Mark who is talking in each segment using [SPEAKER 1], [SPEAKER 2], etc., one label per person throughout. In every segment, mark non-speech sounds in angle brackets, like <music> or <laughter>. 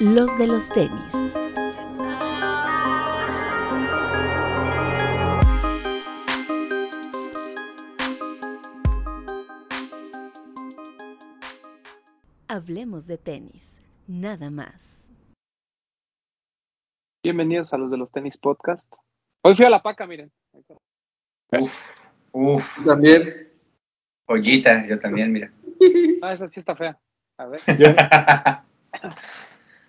[SPEAKER 1] los de los tenis. Hablemos de tenis, nada más.
[SPEAKER 2] Bienvenidos a los de los tenis podcast. Hoy fui a la paca, miren.
[SPEAKER 3] Uf, uf,
[SPEAKER 4] También.
[SPEAKER 3] pollita, yo también, mira.
[SPEAKER 2] Ah, esa sí está fea. A ver. <laughs>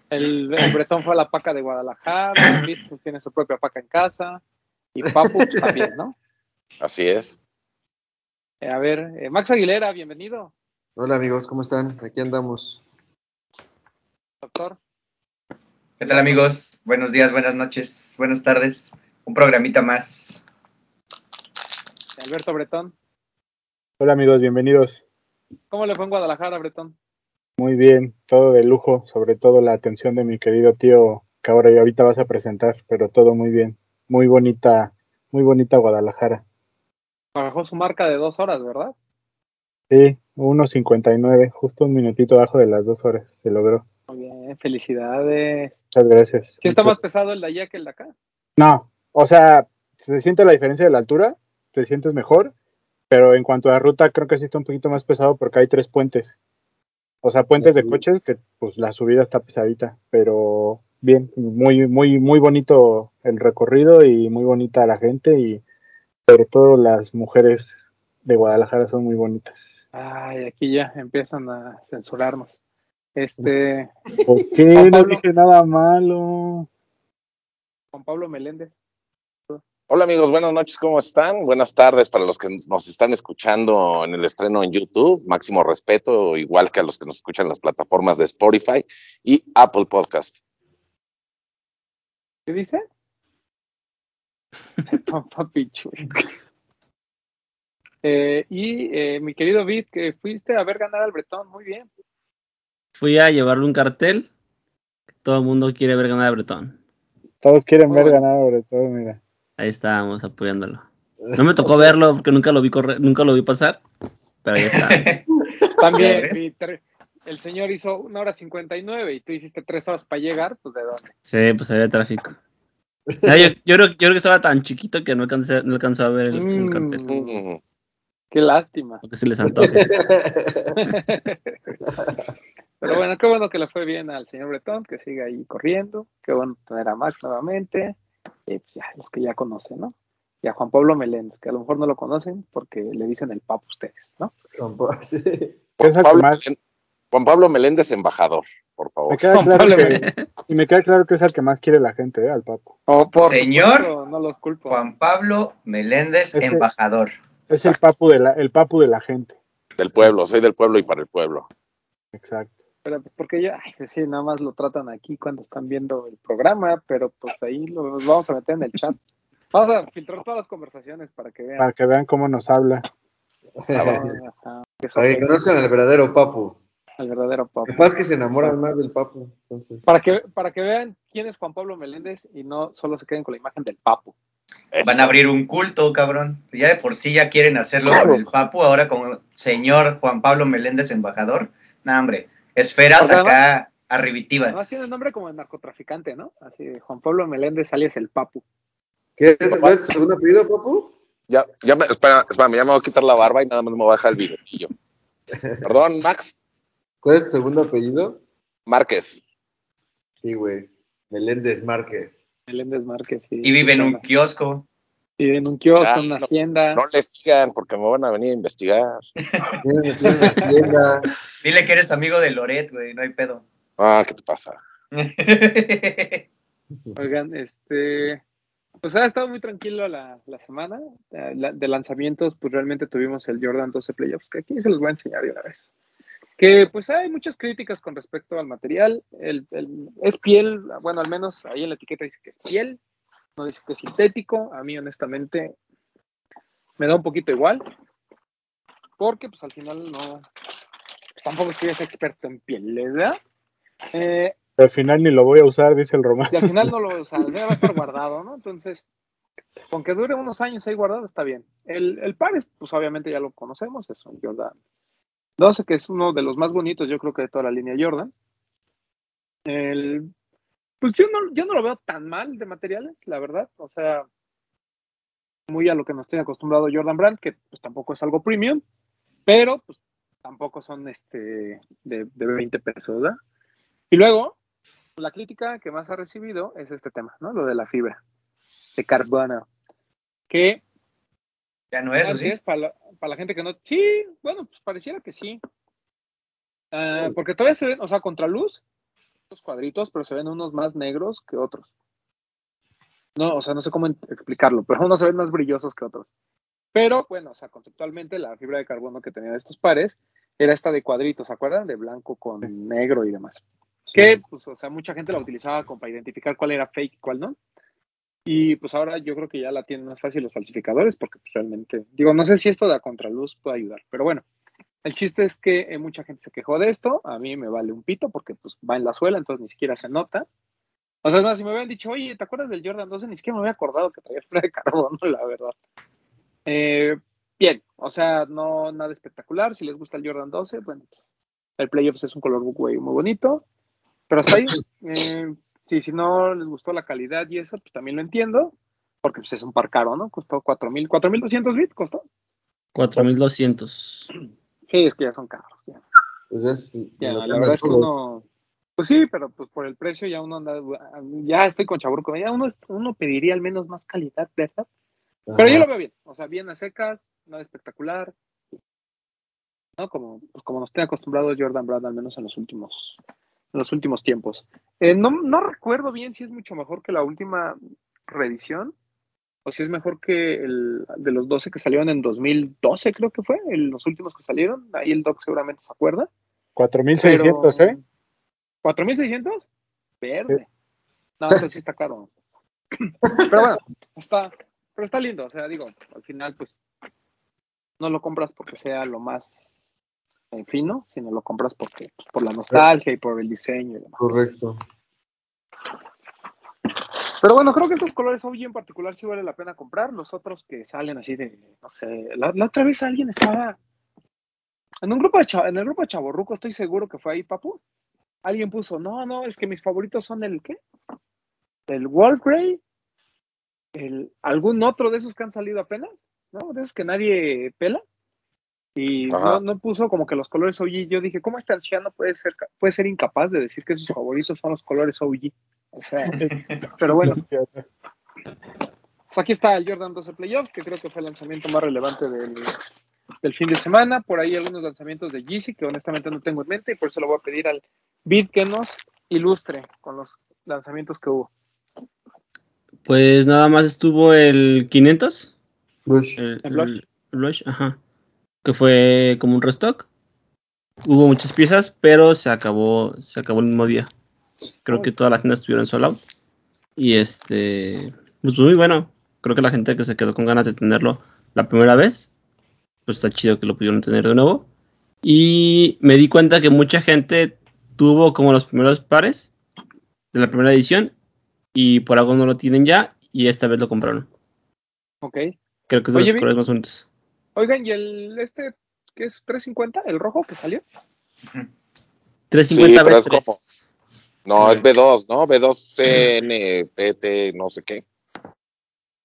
[SPEAKER 2] El, el Bretón fue a la paca de Guadalajara, Luis tiene su propia paca en casa, y Papu pues, también, ¿no?
[SPEAKER 5] Así es.
[SPEAKER 2] Eh, a ver, eh, Max Aguilera, bienvenido,
[SPEAKER 4] Hola amigos, ¿cómo están? Aquí andamos.
[SPEAKER 2] doctor.
[SPEAKER 3] ¿Qué tal amigos? Buenos días, buenas noches, buenas tardes. Un programita más.
[SPEAKER 2] Alberto Bretón.
[SPEAKER 6] Hola amigos, bienvenidos.
[SPEAKER 2] ¿Cómo le fue en Guadalajara, Bretón?
[SPEAKER 6] Muy bien, todo de lujo, sobre todo la atención de mi querido tío que ahora y ahorita vas a presentar, pero todo muy bien. Muy bonita, muy bonita Guadalajara.
[SPEAKER 2] Bajó su marca de dos horas, ¿verdad?
[SPEAKER 6] Sí, 1.59, justo un minutito abajo de las dos horas, se logró.
[SPEAKER 2] Muy bien, felicidades.
[SPEAKER 6] Muchas gracias.
[SPEAKER 2] ¿Sí está más pesado el de allá que el de acá?
[SPEAKER 6] No, o sea, se siente la diferencia de la altura, te sientes mejor, pero en cuanto a ruta creo que sí está un poquito más pesado porque hay tres puentes. O sea, puentes de coches que pues la subida está pesadita, pero bien, muy muy muy bonito el recorrido y muy bonita la gente y sobre todo las mujeres de Guadalajara son muy bonitas.
[SPEAKER 2] Ay, aquí ya empiezan a censurarnos. Este,
[SPEAKER 6] ¿Por qué no
[SPEAKER 2] Pablo.
[SPEAKER 6] dije nada malo?
[SPEAKER 2] Juan Pablo Meléndez.
[SPEAKER 5] Hola amigos, buenas noches, ¿cómo están? Buenas tardes para los que nos están escuchando en el estreno en YouTube. Máximo respeto, igual que a los que nos escuchan en las plataformas de Spotify y Apple Podcast.
[SPEAKER 2] ¿Qué dice? <laughs> <laughs> Papá Pichu. Eh, y eh, mi querido Vid, que fuiste a ver ganar al Bretón, muy bien.
[SPEAKER 7] Fui a llevarle un cartel. Todo el mundo quiere ver ganar a Bretón.
[SPEAKER 6] Todos quieren ver
[SPEAKER 2] bueno.
[SPEAKER 6] ganar sobre todo, mira.
[SPEAKER 7] Ahí estábamos apoyándolo. No me tocó verlo porque nunca lo vi correr, nunca lo vi pasar. Pero ahí está. <laughs>
[SPEAKER 2] También el señor hizo una hora cincuenta y nueve y tú hiciste tres horas para llegar, pues de dónde.
[SPEAKER 7] Sí, pues había tráfico. Yo, yo creo, yo creo que estaba tan chiquito que no alcancé, no alcanzó a ver el, el
[SPEAKER 2] Mm.
[SPEAKER 7] cartel.
[SPEAKER 2] Qué lástima.
[SPEAKER 7] Porque se les antoje. <laughs>
[SPEAKER 2] Pero bueno, qué bueno que le fue bien al señor Bretón, que sigue ahí corriendo. Qué bueno tener a Max nuevamente. Y pues ya, los que ya conocen, ¿no? Y a Juan Pablo Meléndez, que a lo mejor no lo conocen porque le dicen el papo a ustedes, ¿no? <laughs>
[SPEAKER 4] Sí.
[SPEAKER 5] Juan,
[SPEAKER 6] Es el
[SPEAKER 5] Pablo,
[SPEAKER 6] que más-
[SPEAKER 5] Melén- Juan Pablo Meléndez, embajador, por
[SPEAKER 6] Me
[SPEAKER 5] favor.
[SPEAKER 6] queda claro que, y me queda claro que es el que más quiere la gente, ¿eh? al papo.
[SPEAKER 2] Por
[SPEAKER 3] Señor
[SPEAKER 2] supuesto, no los culpo.
[SPEAKER 3] Juan Pablo Meléndez, embajador.
[SPEAKER 6] Es el papu de la, el papu de la gente.
[SPEAKER 5] Del pueblo, soy del pueblo y para el pueblo.
[SPEAKER 6] Exacto.
[SPEAKER 2] Pero pues porque ya, ay, pues sí, nada más lo tratan aquí cuando están viendo el programa, pero pues ahí lo, los vamos a meter en el chat. Vamos a filtrar todas las conversaciones para que vean.
[SPEAKER 6] Para que vean cómo nos habla. <laughs>
[SPEAKER 2] Ajá, que son
[SPEAKER 4] Para que conozcan al verdadero papu.
[SPEAKER 2] el verdadero papo.
[SPEAKER 4] Capaz que se enamoran más del papu. Entonces.
[SPEAKER 2] Para que, para que vean quién es Juan Pablo Meléndez y no solo se queden con la imagen del.
[SPEAKER 5] Eso.
[SPEAKER 3] Van a abrir un culto, cabrón. Ya de por sí ya quieren hacerlo con el papu, ahora como señor Juan Pablo Meléndez, embajador. Nah, hombre, esferas
[SPEAKER 2] Porque
[SPEAKER 3] acá arribitivas.
[SPEAKER 2] Además tiene nombre como de narcotraficante, ¿no? Así, Juan Pablo Meléndez alias el papu.
[SPEAKER 4] ¿Qué? ¿Cuál es tu segundo apellido, papu?
[SPEAKER 5] Ya, ya me, espera, espera, ya me voy a quitar la barba y nada más me voy a dejar el bigotillo. <laughs> Perdón, Max
[SPEAKER 4] ¿Cuál es tu segundo apellido?
[SPEAKER 5] Márquez.
[SPEAKER 4] Sí, güey. Meléndez Márquez.
[SPEAKER 2] Meléndez Márquez. sí.
[SPEAKER 3] Y vive en un kiosco.
[SPEAKER 2] Vive en un kiosco,
[SPEAKER 5] Ah,
[SPEAKER 2] en una
[SPEAKER 5] no.
[SPEAKER 2] hacienda.
[SPEAKER 5] No le sigan porque me van a venir a investigar. <laughs>
[SPEAKER 3] Dile que eres amigo de Loret, güey, no hay pedo.
[SPEAKER 5] Ah, ¿qué te pasa? <laughs>
[SPEAKER 2] Oigan, este, pues ha estado muy tranquilo la, la semana. Eh, la- de lanzamientos, pues realmente tuvimos el Jordan 12 Playoffs, que aquí se los voy a enseñar de una vez. Que pues hay muchas críticas con respecto al material. El, el- es piel, bueno, al menos ahí en la etiqueta dice que es piel, no dice que es sintético. A mí, honestamente, me da un poquito igual. Porque, pues al final no. pues, tampoco es que yo sea experto en piel, ¿verdad? Eh,
[SPEAKER 6] Al final ni lo voy a usar, dice el Román.
[SPEAKER 2] y al final no lo o sea, <laughs> debe estar guardado, ¿no? Entonces, con que dure unos años ahí guardado, está bien. El, el par, es, pues obviamente ya lo conocemos, es un Jordan 12, que es uno de los más bonitos, yo creo que de toda la línea Jordan. El, pues yo no, yo no lo veo tan mal de materiales, la verdad. O sea, muy a lo que nos tiene acostumbrado Jordan Brand, que pues tampoco es algo premium, pero pues tampoco son este de, de 20 pesos, ¿verdad? Y luego, la crítica que más ha recibido es este tema, ¿no? Lo de la fibra de carbono. Que
[SPEAKER 3] Ya no es, ¿o
[SPEAKER 2] Así
[SPEAKER 3] sí?
[SPEAKER 2] es, para la, para la gente que no. Sí, bueno, pues pareciera que sí. Ah, porque todavía se ven, o sea, contraluz, cuadritos, pero se ven unos más negros que otros. No, o sea, no sé cómo explicarlo, <laughs> pero unos se ven más brillosos que otros. Pero bueno, o sea, conceptualmente la fibra de carbono que tenían estos pares era esta de cuadritos, ¿se acuerdan? De blanco con negro y demás. Que, pues, o sea, mucha gente la utilizaba como para identificar cuál era fake y cuál no. Y pues ahora yo creo que ya la tienen más fácil los falsificadores, porque pues, realmente, digo, no sé si esto de la contraluz puede ayudar, pero bueno, el chiste es que eh, mucha gente se quejó de esto, a mí me vale un pito porque pues va en la suela, entonces ni siquiera se nota. O sea, es más, si me hubieran dicho, oye, ¿te acuerdas del Jordan 12? Ni siquiera me había acordado que traía fibra de carbono, <laughs> la verdad. Eh, bien, o sea, no nada espectacular, si les gusta el Jordan 12, bueno, pues, el Playoffs es un color güey muy bonito, pero hasta ahí, <coughs> eh, sí, si no les gustó la calidad y eso, pues también lo entiendo, porque pues, es un par caro, ¿no? Costó 4.000, 4.200 bits, costó.
[SPEAKER 7] 4200. <coughs>
[SPEAKER 2] Sí, es que ya son caros. Ya,
[SPEAKER 4] Pues es,
[SPEAKER 2] Ya, la verdad es que uno, pues sí, pero pues por el precio ya uno anda, ya estoy con Chaburco, ya uno, uno pediría al menos más calidad, ¿verdad? Pero yo lo veo bien, o sea, bien a secas, nada espectacular, ¿no? Como, pues como nos tiene acostumbrados Jordan Brand, al menos en los últimos, en los últimos tiempos. Eh, no, no recuerdo bien si es mucho mejor que la última reedición, o si es mejor que el de los 12 que salieron en 2012, creo que fue, el- los últimos que salieron, ahí el Doc seguramente se acuerda.
[SPEAKER 6] 4600, ¿eh?
[SPEAKER 2] ¿4600? Verde. No, entonces sí está caro. <laughs> Pero bueno, está, pero está lindo. O sea, digo, al final, pues, no lo compras porque sea lo más fino, sino lo compras porque, pues, por la nostalgia y por el diseño y demás.
[SPEAKER 4] Correcto.
[SPEAKER 2] Pero bueno, creo que estos colores OG en particular sí vale la pena comprar. Los otros que salen así de, no sé, la, la otra vez alguien estaba en un grupo de en el grupo de Chaborruco, estoy seguro que fue ahí, papu. Alguien puso, no, no, es que mis favoritos son el ¿qué? El Wolf Grey, el algún otro de esos que han salido apenas, ¿no? De esos que nadie pela. Y no, no puso como que los colores OG. Yo dije, ¿cómo este anciano puede ser, puede ser incapaz de decir que sus favoritos son los colores OG? O sea, pero bueno. Pues aquí está el Jordan 12 Playoffs, que creo que fue el lanzamiento más relevante del, del fin de semana. Por ahí algunos lanzamientos de Yeezy que honestamente no tengo en mente y por eso le voy a pedir al Bid que nos ilustre con los lanzamientos que hubo.
[SPEAKER 7] Pues nada más estuvo el 500.
[SPEAKER 4] Bush.
[SPEAKER 7] El,
[SPEAKER 2] ¿El Blush?
[SPEAKER 7] el Blush, ajá. Que fue como un restock. Hubo muchas piezas, pero se acabó, se acabó el mismo día. Creo que todas las tiendas estuvieron sold out. Y este, pues muy bueno. Creo que la gente que se quedó con ganas de tenerlo la primera vez, pues está chido que lo pudieron tener de nuevo. Y me di cuenta que mucha gente tuvo como los primeros pares de la primera edición y por algo no lo tienen ya y esta vez lo compraron.
[SPEAKER 2] Ok.
[SPEAKER 7] Creo que es de
[SPEAKER 2] Oye,
[SPEAKER 7] los colores más bonitos.
[SPEAKER 2] Oigan, ¿y el este qué es 350? ¿El rojo que salió?
[SPEAKER 7] 350
[SPEAKER 5] pero es
[SPEAKER 7] B3.
[SPEAKER 5] como- No, es B2, ¿no? B2 CNPT, no sé qué.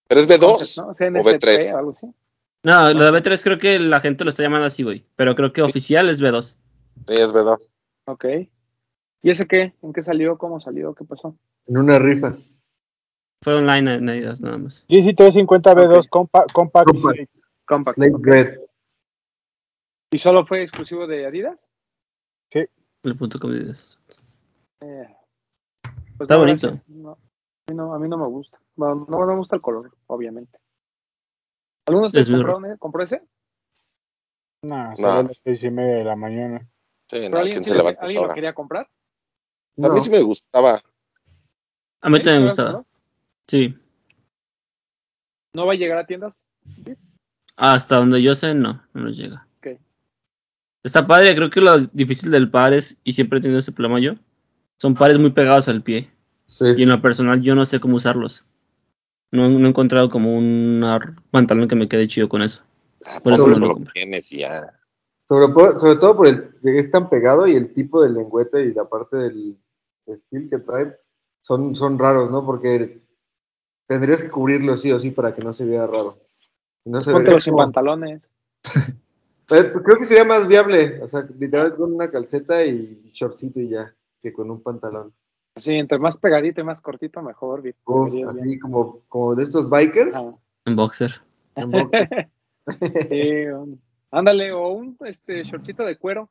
[SPEAKER 5] Pero es B2
[SPEAKER 2] ¿no?
[SPEAKER 5] o
[SPEAKER 2] CNCP,
[SPEAKER 5] B3.
[SPEAKER 2] algo así.
[SPEAKER 7] No, lo
[SPEAKER 2] No
[SPEAKER 7] de
[SPEAKER 2] sé.
[SPEAKER 7] B3 creo que la gente lo está llamando así, güey. Pero creo que oficial es B2.
[SPEAKER 5] Sí, es B2.
[SPEAKER 2] Ok. ¿Y ese qué? ¿En qué salió? ¿Cómo salió? ¿Qué pasó?
[SPEAKER 4] En una rifa.
[SPEAKER 7] Fue online en Adidas nada más.
[SPEAKER 6] GC 350 B2
[SPEAKER 2] Ok.
[SPEAKER 6] compa- Compact.
[SPEAKER 4] Compact.
[SPEAKER 2] Compact.
[SPEAKER 4] Snake
[SPEAKER 2] ok.
[SPEAKER 4] Red.
[SPEAKER 2] ¿Y solo fue exclusivo de Adidas?
[SPEAKER 7] El punto me dices.
[SPEAKER 2] Eh, pues
[SPEAKER 7] Está
[SPEAKER 2] no,
[SPEAKER 7] bonito.
[SPEAKER 2] No, a, mí no, a mí no me gusta. No, no, no me gusta el color, obviamente. ¿Alguno de ustedes
[SPEAKER 7] Es muy
[SPEAKER 2] compraron, eh? compró ese?
[SPEAKER 6] No,
[SPEAKER 5] No.
[SPEAKER 6] salió a las seis y media de la mañana.
[SPEAKER 5] Sí,
[SPEAKER 2] ¿Pero
[SPEAKER 5] no,
[SPEAKER 2] alguien,
[SPEAKER 5] ¿quién
[SPEAKER 2] sí
[SPEAKER 5] se
[SPEAKER 2] lo,
[SPEAKER 5] levanta
[SPEAKER 2] ¿alguien lo quería comprar?
[SPEAKER 5] A mí sí me gustaba.
[SPEAKER 7] A mí también me
[SPEAKER 2] ¿Lo
[SPEAKER 7] gustaba.
[SPEAKER 2] compró?
[SPEAKER 7] Sí.
[SPEAKER 2] ¿No va a llegar a tiendas?
[SPEAKER 7] Hasta donde yo sé, no, no nos llega.
[SPEAKER 2] Ok.
[SPEAKER 7] Está padre, creo que lo difícil del par es, y siempre he tenido ese problema yo, son pares muy pegados al pie.
[SPEAKER 4] Sí.
[SPEAKER 7] Y en lo personal yo no sé cómo usarlos. No, no he encontrado como un pantalón que me quede chido con eso.
[SPEAKER 5] Ah,
[SPEAKER 7] Por eso no lo
[SPEAKER 5] tienes ya.
[SPEAKER 4] Sobre, todo por el que es tan pegado y el tipo de lengüeta y la parte del, el feel que traen son, son raros, ¿no? Porque tendrías que cubrirlo sí o sí para que no se vea raro. No se vería
[SPEAKER 2] sin
[SPEAKER 4] como-
[SPEAKER 2] pantalones. <laughs>
[SPEAKER 4] Eh, Creo que sería más viable, o sea, literal con una calceta y shortcito y ya, que con un pantalón.
[SPEAKER 2] Sí, entre más pegadito y más cortito, mejor.
[SPEAKER 4] Uf,
[SPEAKER 2] bien.
[SPEAKER 4] así como, como de estos bikers.
[SPEAKER 2] Ajá.
[SPEAKER 7] En boxer.
[SPEAKER 4] en boxer. <laughs>
[SPEAKER 2] Sí, um, ándale, o un este shortcito de cuero.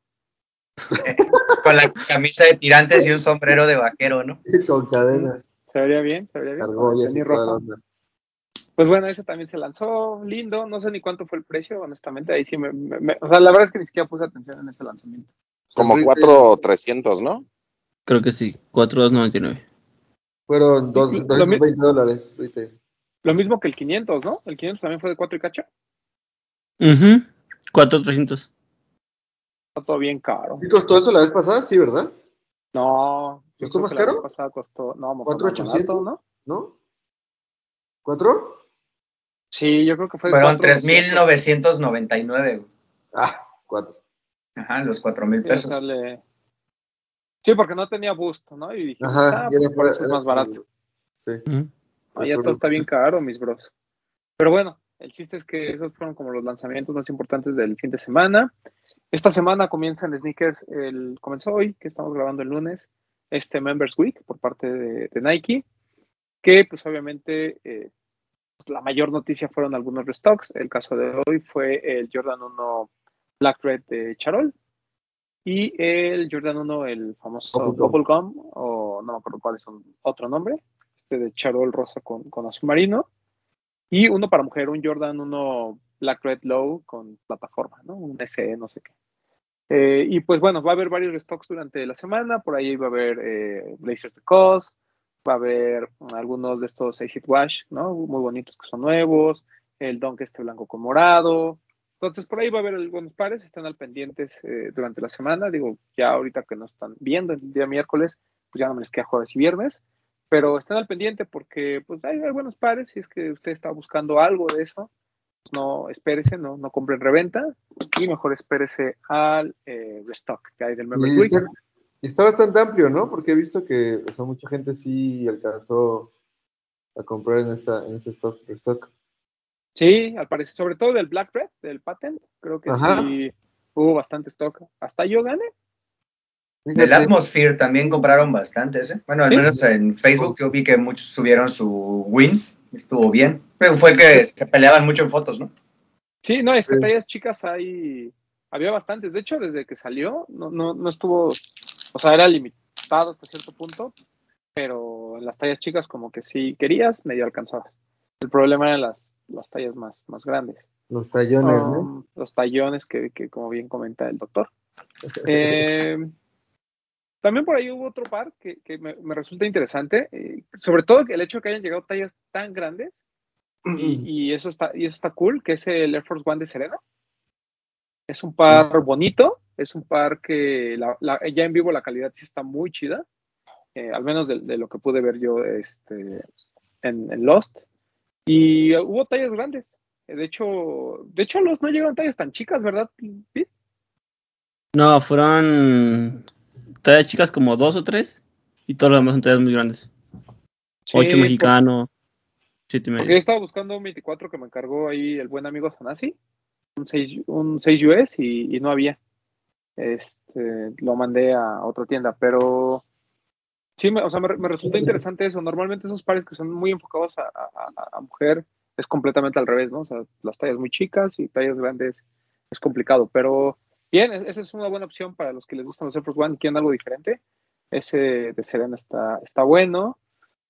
[SPEAKER 2] <laughs>
[SPEAKER 3] Con la camisa de tirantes y un sombrero de vaquero, ¿no?
[SPEAKER 4] con cadenas,
[SPEAKER 2] Se vería bien, se vería bien.
[SPEAKER 4] argollas y.
[SPEAKER 2] Pues bueno, ese también se lanzó, lindo, no sé ni cuánto fue el precio, honestamente, ahí sí me, me- me- o sea, la verdad es que ni siquiera puse atención en ese lanzamiento.
[SPEAKER 5] Como
[SPEAKER 4] Enrique,
[SPEAKER 5] 4,300, ¿no?
[SPEAKER 7] Creo que sí. 4,299.
[SPEAKER 4] Fueron dos,
[SPEAKER 2] Lo mi-
[SPEAKER 4] 220 dólares. retail.
[SPEAKER 2] Lo mismo que el 500, ¿no? El 500 también fue de 4 y cacho.
[SPEAKER 7] Ujú. 4,300.
[SPEAKER 2] Está todo bien caro.
[SPEAKER 4] ¿Y costó eso la vez pasada? Sí, ¿verdad?
[SPEAKER 2] No.
[SPEAKER 4] ¿Costó más
[SPEAKER 2] que la vez
[SPEAKER 4] caro?
[SPEAKER 2] pasada costó, no, mejor
[SPEAKER 4] ¿Cuatro
[SPEAKER 2] más barato,
[SPEAKER 4] ochocientos?
[SPEAKER 2] ¿no?
[SPEAKER 4] ¿No? ¿Cuatro?
[SPEAKER 2] Sí, yo creo que fue de
[SPEAKER 3] Fueron
[SPEAKER 2] 4,200.
[SPEAKER 3] 3.999. güey.
[SPEAKER 4] Ah, cuatro.
[SPEAKER 3] Ajá, los 4.000
[SPEAKER 2] Sí,
[SPEAKER 3] pesos.
[SPEAKER 2] Sí, porque no tenía busto, ¿no? Y dije,
[SPEAKER 4] Ajá,
[SPEAKER 2] ah,
[SPEAKER 4] y
[SPEAKER 2] pues
[SPEAKER 4] era
[SPEAKER 2] por eso es
[SPEAKER 4] era
[SPEAKER 2] más barato.
[SPEAKER 4] Sí.
[SPEAKER 2] Ya todo está bien caro, mis bros. Pero bueno, el chiste es que esos fueron como los lanzamientos más importantes del fin de semana. Esta semana comienza en Sneakers, el, comenzó hoy, que estamos grabando el lunes, este Members Week por parte de, de Nike, que pues obviamente eh, pues, la mayor noticia fueron algunos restocks. El caso de hoy fue el Jordan 1 Black Red de Charol y el Jordan 1, el famoso
[SPEAKER 4] Bubblegum.
[SPEAKER 2] O no me acuerdo cuál es un, otro nombre, este de Charol rosa con, con azul marino. Y uno para mujer, un Jordan 1 Black Red Low con plataforma, ¿no? Un SE, no sé qué. Eh, y pues bueno, va a haber varios restocks durante la semana. Por ahí va a haber eh, Blazers de COS, va a haber algunos de estos Acid Wash, ¿no? Muy bonitos que son nuevos, el Dunk este blanco con morado. Entonces por ahí va a haber algunos pares, están al pendientes eh, durante la semana. Digo, ya ahorita que nos están viendo el día miércoles, pues ya no me les queda jueves y viernes pero estén al pendiente porque pues hay, buenos pares si es que usted está buscando algo de eso pues, no espérese no no compre en reventa y mejor espérese al eh, restock que hay del Members
[SPEAKER 4] Y está, y está bastante amplio, ¿no? Porque he visto que o sea, mucha gente sí alcanzó a comprar en esta en este stock, stock.
[SPEAKER 2] Sí al parecer sobre todo del Black Red del patent creo que
[SPEAKER 4] Ajá.
[SPEAKER 2] sí hubo bastante stock hasta yo gané
[SPEAKER 3] Del Atmosphere también compraron bastantes, ¿eh? Bueno, al
[SPEAKER 2] Sí.
[SPEAKER 3] menos en Facebook yo vi que muchos subieron su win, estuvo bien. Pero fue que se peleaban mucho en fotos, ¿no?
[SPEAKER 2] sí no es que
[SPEAKER 4] Sí.
[SPEAKER 2] tallas chicas hay había bastantes de hecho desde que salió no no no estuvo o sea era limitado hasta cierto punto pero en las tallas chicas como que si querías, medio alcanzabas. El problema eran las, las tallas más, más grandes.
[SPEAKER 4] los tallones, ¿no?
[SPEAKER 2] Um, los tallones que, que, como bien comenta el doctor. <laughs> Eh, también por ahí hubo otro par que, que me, me resulta interesante, eh, sobre todo el hecho de que hayan llegado tallas tan grandes y, y eso está y eso está cool, que es el Air Force One de Serena. Es un par bonito, es un par que la- la- ya en vivo la calidad sí está muy chida, eh, al menos de, de lo que pude ver yo este, en, en Lost. Y hubo tallas grandes. Eh, De hecho, de hecho los no llegaron tallas tan chicas, ¿verdad? Pete?
[SPEAKER 7] No, fueron tallas chicas como dos o tres. Y todo lo demás son tallas muy grandes.
[SPEAKER 2] Sí,
[SPEAKER 7] Ocho mexicano, siete y
[SPEAKER 2] Porque yo estaba buscando un 24 que me encargó ahí el buen amigo Sanasi, un 6, un 6 US y, y no había. Este, lo mandé a otra tienda, pero sí, me, o sea, me, me resulta interesante eso. Normalmente esos pares que son muy enfocados a, a- a- mujer es completamente al revés, ¿no? O sea, las tallas muy chicas y tallas grandes es complicado, pero bien, e- esa es una buena opción para los que les gustan los Air Force One y quieren algo diferente. Ese de Serena está, está bueno.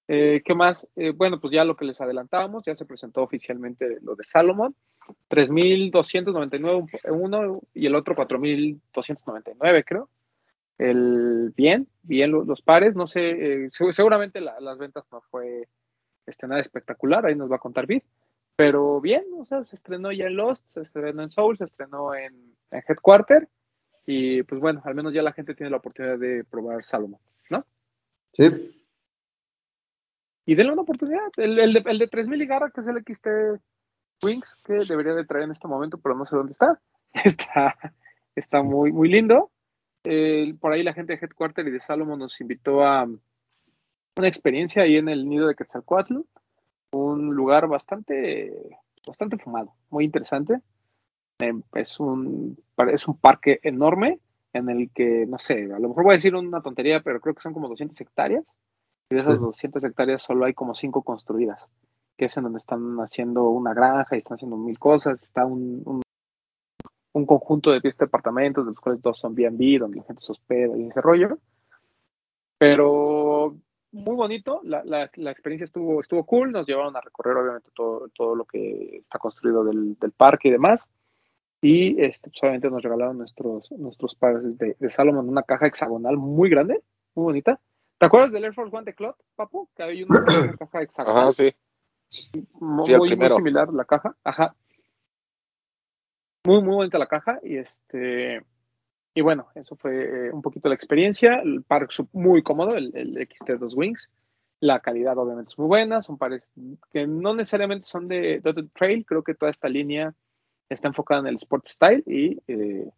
[SPEAKER 2] Eh, ¿Qué más? Eh, bueno, pues ya lo que les adelantábamos, ya se presentó oficialmente lo de Salomon. 3.299 uno y el otro 4.299, creo. El, bien, bien lo- los, pares. No sé, eh, seg- seguramente la- las ventas no fue este, nada espectacular, ahí nos va a contar Vid. Pero bien, o sea, se estrenó ya en Lost, se estrenó en Soul, se estrenó en, en Headquarter. Y pues bueno, al menos ya la gente tiene la oportunidad de probar Salomon, ¿no?
[SPEAKER 4] Sí.
[SPEAKER 2] y denle una oportunidad. El, el, de, el de 3000 y garra, que es el XT Wings, que debería de traer en este momento, pero no sé dónde está. <laughs> Está, está muy, muy lindo. Eh, por ahí la gente de Headquarter y de Salomon nos invitó a una experiencia ahí en el nido de Quetzalcoatl, un lugar bastante, bastante fumado, muy interesante. Eh, es, un, es un parque enorme en el que, no sé, a lo mejor voy a decir una tontería, pero creo que son como 200 hectáreas. Y de esas
[SPEAKER 4] Sí.
[SPEAKER 2] 200 hectáreas solo hay como 5 construidas, que es en donde están haciendo una granja y están haciendo mil cosas. Está un, un, un conjunto de 10 departamentos, de los cuales dos son B&B, donde la gente se hospeda y ese rollo. Pero muy bonito, la, la, la, experiencia estuvo, estuvo cool, nos llevaron a recorrer obviamente todo, todo lo que está construido del, del parque y demás. Y este, pues, obviamente nos regalaron nuestros, nuestros pares de, de Salomon, una caja hexagonal muy grande, muy bonita. ¿Te acuerdas del Air Force One de Clot, Papu? Que había una, una <clears throat> caja hexagonal.
[SPEAKER 5] Ajá, sí.
[SPEAKER 2] Muy,
[SPEAKER 5] Sí,
[SPEAKER 2] muy similar la caja. Ajá. Muy, muy bonita la caja. Y este. Y bueno, eso fue eh, un poquito la experiencia. El par muy cómodo, el, el XT2 Wings. La calidad obviamente es muy buena. Son pares que no necesariamente son de Dotted Trail. Creo que toda esta línea está enfocada en el Sport Style. Y eh,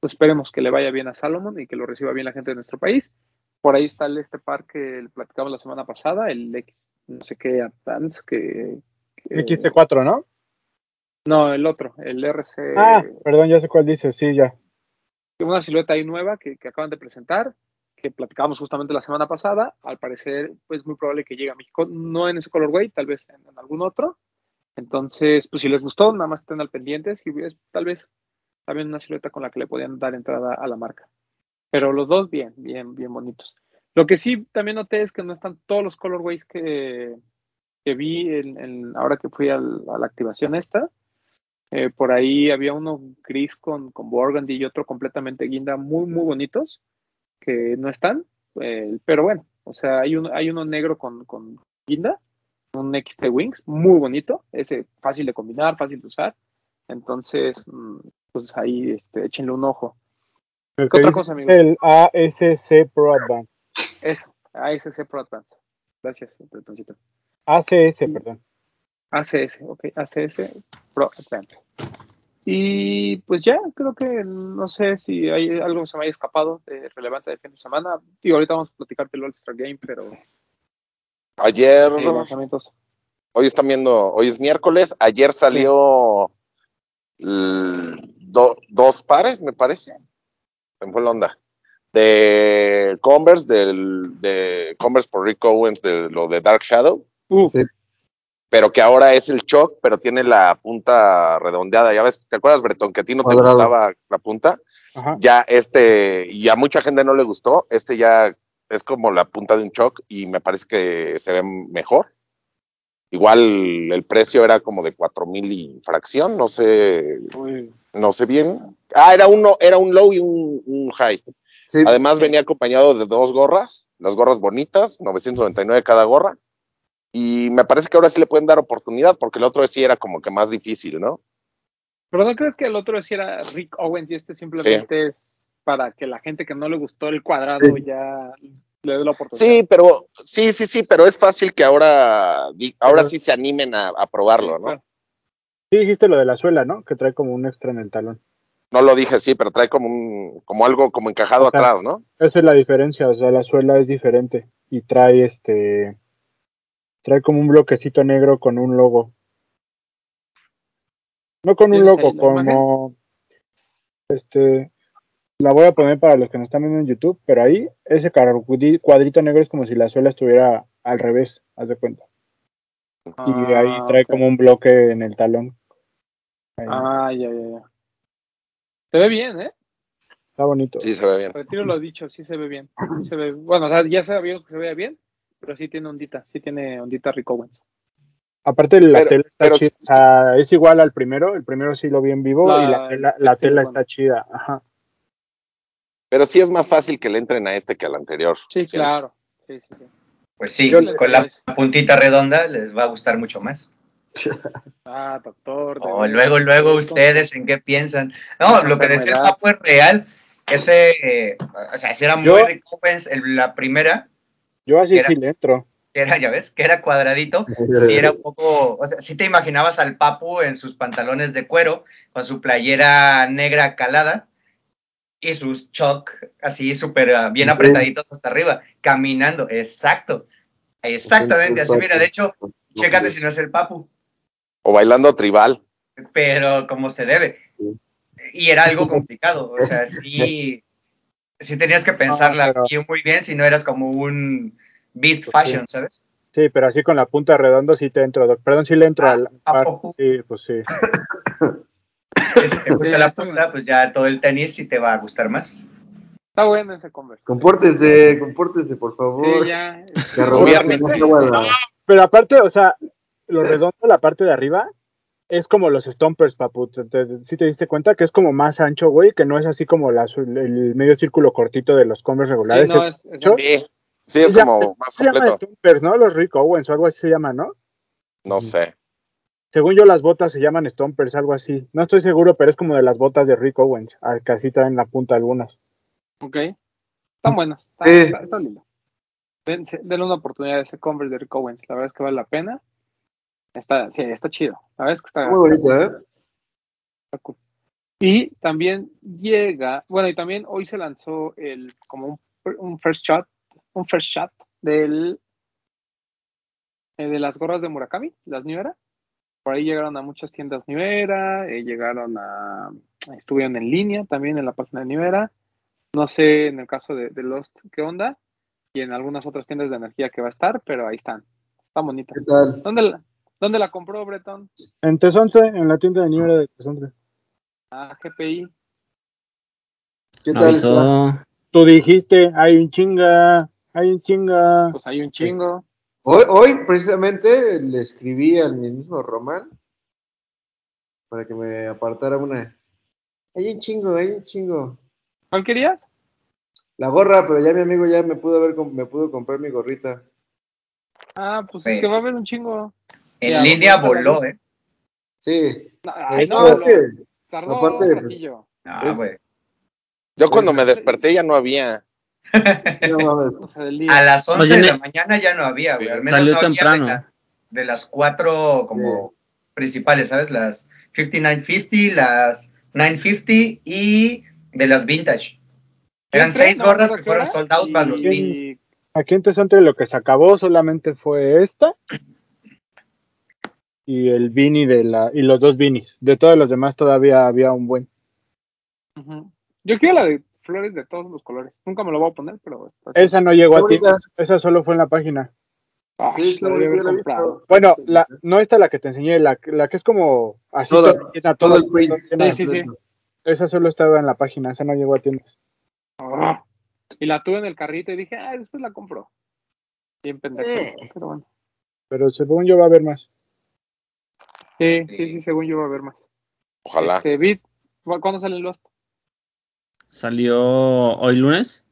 [SPEAKER 2] pues esperemos que le vaya bien a Salomon y que lo reciba bien la gente de nuestro país. Por ahí está este par que platicamos la semana pasada, el X, no sé qué Advance, que, que-
[SPEAKER 6] XT4, ¿no?
[SPEAKER 2] No, el otro, el RC,
[SPEAKER 6] Ah, perdón, ya sé cuál dice, sí, ya.
[SPEAKER 2] una silueta ahí nueva que, que acaban de presentar, que platicamos justamente la semana pasada. Al parecer, pues muy probable que llegue a México, no en ese colorway, tal vez en, en algún otro. Entonces, pues si les gustó, nada más estén al pendiente, si es tal vez también una silueta con la que le podían dar entrada a la marca. Pero los dos bien, bien, bien bonitos. Lo que sí también noté es que no están todos los colorways que, que vi en, en- ahora que fui al- a la activación esta. Eh, por ahí había uno gris con, con burgundy y otro completamente guinda, muy, muy bonitos, que no están. eh, pero bueno, o sea, hay uno, hay uno negro con, con guinda, un XT Wings, muy bonito, ese fácil de combinar, fácil de usar. Entonces, mm, pues ahí este, échenle un ojo. ¿Qué otra cosa, amigo?
[SPEAKER 6] el ASC Pro Advance.
[SPEAKER 2] Es ASC Pro Advance. Gracias, Bretoncito.
[SPEAKER 6] ACS, perdón.
[SPEAKER 2] ACS, ok, ACS Pro Advance. Y pues ya, creo que no sé si hay algo que se me haya escapado de relevante de fin de semana. Y ahorita vamos a platicarte el All-Star Game, pero
[SPEAKER 5] Ayer,
[SPEAKER 2] eh,
[SPEAKER 5] hoy están viendo, hoy es miércoles, ayer salió do- dos pares, me parece. Me fue la onda. De Converse, del, de Converse por Rick Owens, de lo de Dark Shadow,
[SPEAKER 2] Uh,
[SPEAKER 4] Sí.
[SPEAKER 5] Pero que ahora es el Choc, pero tiene la punta redondeada. Ya ves, ¿te acuerdas, Bretón, que a ti no te
[SPEAKER 4] Cuadrado.
[SPEAKER 5] gustaba la punta?
[SPEAKER 6] Ajá.
[SPEAKER 5] Ya este, y a mucha gente no le gustó, este ya es como la punta de un Choc y me parece que se ve mejor. Igual el precio era como de cuatro mil y fracción, no sé,
[SPEAKER 2] uy,
[SPEAKER 5] no sé bien. Ah, era uno, era un low y un, un high.
[SPEAKER 4] Sí,
[SPEAKER 5] Además venía acompañado de dos gorras, las gorras bonitas, 999 cada gorra. Y me parece que ahora sí le pueden dar oportunidad, porque el otro sí era como que más difícil, ¿no?
[SPEAKER 2] Pero no crees que el otro sí era Rick Owens y este simplemente es para que la gente que no le gustó el cuadrado
[SPEAKER 4] Sí.
[SPEAKER 2] ya le dé la oportunidad.
[SPEAKER 5] Sí, pero sí, sí, sí, pero es fácil que ahora, ahora
[SPEAKER 4] Pero-
[SPEAKER 5] sí se animen a, a probarlo, ¿no?
[SPEAKER 2] Claro.
[SPEAKER 6] Sí, dijiste lo de la suela, ¿no? Que trae como un extra en el talón.
[SPEAKER 5] No lo dije, sí, pero trae como un, como algo como encajado
[SPEAKER 6] O sea,
[SPEAKER 5] atrás, ¿no?
[SPEAKER 6] Esa es la diferencia, o sea, la suela es diferente y trae este trae como un bloquecito negro con un logo. No con un
[SPEAKER 2] ¿Tienes
[SPEAKER 6] logo, como este la voy a poner para los que nos están viendo en YouTube, pero ahí ese cuadri- cuadrito negro es como si la suela estuviera al revés, haz de cuenta. Y ahí
[SPEAKER 2] Ah,
[SPEAKER 6] trae como un bloque en el talón. Ahí.
[SPEAKER 2] Ah, ya, ya, ya. Se ve bien, ¿eh?
[SPEAKER 6] Está bonito.
[SPEAKER 5] Sí, se ve bien.
[SPEAKER 2] Retiro lo dicho, sí se ve bien. Sí se ve, bueno, o sea, ya sabíamos que se veía bien, pero sí tiene ondita, sí tiene ondita Rick Owens.
[SPEAKER 6] Aparte la
[SPEAKER 5] Pero-
[SPEAKER 6] tela está
[SPEAKER 5] pero
[SPEAKER 6] chida,
[SPEAKER 5] sí-
[SPEAKER 6] o sea, es igual al primero, el primero sí lo vi en vivo
[SPEAKER 2] La-
[SPEAKER 6] y la tela, la está chida, ajá.
[SPEAKER 5] Pero sí es más fácil que le entren a este que al anterior.
[SPEAKER 2] Sí, claro. Sí, sí, sí.
[SPEAKER 3] Pues sí,
[SPEAKER 6] Yo-
[SPEAKER 3] con la puntita redonda les va a gustar mucho más. <laughs>
[SPEAKER 2] Ah, doctor. de
[SPEAKER 3] Oh, luego, luego ustedes en qué piensan. No, lo que decía el papo es real. Ese, eh, o sea, si era muy Owens, el- la primera,
[SPEAKER 6] Yo así
[SPEAKER 3] Era-
[SPEAKER 6] sí le entro.
[SPEAKER 3] que era, ya ves, que era cuadradito, <laughs> sí era un poco, o sea, sí te imaginabas al papu en sus pantalones de cuero, con su playera negra calada, y sus choc así súper ah, bien apretaditos hasta arriba, caminando, exacto. Exactamente, así mira, de hecho, chécate si no es el papu,
[SPEAKER 5] O bailando tribal.
[SPEAKER 3] pero como se debe. Y era algo complicado, o sea, sí, sí tenías que pensarla
[SPEAKER 6] No, pero-
[SPEAKER 3] muy bien si no eras como un beast
[SPEAKER 6] Pues
[SPEAKER 3] fashion, ¿sabes?
[SPEAKER 6] Sí, pero así con la punta redonda sí te entro. Perdón, sí le entro
[SPEAKER 3] Ah,
[SPEAKER 6] al
[SPEAKER 3] ¿a
[SPEAKER 6] par.
[SPEAKER 3] poco?
[SPEAKER 6] Sí, pues sí. <laughs>
[SPEAKER 3] Si te gusta la punta, pues ya todo el tenis sí te va a gustar más.
[SPEAKER 2] Está bueno ese Converse.
[SPEAKER 4] Compórtese, compórtese, por favor.
[SPEAKER 2] Sí, ya.
[SPEAKER 4] No
[SPEAKER 6] Pero aparte, o sea, lo redondo, la parte de arriba, es como los Stompers, papu. ¿Te, te- sí te diste cuenta que es como más ancho, güey? Que no es así como la el medio círculo cortito de los Converse
[SPEAKER 2] Sí,
[SPEAKER 6] regulares.
[SPEAKER 2] no, es, es-.
[SPEAKER 5] Sí, sí, es
[SPEAKER 6] llama-
[SPEAKER 5] como más
[SPEAKER 6] se llama
[SPEAKER 5] completo.
[SPEAKER 6] Stompers, ¿no? Los Rick Owens o algo así se llama, ¿no?
[SPEAKER 5] No sé.
[SPEAKER 6] Según yo, las botas se llaman Stompers, algo así. No estoy seguro, pero es como de las botas de Rick Owens. Que así traen la punta algunas.
[SPEAKER 2] Ok. Están buenas. Está,
[SPEAKER 4] Sí.
[SPEAKER 2] está, está lindo. Den- se- Denle una oportunidad a ese Converse de Rick Owens. La verdad es que vale la pena. Está, sí, está chido. La verdad es que está,
[SPEAKER 4] Muy bonito, ¿eh?
[SPEAKER 2] está cool. Y también llega, bueno, y también hoy se lanzó el como un, un first shot, un first shot del eh, de las gorras de Murakami, las New Era. Por ahí llegaron a muchas tiendas New Era, eh, llegaron a, estuvieron en línea también en la página de New Era. No sé en el caso de, de Lost qué onda, y en algunas otras tiendas de energía que va a estar, pero ahí están.
[SPEAKER 4] ¿Qué tal?
[SPEAKER 2] ¿Dónde la, dónde la compró Breton?
[SPEAKER 6] En Tesonce, en la tienda de Niebla de Tesonce.
[SPEAKER 2] A GPI.
[SPEAKER 4] ¿Qué tal?
[SPEAKER 7] avisó.
[SPEAKER 6] Tú dijiste, hay un chinga, hay un chinga.
[SPEAKER 2] Pues hay un chingo.
[SPEAKER 4] Hoy, hoy precisamente le escribí al mismo Román para que me apartara una. Hay un chingo, hay un chingo.
[SPEAKER 2] ¿Cuál querías?
[SPEAKER 4] La gorra, pero ya mi amigo ya me pudo ver, me pudo comprar mi gorrita.
[SPEAKER 2] Ah, pues
[SPEAKER 3] Sí.
[SPEAKER 2] es que va a haber un chingo.
[SPEAKER 3] En
[SPEAKER 2] Ya,
[SPEAKER 3] línea voló. ¿eh?
[SPEAKER 4] Sí.
[SPEAKER 2] Ay,
[SPEAKER 4] no,
[SPEAKER 2] no,
[SPEAKER 4] es que
[SPEAKER 2] tardó
[SPEAKER 4] aparte-
[SPEAKER 2] un ratillo.
[SPEAKER 3] No,
[SPEAKER 4] Es-
[SPEAKER 3] güey.
[SPEAKER 5] Yo cuando me desperté ya no había. <laughs>
[SPEAKER 4] no.
[SPEAKER 3] A las 11
[SPEAKER 7] Oye,
[SPEAKER 3] de la mañana ya no había, güey. Al menos
[SPEAKER 7] Salió
[SPEAKER 3] no había
[SPEAKER 7] temprano.
[SPEAKER 3] De las, de las cuatro como principales, ¿sabes? Las 5950, las 950 y de las vintage. Eran seis gorras que fueron sold out para los beanies.
[SPEAKER 6] Aquí en Tesonce lo que se acabó solamente fue esta y el Vini de la y los dos Vinis. De todos los demás todavía había un buen.
[SPEAKER 2] Yo quiero la de flores de todos los colores. Nunca me lo voy a poner, pero.
[SPEAKER 6] Esa no llegó a ti, esa solo fue en la página.
[SPEAKER 4] Sí,
[SPEAKER 2] la
[SPEAKER 4] la
[SPEAKER 2] comprado.
[SPEAKER 6] Bueno, la, no esta la que te enseñé, la, la que es como así
[SPEAKER 4] Toda-
[SPEAKER 6] toda llena,
[SPEAKER 4] Todo
[SPEAKER 6] toda-
[SPEAKER 4] el print.
[SPEAKER 2] Sí, sí, sí.
[SPEAKER 6] Esa solo estaba en la página, esa no llegó a tiendas.
[SPEAKER 2] Ah. Y la tuve en el carrito y dije, ah, después la compro. Bien pendejo.
[SPEAKER 4] Eh.
[SPEAKER 2] Pero bueno.
[SPEAKER 6] Pero según yo va a haber más.
[SPEAKER 2] Sí, sí, sí, según yo va a haber más.
[SPEAKER 5] Ojalá.
[SPEAKER 2] Este, Bit, ¿cu- ¿cuándo sale el Lost?
[SPEAKER 7] Salió hoy lunes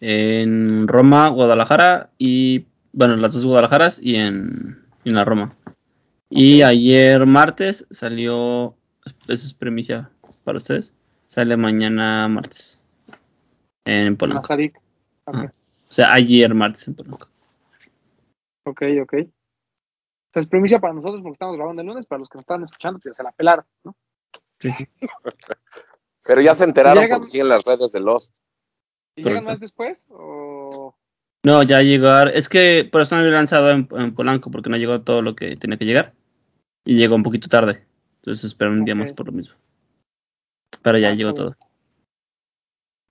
[SPEAKER 7] en Roma, Guadalajara y bueno, las dos Guadalajaras y en, en la Roma. Y ayer martes salió, eso es premicia para ustedes, sale mañana martes en Polanco.
[SPEAKER 2] Mazarik. Ok,
[SPEAKER 7] Ah. O sea, ayer martes en Polanco.
[SPEAKER 2] ok, ok. Sea, es primicia para nosotros porque estamos grabando el lunes, para los que nos están escuchando, que se la pelaron, ¿no?
[SPEAKER 7] Sí. <laughs>
[SPEAKER 5] Pero ya se enteraron
[SPEAKER 2] Llegan-
[SPEAKER 5] porque siguen las redes de Lost.
[SPEAKER 2] ¿Y llegan
[SPEAKER 7] Correcto.
[SPEAKER 2] más después? O...
[SPEAKER 7] No, ya llegar, es que por eso no había lanzado en, en Polanco porque no llegó todo lo que tenía que llegar y llegó un poquito tarde. Entonces esperé un día más por lo mismo. Pero ya
[SPEAKER 2] Ah,
[SPEAKER 7] llegó todo.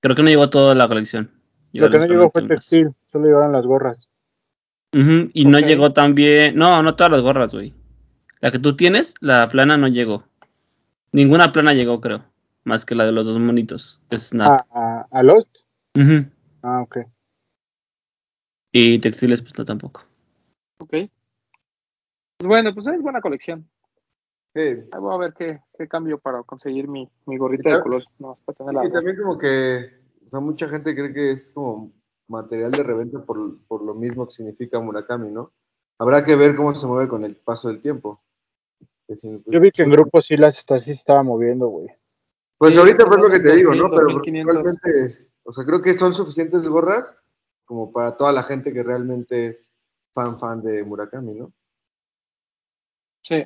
[SPEAKER 7] Creo que no llegó toda la colección.
[SPEAKER 6] Lo que no llegó fue textil, solo llegaron las gorras.
[SPEAKER 7] Y no llegó también. No, no todas las gorras, güey. La que tú tienes, la plana no llegó. Ninguna plana llegó, creo. Más que la de los dos monitos. Es Snap.
[SPEAKER 6] A, a, a Lost.
[SPEAKER 7] Ujú.
[SPEAKER 6] Ah, ok.
[SPEAKER 7] Y textiles, pues no tampoco.
[SPEAKER 2] Ok. Pues Bueno, pues es buena colección.
[SPEAKER 4] Sí.
[SPEAKER 2] Ahí voy a ver qué, qué cambio para conseguir mi, mi gorrita
[SPEAKER 4] Y
[SPEAKER 2] de color. No, para.
[SPEAKER 4] Y también como que, o sea, mucha gente cree que es como material de reventa por, por lo mismo que significa Murakami, ¿no? Habrá que ver cómo se mueve con el paso del tiempo.
[SPEAKER 6] Yo vi que en grupos sí las está, sí estaba moviendo, güey.
[SPEAKER 4] Pues
[SPEAKER 2] Sí,
[SPEAKER 4] ahorita fue lo que te digo, ¿no?
[SPEAKER 2] 2000,
[SPEAKER 4] Pero
[SPEAKER 2] 2500.
[SPEAKER 4] realmente, o sea, creo que son suficientes gorras como para toda la gente que realmente es fan fan de Murakami, ¿no?
[SPEAKER 2] Sí.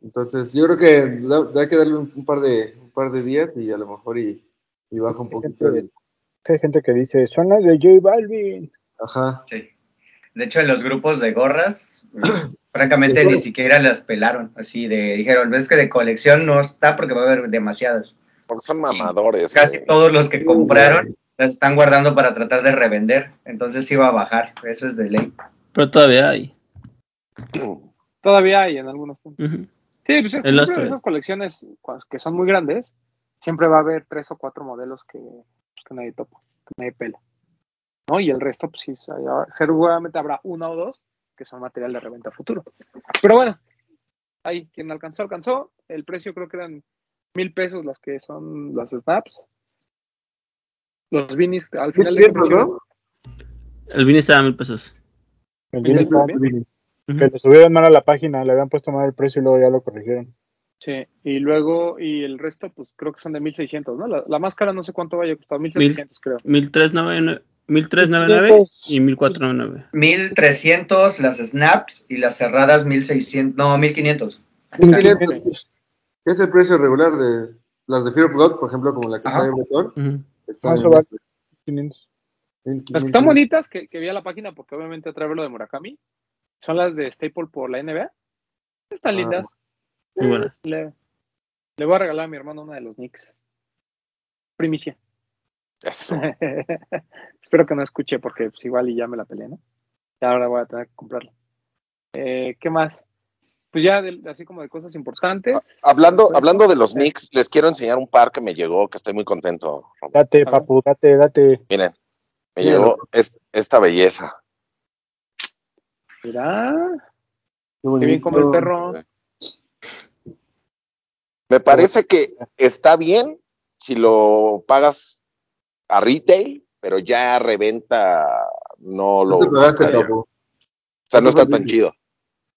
[SPEAKER 4] Entonces, yo creo que da- hay que darle un, un par de un par de días y a lo mejor y, y baja un poquito el,
[SPEAKER 6] Hay gente que dice, son las de J Balvin.
[SPEAKER 4] ajá.
[SPEAKER 3] Sí. De hecho, en los grupos de gorras, <clears throat> francamente ni siquiera las pelaron. Así de, dijeron, ves que de colección no está porque va a haber demasiadas.
[SPEAKER 5] Porque son mamadores.
[SPEAKER 3] Casi
[SPEAKER 5] güey.
[SPEAKER 3] todos los que compraron las están guardando para tratar de revender. Entonces sí va a bajar. Eso es de ley.
[SPEAKER 7] Pero todavía hay. <clears throat>
[SPEAKER 2] Todavía hay en algunos puntos. Sí, pues es esas colecciones que son muy grandes, siempre va a haber tres o cuatro modelos que, que nadie topa, que nadie pela. ¿No? Y el resto, pues sí, hay- seguramente habrá uno o dos que son material de reventa futuro. Pero bueno, ahí, quien alcanzó, alcanzó. El precio creo que eran mil pesos las que son las snaps. Los vinis al final de
[SPEAKER 4] 1500, ¿no?
[SPEAKER 7] El Vini estaba a mil pesos.
[SPEAKER 6] El
[SPEAKER 2] ¿Mil
[SPEAKER 6] Vini
[SPEAKER 2] pesos
[SPEAKER 6] estaba-
[SPEAKER 2] también?
[SPEAKER 7] Ujú.
[SPEAKER 6] que le subieron mal a la página, le habían puesto mal el precio y luego ya lo corrigieron.
[SPEAKER 2] Sí, y luego, y el resto, pues creo que son de 1600, ¿no? La, la más cara no sé cuánto vaya a costar, 1700 creo.
[SPEAKER 7] 1399 1399 y 1499.
[SPEAKER 3] 1300 las snaps y las cerradas 1600. No, 1500.
[SPEAKER 4] 1500, que es el precio regular de las de Fear of God, por ejemplo, como la que
[SPEAKER 3] Ajá.
[SPEAKER 4] trae están
[SPEAKER 6] Ah,
[SPEAKER 4] en
[SPEAKER 6] vale. 500.
[SPEAKER 4] mil-
[SPEAKER 2] Las que están bonitas, que, que vi a la página, porque obviamente trae lo de Murakami, son las de Staple por la NBA. Están
[SPEAKER 4] Ah.
[SPEAKER 2] lindas.
[SPEAKER 7] Muy.
[SPEAKER 2] Le, le voy a regalar a mi hermano una de los Knicks. Primicia.
[SPEAKER 5] Eso. <laughs>
[SPEAKER 2] Espero que no escuche, porque pues, igual y ya me la peleé, ¿no? Y ahora voy a tener que comprarla. Eh, ¿Qué más? Pues ya, de- así como de cosas importantes.
[SPEAKER 5] Hablando,
[SPEAKER 2] Pues,
[SPEAKER 5] hablando de los Knicks, les quiero enseñar un par que me llegó, que estoy muy contento.
[SPEAKER 6] Date, papu, date, date.
[SPEAKER 5] Miren, me
[SPEAKER 4] Míralo.
[SPEAKER 5] llegó es- esta belleza.
[SPEAKER 2] Mira,
[SPEAKER 4] Qué
[SPEAKER 2] qué bien come el perro.
[SPEAKER 5] Me parece que está bien si lo pagas a retail, pero ya a reventa no lo. O sea, no está
[SPEAKER 4] ¿Cuánto
[SPEAKER 5] tan chido.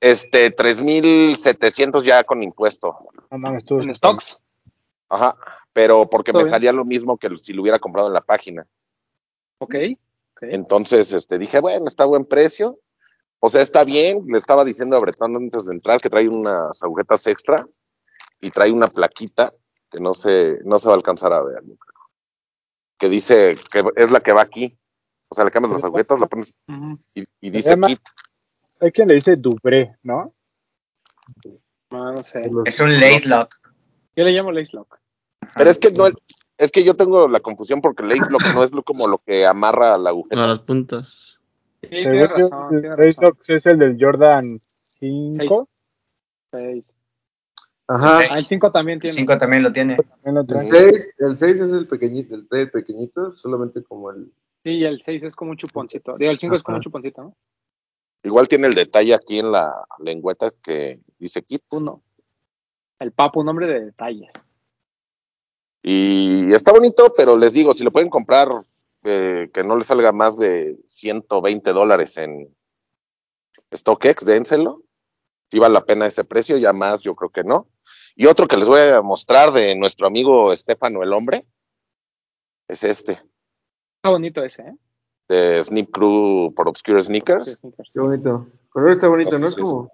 [SPEAKER 5] Este, 3.700 ya con impuesto.
[SPEAKER 6] No mames, tú.
[SPEAKER 2] En stocks.
[SPEAKER 5] Ajá. Pero porque me
[SPEAKER 2] bien.
[SPEAKER 5] salía lo mismo que si lo hubiera comprado en la página.
[SPEAKER 2] Ok. ok.
[SPEAKER 5] Entonces, este, dije, bueno, está a buen precio. O sea, está bien. Le estaba diciendo a Bretón antes de entrar que trae unas agujetas extras y trae una plaquita que no se, no se va a alcanzar a ver. yo creo. Que dice que es la que va aquí. O sea, le cambias las agujetas, la pones y, dice
[SPEAKER 6] llama-
[SPEAKER 5] kit.
[SPEAKER 6] Hay quien le dice Dubré, ¿no?
[SPEAKER 2] No, no sé.
[SPEAKER 3] Es un lace lock.
[SPEAKER 2] Yo le llamo Lace Lock.
[SPEAKER 5] Pero es que no, es que yo tengo la confusión porque lace lock no es lo- como lo que amarra la agujeta.
[SPEAKER 7] A las puntas.
[SPEAKER 2] Sí, tiene razón. Tiene razón.
[SPEAKER 6] Lock es el del Jordan 5.
[SPEAKER 2] Seis.
[SPEAKER 4] Ajá.
[SPEAKER 2] Ah, el 5 también
[SPEAKER 3] El
[SPEAKER 2] tiene.
[SPEAKER 3] 5 también lo tiene.
[SPEAKER 6] También lo
[SPEAKER 4] El
[SPEAKER 6] trae.
[SPEAKER 4] 6, el 6 es el pequeñito, el trae el pequeñito, solamente como el...
[SPEAKER 2] Sí, y el 6 es como un chuponcito. Digo, el 5 es como un chuponcito, ¿no?
[SPEAKER 5] Igual tiene el detalle aquí en la lengüeta que dice kit.
[SPEAKER 2] Uno. El papo, un nombre de detalles.
[SPEAKER 5] Y está bonito, pero les digo, si lo pueden comprar, eh, que no les salga más de 120 dólares en StockX, dénselo. Si vale la pena ese precio, ya más yo creo que no. Y otro que les voy a mostrar de nuestro amigo Estefano el Hombre, es este,
[SPEAKER 2] Está bonito ese, ¿eh?
[SPEAKER 5] de Snip Crew por Obscure Sneakers.
[SPEAKER 4] Qué bonito. El color está bonito,
[SPEAKER 5] No
[SPEAKER 4] Es como...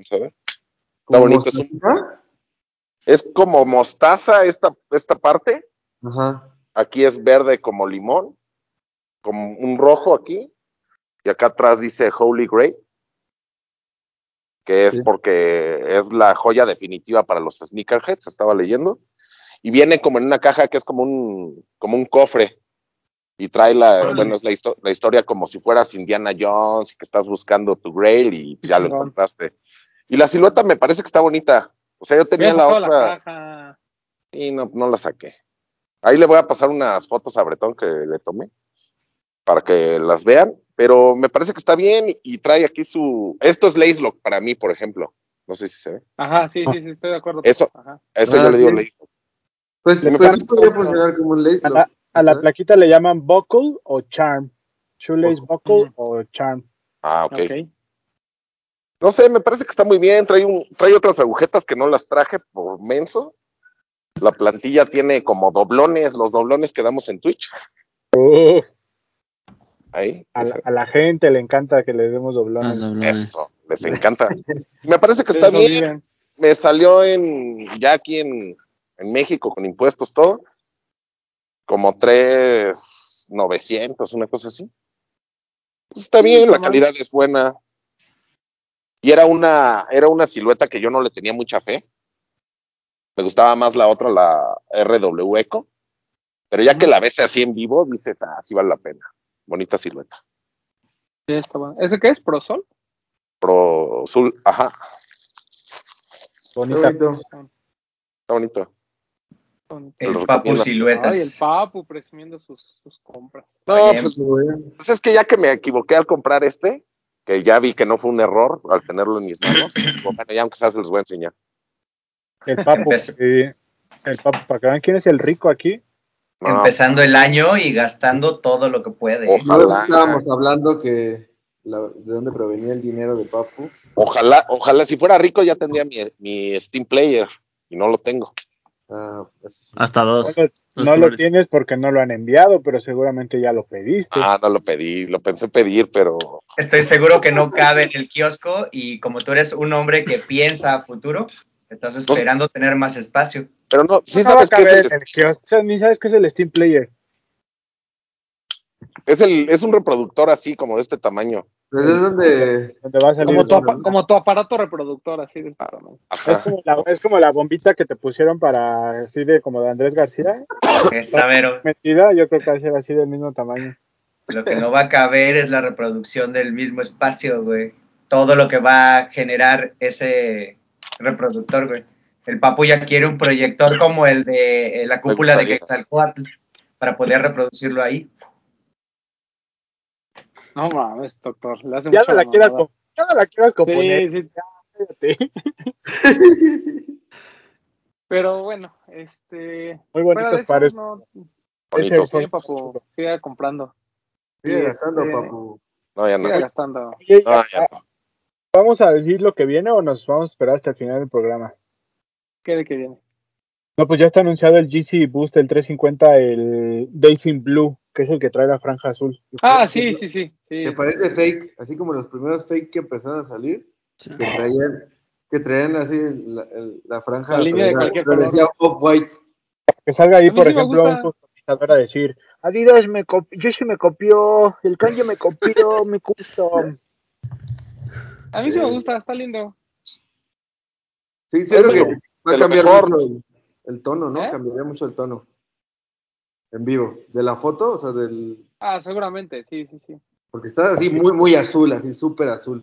[SPEAKER 4] como
[SPEAKER 5] bonito, es un-
[SPEAKER 4] mostacita.
[SPEAKER 5] Es como mostaza esta, esta parte.
[SPEAKER 4] Ajá.
[SPEAKER 5] Aquí es verde como limón, como un rojo aquí, y acá atrás dice Holy Grail, que es
[SPEAKER 4] Sí.
[SPEAKER 5] porque es la joya definitiva para los sneakerheads, estaba leyendo, y viene como en una caja que es como un, como un cofre, y trae la, bueno, es la, histo- la historia como si fueras Indiana Jones y que estás buscando tu Grail y ya lo encontraste. Y la silueta me parece que está bonita. O sea, yo tenía la otra.
[SPEAKER 2] la caja.
[SPEAKER 5] Y no, no la saqué. Ahí le voy a pasar unas fotos a Bretón que le tomé para que las vean, pero me parece que está bien y, trae aquí su... Esto es Lace Lock para mí, por ejemplo. No sé si se ve.
[SPEAKER 2] Ajá, sí, sí, sí, estoy de acuerdo.
[SPEAKER 5] Eso.
[SPEAKER 2] Ajá.
[SPEAKER 5] Eso
[SPEAKER 4] Ah,
[SPEAKER 5] yo le digo
[SPEAKER 4] sí. Pues,
[SPEAKER 5] Sí,
[SPEAKER 4] pues sí podría funcionar como un lace
[SPEAKER 6] A
[SPEAKER 4] lock.
[SPEAKER 6] la, a la plaquita le llaman buckle o charm. Shoelace buckle o charm.
[SPEAKER 5] Ah, ok.
[SPEAKER 2] ok.
[SPEAKER 5] No sé, me parece que está muy bien. Trae, un, trae otras agujetas que no las traje por menso. La plantilla tiene como doblones, los doblones que damos en Twitch.
[SPEAKER 6] Uh,
[SPEAKER 5] Ahí.
[SPEAKER 6] a, la,
[SPEAKER 5] ese-
[SPEAKER 6] a la gente le encanta que le demos doblones.
[SPEAKER 7] doblones.
[SPEAKER 5] Eso, les encanta. <laughs> Me parece que está bien. me salió en, ya aquí en, en México con impuestos todo, como tres novecientos, una cosa así. Pues está bien, la calidad es buena. Y era una, era una silueta que yo no le tenía mucha fe. Me gustaba más la otra, la RW Eco. Pero ya que la ves así en vivo, dices, ah, sí vale la pena. Bonita silueta.
[SPEAKER 2] Sí, está bueno. ¿Ese qué es? ¿Prosol?
[SPEAKER 5] Pro Sul, ajá,
[SPEAKER 6] Bonita.
[SPEAKER 4] Bonito.
[SPEAKER 5] está bonito.
[SPEAKER 3] El
[SPEAKER 5] Los
[SPEAKER 3] Papu
[SPEAKER 5] recomiendo.
[SPEAKER 3] Siluetas.
[SPEAKER 2] Ay, el Papu presumiendo sus, sus compras.
[SPEAKER 5] No, pues, pues es que ya que me equivoqué al comprar este, que ya vi que no fue un error al tenerlo en mis manos, digo, <clears throat> bueno, ya aunque sea se los voy a enseñar.
[SPEAKER 6] El <laughs> sí. El papo, para que vean quién es el rico aquí.
[SPEAKER 5] No,
[SPEAKER 3] Empezando el año y gastando todo lo que puede.
[SPEAKER 5] Ojalá.
[SPEAKER 4] No estábamos hablando que la- de dónde provenía el dinero de Papu.
[SPEAKER 5] Ojalá, ojalá, si fuera rico ya tendría mi, mi Steam Player y no lo tengo.
[SPEAKER 4] Ah, eso sí.
[SPEAKER 7] Hasta dos.
[SPEAKER 6] no lo tienes porque no lo han enviado, pero seguramente ya lo pediste.
[SPEAKER 5] Ah, no lo pedí, lo pensé pedir, pero
[SPEAKER 3] Estoy seguro que no cabe en el kiosco y como tú eres un hombre que piensa a futuro, estás esperando tener más espacio.
[SPEAKER 5] Pero no, sí
[SPEAKER 6] No va a
[SPEAKER 5] sabes que es
[SPEAKER 6] caber
[SPEAKER 5] el,
[SPEAKER 6] el kiosco. O sea, ni sabes qué es el Steam Player.
[SPEAKER 5] es el, es un reproductor así como de este tamaño.
[SPEAKER 4] Pues es donde.
[SPEAKER 6] Donde va a salir.
[SPEAKER 2] Como tu, apa- como tu aparato reproductor, así de este tamaño.
[SPEAKER 6] Es como, la, es como la bombita que te pusieron para así de como de Andrés García. Metida, yo creo que va a ser así del mismo tamaño.
[SPEAKER 3] lo que no va a caber es la reproducción del mismo espacio, güey. Todo lo que va a generar ese reproductor, güey. El Papu ya quiere un proyector como el de eh, la cúpula de. Quetzalcoatl para poder reproducirlo ahí.
[SPEAKER 2] No mames, doctor. Le hace
[SPEAKER 6] Ya
[SPEAKER 2] mucho
[SPEAKER 6] no la quieras, ya no la quieras componer.
[SPEAKER 2] Sí, sí.
[SPEAKER 6] cállate. <laughs>
[SPEAKER 2] Pero bueno, este.
[SPEAKER 6] Muy bonitos
[SPEAKER 2] eso,
[SPEAKER 6] pares.
[SPEAKER 2] no.
[SPEAKER 5] Bonito.
[SPEAKER 2] Sí, papu, siga comprando.
[SPEAKER 4] Sigue
[SPEAKER 2] Sí,
[SPEAKER 4] gastando,
[SPEAKER 2] este,
[SPEAKER 4] Papu.
[SPEAKER 5] No, ya no.
[SPEAKER 2] Siga gastando.
[SPEAKER 5] No, ya no.
[SPEAKER 6] ¿Vamos a decir lo que viene o nos vamos a esperar hasta el final del programa?
[SPEAKER 2] ¿Qué de que viene?
[SPEAKER 6] No, pues ya está anunciado el GC Boost, el 350, el Days in Blue, que es el que trae la franja azul.
[SPEAKER 2] Ah, sí, sí, sí. sí.
[SPEAKER 4] Que parece fake, así como los primeros fake que empezaron a salir,
[SPEAKER 7] Sí.
[SPEAKER 4] que traían, que traían así la, el- la franja,
[SPEAKER 2] La línea de
[SPEAKER 4] pero,
[SPEAKER 2] cualquier
[SPEAKER 4] pero
[SPEAKER 2] color.
[SPEAKER 4] decía off-white.
[SPEAKER 6] Que salga ahí, por
[SPEAKER 2] sí
[SPEAKER 6] ejemplo, un customizador a decir, Adidas me copió, yo sí me copió, el Kanye me copió <laughs> mi custom.
[SPEAKER 2] A mí sí me gusta, está lindo.
[SPEAKER 4] Sí, siento
[SPEAKER 5] Es
[SPEAKER 4] que
[SPEAKER 5] de
[SPEAKER 4] va a cambiar
[SPEAKER 5] mejor.
[SPEAKER 4] mucho el, tono, ¿no?
[SPEAKER 2] ¿Eh?
[SPEAKER 4] Cambiaría mucho el tono. En vivo. De la foto, o sea, del.
[SPEAKER 2] Ah, seguramente, sí, sí, sí.
[SPEAKER 4] Porque está así muy, muy azul, así súper azul.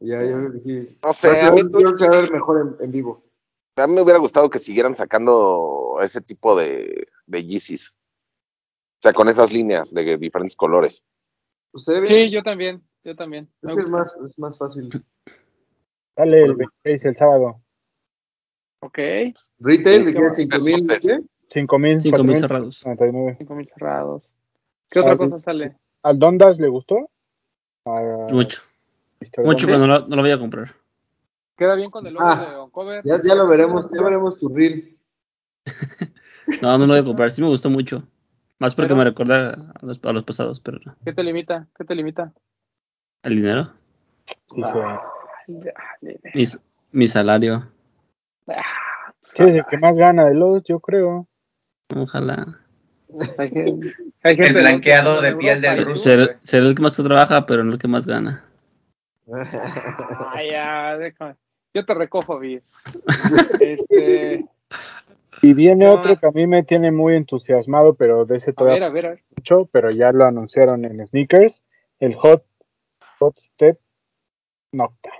[SPEAKER 4] Ya, yo creo que sí.
[SPEAKER 5] No sé, a mí-
[SPEAKER 4] yo creo que va a ver mejor en, en vivo.
[SPEAKER 5] A mí me hubiera gustado que siguieran sacando ese tipo de, de Yeezys. O sea, con esas líneas de diferentes colores.
[SPEAKER 4] ¿Usted bien?
[SPEAKER 2] Sí, yo también, yo también.
[SPEAKER 4] Es que es más, es más fácil.
[SPEAKER 6] Sale el 26 el sábado.
[SPEAKER 2] Ok,
[SPEAKER 4] Retail,
[SPEAKER 2] Sí,
[SPEAKER 4] ¿de
[SPEAKER 2] qué
[SPEAKER 4] qué?
[SPEAKER 2] va-
[SPEAKER 4] ¿Cinco mil?
[SPEAKER 6] 5 mil.
[SPEAKER 7] Cinco mil cerrados.
[SPEAKER 6] 99.
[SPEAKER 2] 5 mil cerrados. ¿Qué otra
[SPEAKER 6] Ah,
[SPEAKER 2] cosa sale?
[SPEAKER 6] ¿Al Dondas le gustó? A-
[SPEAKER 7] Mucho. Mucho, pero no lo, no lo voy a comprar.
[SPEAKER 2] ¿Queda bien con el logo
[SPEAKER 4] Ah,
[SPEAKER 2] de Oncover?
[SPEAKER 4] Ya, ya lo veremos, ya veremos tu reel. <laughs>
[SPEAKER 7] No, no lo voy a comprar. Sí me gustó mucho. Más porque
[SPEAKER 2] Pero-
[SPEAKER 7] me recuerda a los, a los pasados, pero no.
[SPEAKER 2] ¿Qué te limita? ¿Qué te limita?
[SPEAKER 7] El dinero.
[SPEAKER 2] Ay, dale.
[SPEAKER 7] Mi, mi salario.
[SPEAKER 2] Ah,
[SPEAKER 6] sí, es el que más gana de los, yo creo.
[SPEAKER 7] Ojalá.
[SPEAKER 2] Hay hay
[SPEAKER 3] El blanqueado de piel ruso.
[SPEAKER 2] tú,
[SPEAKER 7] Ser, el que más trabaja, pero no el que más gana.
[SPEAKER 2] Ay, ya, déjame. Yo te recojo, Vid. <laughs> Este,
[SPEAKER 6] Y viene
[SPEAKER 2] ¿Qué
[SPEAKER 6] otro
[SPEAKER 2] más?
[SPEAKER 6] que a mí me tiene muy entusiasmado, pero de ese todavía
[SPEAKER 2] a ver, a ver.
[SPEAKER 6] mucho, pero ya lo anunciaron en sneakers, el Hot, Hot Step Nocta.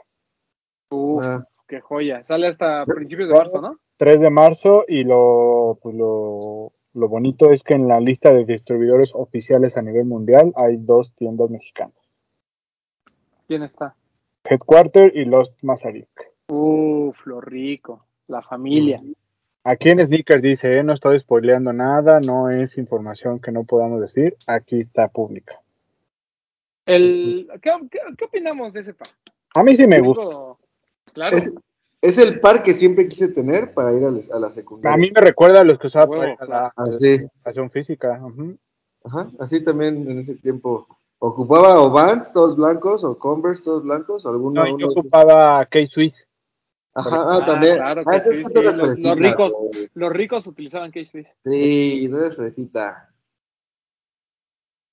[SPEAKER 2] Uf,
[SPEAKER 4] Ah,
[SPEAKER 2] qué joya. Sale hasta principios de marzo, ¿no?
[SPEAKER 6] 3 de marzo y lo, pues lo, lo bonito es que en la lista de distribuidores oficiales a nivel mundial hay dos tiendas mexicanas,
[SPEAKER 2] ¿Quién está?
[SPEAKER 6] Headquarter y Lost Mazarik.
[SPEAKER 2] Uf, lo rico. La familia.
[SPEAKER 6] Aquí en Sneakers dice, eh, no estoy spoileando nada, no es información que no podamos decir, aquí está pública.
[SPEAKER 2] El, ¿qué, qué, qué opinamos de ese par?
[SPEAKER 6] A mí sí me gusta.
[SPEAKER 2] Claro.
[SPEAKER 4] es, es el par que siempre quise tener para ir a, la- a la secundaria.
[SPEAKER 6] A mí me recuerda a los que usaba
[SPEAKER 2] Huevo,
[SPEAKER 6] para la,
[SPEAKER 4] Ah,
[SPEAKER 6] la educación física.
[SPEAKER 4] Ajá, así también en ese tiempo. Ocupaba o Vans, todos blancos, o Converse, todos blancos, alguno
[SPEAKER 6] No, yo
[SPEAKER 4] uno
[SPEAKER 6] ocupaba K-Swiss.
[SPEAKER 4] Ajá,
[SPEAKER 2] Ah,
[SPEAKER 4] ah, también.
[SPEAKER 2] claro
[SPEAKER 4] ah, es
[SPEAKER 2] sí,
[SPEAKER 4] tú eres
[SPEAKER 2] los- ricos.
[SPEAKER 4] güey.
[SPEAKER 2] Los ricos utilizaban K-Swiss.
[SPEAKER 4] Sí, tú eres fresita.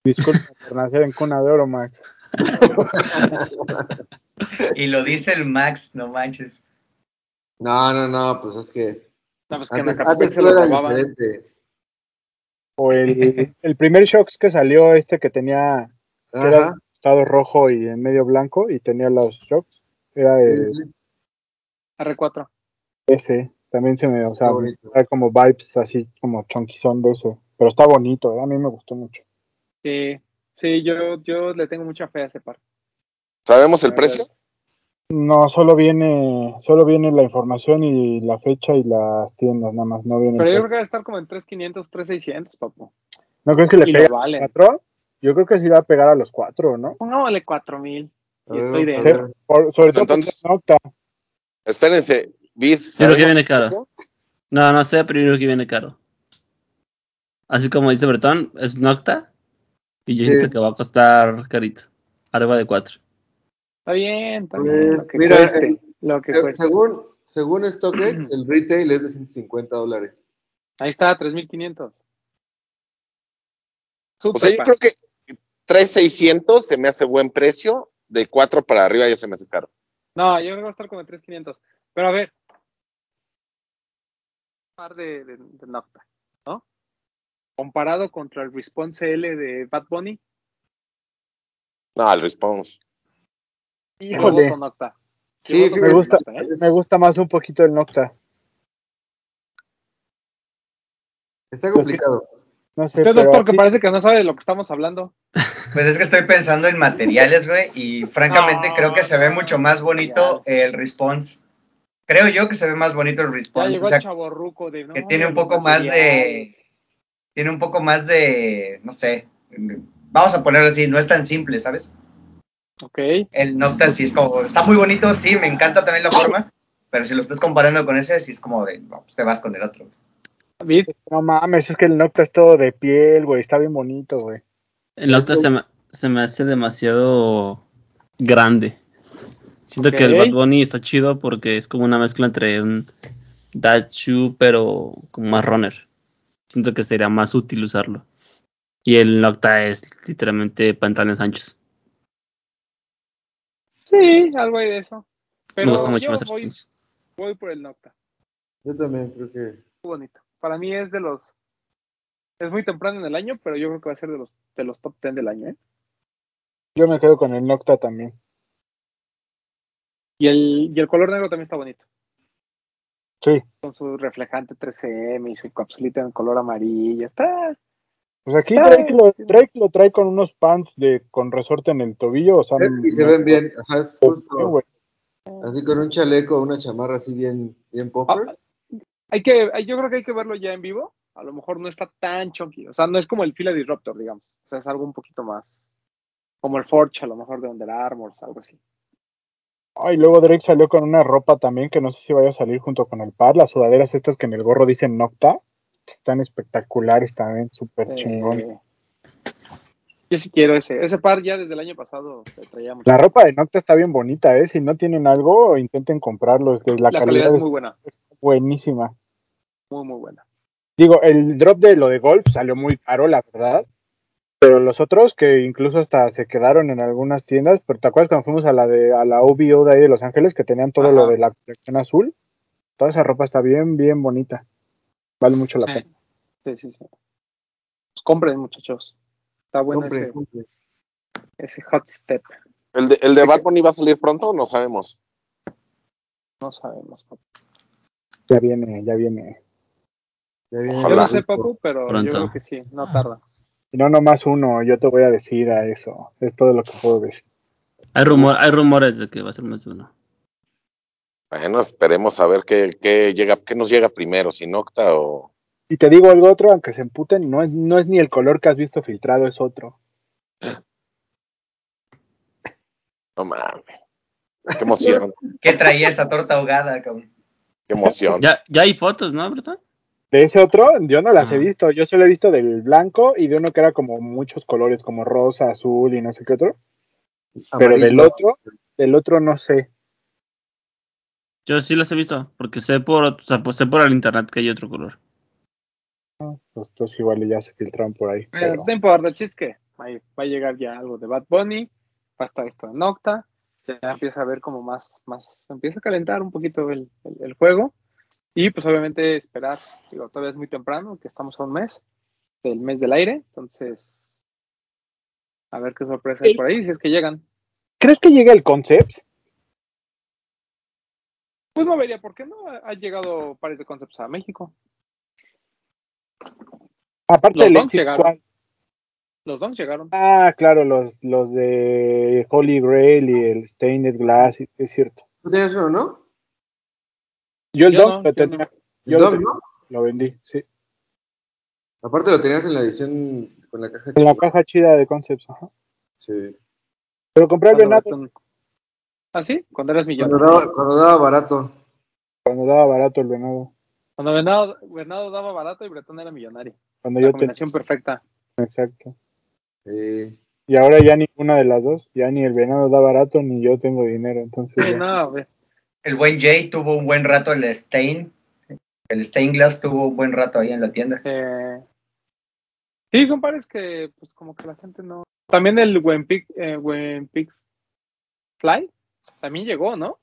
[SPEAKER 6] Disculpa por nacer en cuna de oro, Max. <laughs>
[SPEAKER 3] Y lo dice el Max, no manches.
[SPEAKER 4] No, no, no, pues es que
[SPEAKER 2] No, pues que
[SPEAKER 4] antes,
[SPEAKER 2] Acapulco
[SPEAKER 4] antes
[SPEAKER 2] se los
[SPEAKER 4] era
[SPEAKER 2] robaban.
[SPEAKER 4] diferente.
[SPEAKER 6] O el, el primer Shocks que salió, este que tenía, que era estado rojo y en medio blanco y tenía los Shocks. Era el,
[SPEAKER 4] sí,
[SPEAKER 2] R4.
[SPEAKER 6] ese. También se me, o sea, hay como vibes así como chonquizón de eso. Pero está bonito, ¿eh? a mí me gustó mucho.
[SPEAKER 2] Sí, sí, yo, yo le tengo mucha fe a ese par.
[SPEAKER 5] ¿Sabemos el
[SPEAKER 2] La
[SPEAKER 5] precio?
[SPEAKER 6] No, solo viene, solo viene la información y la fecha y las tiendas, nada más, no viene
[SPEAKER 2] Pero yo creo que va a estar como en 3,500, 3,600, papu.
[SPEAKER 6] ¿No crees que le pegue a los cuatro? Yo creo que sí va a pegar a los cuatro, ¿no?
[SPEAKER 2] No vale 4,000.
[SPEAKER 4] A
[SPEAKER 2] Y estoy.
[SPEAKER 6] Por- sobre todo
[SPEAKER 5] Entonces-
[SPEAKER 6] Nocta.
[SPEAKER 5] Espérense, Vid,
[SPEAKER 7] creo que
[SPEAKER 5] ¿sabemos
[SPEAKER 7] viene caro. No, no sé, pero yo creo que viene caro. Así como dice Bretón, es Nocta. Y yo
[SPEAKER 4] Sí.
[SPEAKER 7] siento que va a costar carito. Arriba de 4.
[SPEAKER 2] Está bien, está
[SPEAKER 4] Pues,
[SPEAKER 2] bien. Lo que
[SPEAKER 4] mira,
[SPEAKER 2] cueste.
[SPEAKER 4] el-
[SPEAKER 2] lo que
[SPEAKER 4] Se- según, según StockX, el retail es de 150 dólares.
[SPEAKER 2] Ahí está, 3,500.
[SPEAKER 5] O sea, yo creo que 3,600 se me hace buen precio. De 4 para arriba ya se me hace caro.
[SPEAKER 2] No, yo creo que va a estar como en 3,500. Pero a ver. Par de, de, de Nocta, ¿no? Comparado contra el Response L de Bad Bunny.
[SPEAKER 5] No, el response.
[SPEAKER 6] Híjole.
[SPEAKER 2] voto Nocta.
[SPEAKER 4] Sí,
[SPEAKER 6] Me gusta,
[SPEAKER 2] Nocta, ¿eh?
[SPEAKER 6] me gusta más un poquito el Nocta.
[SPEAKER 4] Está complicado.
[SPEAKER 6] No sé,
[SPEAKER 2] Usted,
[SPEAKER 6] pero
[SPEAKER 2] doctor, que
[SPEAKER 6] así-
[SPEAKER 2] parece que no sabe de lo que estamos hablando.
[SPEAKER 3] Pues es que estoy pensando en materiales, güey, y francamente
[SPEAKER 2] No,
[SPEAKER 3] creo que se ve mucho más bonito el response. Creo yo que se ve más bonito el
[SPEAKER 2] Ya
[SPEAKER 3] response.
[SPEAKER 2] llegó
[SPEAKER 3] o sea,
[SPEAKER 2] el de. no,
[SPEAKER 3] que tiene un poco más de. Tiene un poco más de. No sé. Vamos a ponerlo así, no es tan simple, ¿sabes?
[SPEAKER 2] Ok.
[SPEAKER 3] El Nocta sí es como. Está muy bonito, sí, me encanta también la forma. Pero si lo estás comparando con ese, sí es como de. No, pues te vas con el otro.
[SPEAKER 2] David,
[SPEAKER 6] No mames, es que el Nocta es todo de piel, güey. Está bien bonito, güey.
[SPEAKER 7] El Nocta se me, se me hace demasiado grande. Siento que el. Bad Bunny está chido porque es como una mezcla entre un Dachu, pero como más runner. Siento que sería más útil usarlo. Y el Nocta es literalmente pantalones anchos.
[SPEAKER 2] Sí, algo hay de eso. Pero
[SPEAKER 7] me gusta mucho
[SPEAKER 2] yo
[SPEAKER 7] más
[SPEAKER 2] voy, voy por el Nocta.
[SPEAKER 4] Yo también creo que.
[SPEAKER 2] Muy bonito. Para mí es de los. Es muy temprano en el año, pero yo creo que va a ser de los, de los top 10 del año, ¿eh?
[SPEAKER 6] Yo me quedo con el Nocta también.
[SPEAKER 2] Y el, y el color negro también está bonito.
[SPEAKER 6] Sí.
[SPEAKER 2] Con su reflejante 3M y su capsulita en color amarillo. Está.
[SPEAKER 6] Pues aquí Drake lo. Drake lo trae con unos pants de con resorte en el tobillo, o sea,
[SPEAKER 4] Y se ven bien. Ajá, es justo. Así con un chaleco, una chamarra así bien, bien popper.
[SPEAKER 2] Ah, hay que, yo creo que hay que verlo ya en vivo. A lo mejor no está tan chunky. O sea, no es como el Fila Disruptor, digamos. O sea, es algo un poquito más. Como el Forge, a lo mejor de Under Armour, algo así.
[SPEAKER 6] Ay, luego Drake salió con una ropa también que no sé si vaya a salir junto con el par, las sudaderas estas que en el gorro dicen Nocta, están espectaculares también, súper
[SPEAKER 2] Eh,
[SPEAKER 6] chingón.
[SPEAKER 2] yo sí quiero ese. Ese par ya desde el año pasado se traía mucho.
[SPEAKER 6] La ropa de Nocta está bien bonita, ¿eh? Si no tienen algo, intenten comprarlo, es que la,
[SPEAKER 2] La
[SPEAKER 6] calidad,
[SPEAKER 2] calidad es
[SPEAKER 6] es
[SPEAKER 2] muy buena.
[SPEAKER 6] buenísima.
[SPEAKER 2] Muy, muy buena.
[SPEAKER 6] Digo, el drop de lo de golf salió muy caro, la verdad. Pero los otros, que incluso hasta se quedaron en algunas tiendas, pero ¿te acuerdas cuando fuimos a la de a la OVO de ahí de Los Ángeles, que tenían todo
[SPEAKER 2] Ajá.
[SPEAKER 6] lo de la colección azul? Toda esa ropa está bien, bien bonita. Vale mucho la
[SPEAKER 2] Sí,
[SPEAKER 6] pena.
[SPEAKER 2] sí, sí. sí. Pues compren, muchachos. Está bueno
[SPEAKER 4] Compre,
[SPEAKER 2] ese,
[SPEAKER 4] compre.
[SPEAKER 2] ese hot step.
[SPEAKER 5] ¿El de, el de Bad Bunny va a salir pronto? No sabemos.
[SPEAKER 2] No sabemos. papu.
[SPEAKER 6] Ya viene, ya viene.
[SPEAKER 4] Ya viene
[SPEAKER 2] Yo no sé, Papu, pero
[SPEAKER 7] Pronto.
[SPEAKER 2] yo creo que sí. No tarda.
[SPEAKER 6] Y no nomás uno, yo te voy a decir a eso. Es todo lo que puedo decir.
[SPEAKER 7] Hay, rumor, hay rumores de que va a ser más de uno.
[SPEAKER 5] Bueno, esperemos a ver qué, qué llega, qué nos llega primero, si Nocta o.
[SPEAKER 6] Y te digo algo otro, aunque se emputen, no es, no es ni el color que has visto filtrado, es otro.
[SPEAKER 5] No mames. Qué emoción, <laughs>
[SPEAKER 3] ¿Qué traía esa torta ahogada, cabrón?
[SPEAKER 5] qué emoción.
[SPEAKER 7] Ya, ya hay fotos, ¿no, Bretón?
[SPEAKER 6] De ese otro, yo no las he visto. Yo solo he visto del blanco y de uno que era como muchos colores, como rosa, azul y no sé qué otro. Pero del otro, del otro no sé.
[SPEAKER 7] Yo sí las he visto, porque sé por, o sea, pues sé por el internet que hay otro color.
[SPEAKER 6] Pues estos igual ya se filtraron por ahí.
[SPEAKER 2] Eh,
[SPEAKER 6] Pero...
[SPEAKER 2] no importa, el chiste es que ahí va a llegar ya algo de Bad Bunny, va a estar esto en Octa, ya empieza a ver como más, más, empieza a calentar un poquito el, el- el juego y pues obviamente esperar, digo, todavía es muy temprano, que estamos a un mes del mes del aire, entonces a ver qué sorpresa hay por ahí, si es que llegan.
[SPEAKER 6] ¿Crees que llega el concept?
[SPEAKER 2] Pues no vería por qué no, ha, llegado pares de concepts a México.
[SPEAKER 6] Aparte
[SPEAKER 2] Los Donks llegaron. Los Dons llegaron.
[SPEAKER 6] Ah, claro, los, los de Holy Grail y el Stained Glass, es cierto.
[SPEAKER 4] ¿Tú tienes uno, no?
[SPEAKER 6] Yo el
[SPEAKER 2] Yo no,
[SPEAKER 6] lo
[SPEAKER 2] yo
[SPEAKER 6] tenía, yo
[SPEAKER 4] Dom,
[SPEAKER 6] lo, tenía,
[SPEAKER 4] ¿no?
[SPEAKER 6] lo vendí, sí.
[SPEAKER 4] Aparte lo tenías en la edición con la caja
[SPEAKER 6] En la
[SPEAKER 4] chica.
[SPEAKER 6] caja chida de Concepts, ajá.
[SPEAKER 4] Sí.
[SPEAKER 6] Pero compré el venado
[SPEAKER 2] ¿Ah, sí? Cuando eras
[SPEAKER 4] Cuando
[SPEAKER 2] millonario.
[SPEAKER 4] daba, cuando daba barato.
[SPEAKER 6] cuando daba barato el venado.
[SPEAKER 2] Cuando Venado, Venado daba barato y Bretón era millonario.
[SPEAKER 6] Cuando
[SPEAKER 2] La
[SPEAKER 6] yo
[SPEAKER 2] combinación perfecta.
[SPEAKER 6] exacto.
[SPEAKER 4] Sí.
[SPEAKER 6] Y ahora ya ninguna de las dos, ya ni el venado da barato ni yo tengo dinero, entonces
[SPEAKER 2] Sí, no.
[SPEAKER 3] El buen Jay tuvo un buen rato el Stain. El Stain Glass tuvo un buen rato ahí en la tienda.
[SPEAKER 2] Eh, sí, son pares que, pues, como que la gente no. También el Pig, eh, Fly también llegó, ¿no?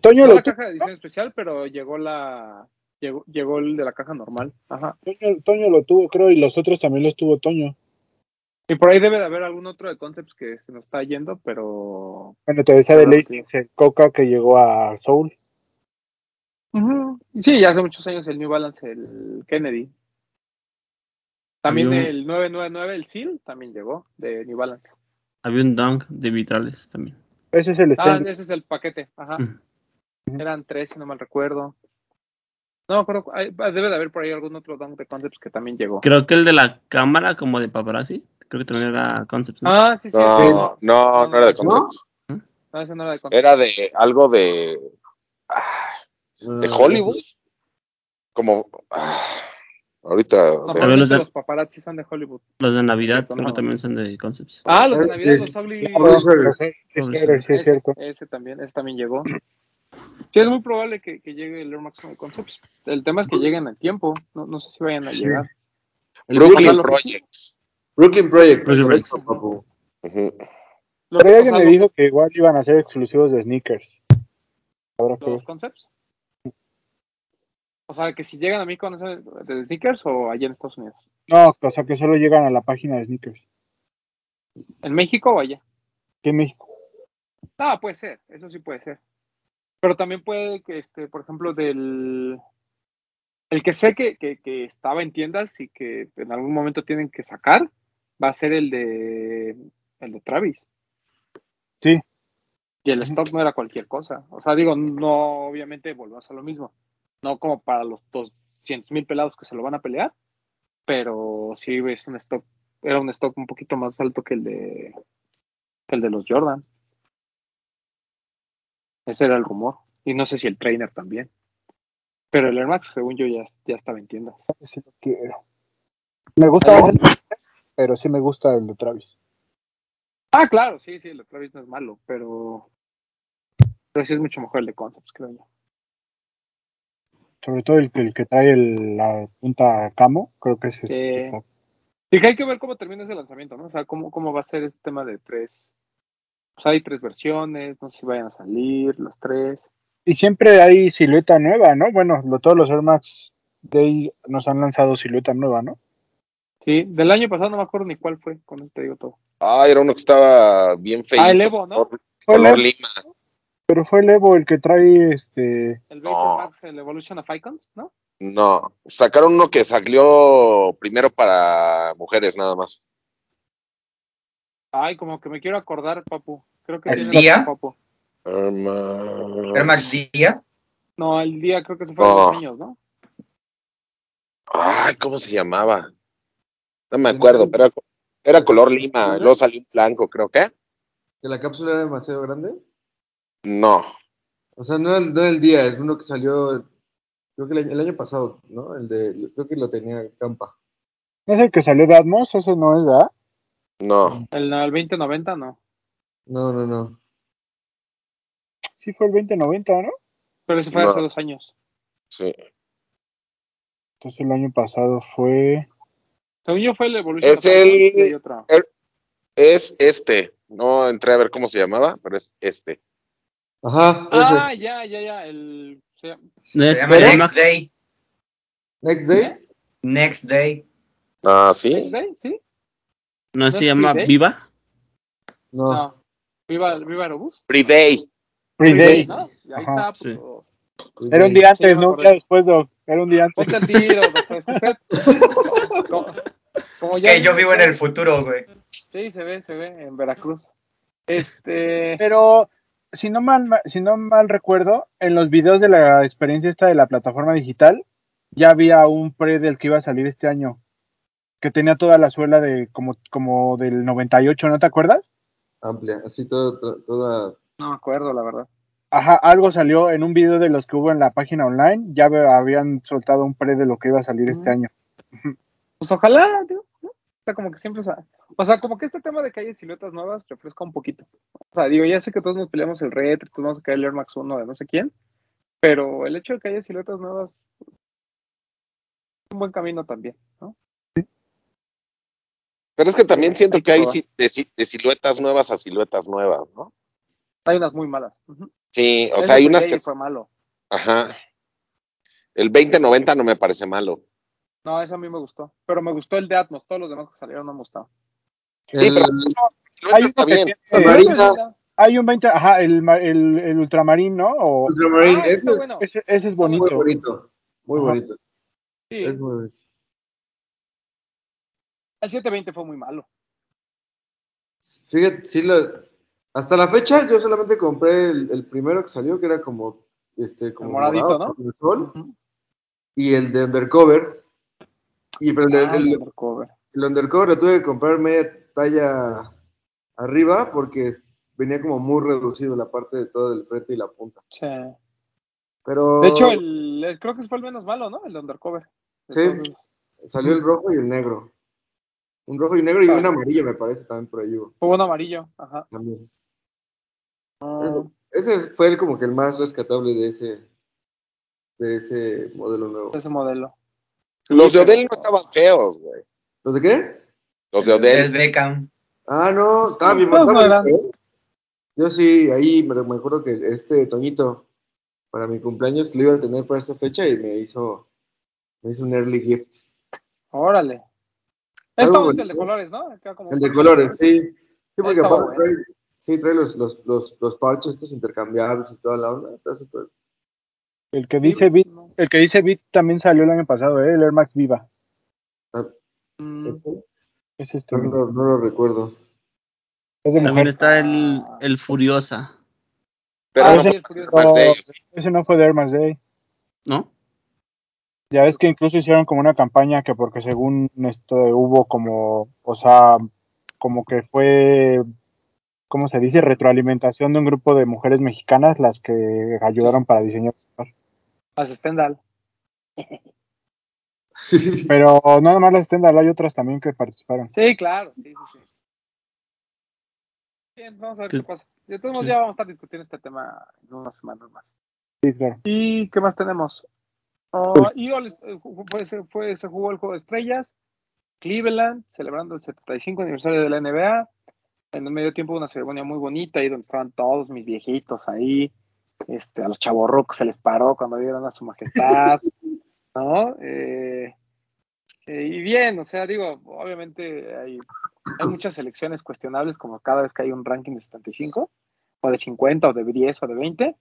[SPEAKER 6] Toño
[SPEAKER 2] No
[SPEAKER 6] lo,
[SPEAKER 2] la caja de edición especial, pero llegó la. Llegó, llegó el de la caja normal. Ajá.
[SPEAKER 6] Toño, Toño lo tuvo, creo, y los otros también los tuvo Toño.
[SPEAKER 2] Y por ahí debe de haber algún otro de concepts que se nos está yendo, pero.
[SPEAKER 6] Bueno, te decía de Lacey, el Coca que llegó a Soul.
[SPEAKER 2] Sí, ya hace muchos años el New Balance, el Kennedy. También
[SPEAKER 7] un-
[SPEAKER 2] el 999, el Seal, también llegó de New Balance.
[SPEAKER 7] Había un dunk de vitrales también.
[SPEAKER 6] Ese es el
[SPEAKER 2] Ah,
[SPEAKER 6] Stained
[SPEAKER 2] ese es el paquete, ajá.
[SPEAKER 7] Ujú.
[SPEAKER 2] Eran tres, si no mal recuerdo. No me acuerdo, hay- debe de haber por ahí algún otro dunk de concepts que también llegó.
[SPEAKER 7] Creo que el de la cámara, como de paparazzi, creo que también era Concepts. ¿no?
[SPEAKER 2] Ah, sí, sí.
[SPEAKER 5] No, no, no era de
[SPEAKER 2] ¿No?
[SPEAKER 5] conceptos.
[SPEAKER 2] No, ese no era de concepts.
[SPEAKER 5] Era de algo de. ah, de
[SPEAKER 4] Ah,
[SPEAKER 5] Hollywood. Como. ah, ahorita.
[SPEAKER 2] No,
[SPEAKER 7] los de-
[SPEAKER 2] los paparazzi son de Hollywood.
[SPEAKER 7] Los de Navidad
[SPEAKER 2] No.
[SPEAKER 7] creo que también son de Concepts.
[SPEAKER 2] Ah, los de Navidad, los Ugly.
[SPEAKER 6] Sí, es cierto.
[SPEAKER 2] ese también, ese también llegó. Sí, es muy probable que, que llegue el Air Max de Concepts. El tema es que lleguen a tiempo. No, no sé si vayan a
[SPEAKER 4] Sí.
[SPEAKER 2] llegar.
[SPEAKER 4] El
[SPEAKER 5] Brooklyn Projects.
[SPEAKER 4] Brooklyn Project.
[SPEAKER 7] Brooklyn
[SPEAKER 4] correcto,
[SPEAKER 2] Project.
[SPEAKER 4] papu.
[SPEAKER 5] Ujú.
[SPEAKER 2] Lo-
[SPEAKER 6] Pero alguien me dijo que igual iban a ser exclusivos de sneakers.
[SPEAKER 2] Los concepts. O sea, que si llegan a mí con de sneakers o allá en Estados Unidos.
[SPEAKER 6] No, o sea que solo llegan a la página de sneakers.
[SPEAKER 2] ¿En México o allá?
[SPEAKER 6] En México.
[SPEAKER 2] Ah, puede ser, eso sí puede ser. Pero también puede que, este, por ejemplo, del. El que sé que, que, que estaba en tiendas y que en algún momento tienen que sacar va a ser el de. El de Travis.
[SPEAKER 6] Sí.
[SPEAKER 2] Y el stock no era cualquier cosa. O sea, digo, no, obviamente volvemos a lo mismo. No como para los 200 mil pelados que se lo van a pelear, pero sí es un stock, era un stock un poquito más alto que el de, que el de los Jordan. Ese era el rumor. Y no sé si el trainer también. Pero el Air Max, según yo, ya, ya estaba en tiendas.
[SPEAKER 6] Sí lo quiero. Me gusta el pero sí me gusta el de Travis.
[SPEAKER 2] Ah, claro, sí, sí, el de Travis no es malo, pero, pero sí es mucho mejor el de Concepts, creo yo.
[SPEAKER 6] Sobre todo el, que- el que trae el- la punta camo, creo que es top.
[SPEAKER 2] Sí, que hay que ver cómo termina ese lanzamiento, ¿no? O sea, cómo, cómo va a ser este tema de tres. Pues hay tres versiones, no sé si vayan a salir las tres.
[SPEAKER 6] Y siempre hay silueta nueva, ¿no? Bueno, lo- todos los Air Max Day nos han lanzado silueta nueva, ¿no?
[SPEAKER 2] Sí, del año pasado no me acuerdo ni cuál fue, con eso te digo todo.
[SPEAKER 5] Ah, era uno que estaba bien feito.
[SPEAKER 2] Ah, el Evo, ¿no?
[SPEAKER 5] Color, lima.
[SPEAKER 6] Pero fue el Evo el que trae este.
[SPEAKER 2] El
[SPEAKER 5] No.
[SPEAKER 2] Max, el Evolution of Icons, ¿no?
[SPEAKER 5] No, sacaron uno que salió primero para mujeres nada más.
[SPEAKER 2] Ay, como que me quiero acordar, papu. Creo que
[SPEAKER 3] ¿El día?
[SPEAKER 2] razón, papu.
[SPEAKER 5] Um,
[SPEAKER 3] Air Max Día.
[SPEAKER 2] No, el día creo que se fue a
[SPEAKER 5] No.
[SPEAKER 2] los niños, ¿no?
[SPEAKER 5] Ay, ¿cómo se llamaba? No me acuerdo, pero era, era color lima. Luego salió un blanco, creo que.
[SPEAKER 4] ¿Que la cápsula era demasiado grande?
[SPEAKER 5] No.
[SPEAKER 4] O sea, no era, el- no el día, es uno que salió, creo que el, año- el año pasado, ¿no? El de, creo que lo tenía Campa.
[SPEAKER 6] ¿No es el que salió de Atmos? Ese no es, ¿verdad?
[SPEAKER 5] No.
[SPEAKER 2] El, el 2090, no.
[SPEAKER 4] No, no, no.
[SPEAKER 6] Sí, fue el 2090, ¿no?
[SPEAKER 2] Pero eso fue
[SPEAKER 5] No.
[SPEAKER 2] hace dos años.
[SPEAKER 5] Sí.
[SPEAKER 6] Entonces el año pasado fue.
[SPEAKER 2] Según yo fue el Evolution.
[SPEAKER 5] Es el-
[SPEAKER 2] otro.
[SPEAKER 5] Es este. No entré a ver cómo se llamaba, pero es este.
[SPEAKER 4] Ajá,
[SPEAKER 2] Ah, ya, ya, ya. El, se llama-
[SPEAKER 3] llama Next
[SPEAKER 7] Max.
[SPEAKER 3] Day.
[SPEAKER 4] Next Day.
[SPEAKER 3] Next Day.
[SPEAKER 5] Ah,
[SPEAKER 2] ¿Next
[SPEAKER 5] sí.
[SPEAKER 2] Day? ¿Sí?
[SPEAKER 7] No
[SPEAKER 2] ¿No
[SPEAKER 7] se llama
[SPEAKER 2] Day?
[SPEAKER 7] Viva.
[SPEAKER 4] No.
[SPEAKER 2] No. Viva, Viva Aerobús.
[SPEAKER 5] Free Day.
[SPEAKER 6] Free Day.
[SPEAKER 2] ¿no? Ahí
[SPEAKER 6] Ajá,
[SPEAKER 2] está.
[SPEAKER 7] sí.
[SPEAKER 2] puto.
[SPEAKER 6] Era un día
[SPEAKER 2] Sí,
[SPEAKER 6] antes,
[SPEAKER 2] me
[SPEAKER 6] no día después, Doc. Era un día antes.
[SPEAKER 2] Ponte tiro, <laughs> como, como
[SPEAKER 3] Es
[SPEAKER 2] ya-
[SPEAKER 3] que yo vivo en el futuro, güey.
[SPEAKER 2] Sí, se ve, se ve en Veracruz. Este.
[SPEAKER 6] Pero si no mal si no mal recuerdo, en los videos de la experiencia esta de la plataforma digital ya había un pre del que iba a salir este año que tenía toda la suela de como como del 98, ¿no te acuerdas?
[SPEAKER 4] Amplia, así todo, to- toda.
[SPEAKER 2] No me acuerdo, la verdad.
[SPEAKER 6] Ajá, algo salió en un video de los que hubo en la página online, ya habían soltado un pre de lo que iba a salir este año.
[SPEAKER 2] Pues ojalá, tío. Sea, como que siempre. O sea, o sea, como que este tema de que haya siluetas nuevas refresca un poquito. O sea, digo, ya sé que todos nos peleamos el retro, todos vamos a caer el Air Max 1 de no sé quién. Pero el hecho de que haya siluetas nuevas. Es un buen camino también, ¿no?
[SPEAKER 5] Pero es que también siento
[SPEAKER 2] hay
[SPEAKER 5] que
[SPEAKER 2] que
[SPEAKER 5] hay de, si- de siluetas nuevas a siluetas nuevas, ¿no?
[SPEAKER 2] Hay unas muy malas.
[SPEAKER 5] Sí, o sea, hay unas que.
[SPEAKER 2] fue malo.
[SPEAKER 5] Ajá. El 2090 no me parece malo.
[SPEAKER 2] No, eso a mí me gustó. Pero me gustó el de Atmos. Todos los demás que salieron no me gustaron.
[SPEAKER 5] Sí,
[SPEAKER 4] El-
[SPEAKER 5] pero no
[SPEAKER 6] Hay
[SPEAKER 5] está bien.
[SPEAKER 6] tiene- hay un 20, ajá, el, el, el ultramarín, ¿no? O,
[SPEAKER 4] Ultramarine,
[SPEAKER 2] Ah,
[SPEAKER 4] ese es
[SPEAKER 2] bueno.
[SPEAKER 6] ese, ese es
[SPEAKER 4] muy
[SPEAKER 6] bonito.
[SPEAKER 4] bonito. Muy
[SPEAKER 6] Ajá.
[SPEAKER 4] bonito.
[SPEAKER 2] Sí,
[SPEAKER 4] Es muy bonito.
[SPEAKER 2] el 720 fue muy malo.
[SPEAKER 4] Fíjate, sí, lo- hasta la fecha yo solamente compré el, el primero que salió, que era como, este, como
[SPEAKER 2] moradito,
[SPEAKER 4] morado,
[SPEAKER 2] ¿no?
[SPEAKER 4] el sol, y el de Undercover. Y pero el,
[SPEAKER 2] Ah,
[SPEAKER 4] el-
[SPEAKER 2] el undercover.
[SPEAKER 4] el Undercover lo tuve que comprar media talla arriba porque venía como muy reducido la parte de todo el frente y la punta.
[SPEAKER 2] Sí.
[SPEAKER 4] Pero
[SPEAKER 2] De hecho, el, creo que fue el menos malo, ¿no? El de undercover. De
[SPEAKER 4] Sí. salió el rojo y el negro. Un rojo y negro y
[SPEAKER 2] Ah.
[SPEAKER 4] un amarillo me parece también por ahí. hubo,
[SPEAKER 2] Hubo un amarillo. Ajá.
[SPEAKER 4] También.
[SPEAKER 2] Ah,
[SPEAKER 4] Ese fue el, como que el más rescatable de ese de ese modelo nuevo.
[SPEAKER 2] ese modelo.
[SPEAKER 5] Los de Odell no estaban feos, güey.
[SPEAKER 4] ¿Los de qué?
[SPEAKER 5] Los de
[SPEAKER 3] El
[SPEAKER 5] Odell.
[SPEAKER 3] Beckham.
[SPEAKER 4] Ah, no, estaba bien
[SPEAKER 2] no
[SPEAKER 4] estaba bien, ¿eh? Yo sí, ahí me, me acuerdo que este Toñito, para mi cumpleaños, lo iba a tener para esa fecha y me hizo, me hizo un early gift.
[SPEAKER 2] Órale. Bonito el de
[SPEAKER 4] bonito.
[SPEAKER 2] colores, ¿no? Como-
[SPEAKER 4] El de colores, sí. Sí, porque
[SPEAKER 2] Estaba
[SPEAKER 4] aparte trae, sí, trae los, los, los, los parches estos intercambiables y toda la onda. Está súper.
[SPEAKER 6] El que dice Bit,
[SPEAKER 2] No.
[SPEAKER 6] el que dice Bit también salió el año pasado, ¿eh? el Air Max Viva.
[SPEAKER 2] Mm,
[SPEAKER 4] ese,
[SPEAKER 6] Es este.
[SPEAKER 4] No, lo- no lo recuerdo.
[SPEAKER 6] Es de
[SPEAKER 7] También
[SPEAKER 6] mujer.
[SPEAKER 7] está el, el Furiosa,
[SPEAKER 5] Pero
[SPEAKER 2] Ah,
[SPEAKER 5] no
[SPEAKER 2] sí,
[SPEAKER 5] fue
[SPEAKER 2] el Furioso.
[SPEAKER 5] Max Day, sí.
[SPEAKER 6] Ese no fue de Air Max Day.
[SPEAKER 7] ¿no?
[SPEAKER 6] Ya ves que incluso hicieron como una campaña que porque según esto hubo como, o sea, como que fue, ¿cómo se dice? Retroalimentación de un grupo de mujeres mexicanas las que ayudaron para diseñar.
[SPEAKER 2] Las Stendhal. <laughs>
[SPEAKER 6] Pero no nada más las Stendhal, hay otras también que participaron.
[SPEAKER 2] Sí, claro. Sí, sí, sí. Bien, vamos a ver
[SPEAKER 7] ¿Qué-
[SPEAKER 2] qué pasa. De todos modos,
[SPEAKER 7] sí.
[SPEAKER 2] ya vamos a estar discutiendo este tema en unas semanas más.
[SPEAKER 6] Sí, claro.
[SPEAKER 2] ¿Y qué más tenemos? Ah, y All- eh, ju- fue, se, fue- se jugó el juego de estrellas. Cleveland, celebrando el 75 aniversario de la NBA. En el medio tiempo una ceremonia muy bonita ahí donde estaban todos mis viejitos ahí. Este, a los chavorrucos se les paró cuando vieron a su majestad. <laughs> ¿No? Eh, eh, y bien, o sea, digo, obviamente hay, hay muchas selecciones cuestionables como cada vez que hay un ranking de 75 o de 50 o de 10 o de 20.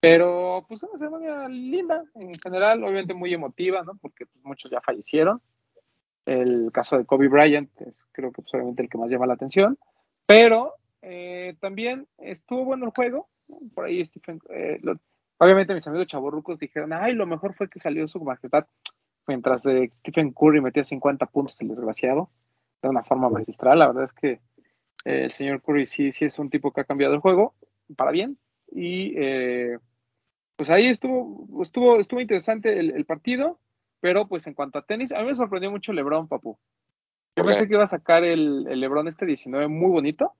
[SPEAKER 2] Pero pues una ceremonia linda en general, obviamente muy emotiva, ¿no? Porque pues, muchos ya fallecieron. El caso de Kobe Bryant es creo que pues, obviamente el que más llama la atención. Pero eh, también estuvo bueno el juego. Por ahí Stephen, eh, lo- obviamente mis amigos chavorrucos dijeron, ay, lo mejor fue que salió su majestad. Mientras eh, Stephen Curry metía 50 puntos, el desgraciado, de una forma magistral. La verdad es que eh, el señor Curry sí, sí es un tipo que ha cambiado el juego para bien. Y eh, pues ahí estuvo, estuvo, estuvo interesante el, el partido, pero pues en cuanto a tenis, a mí me sorprendió mucho LeBron, papu. Yo pensé que iba a sacar el, el LeBron este 19 muy bonito.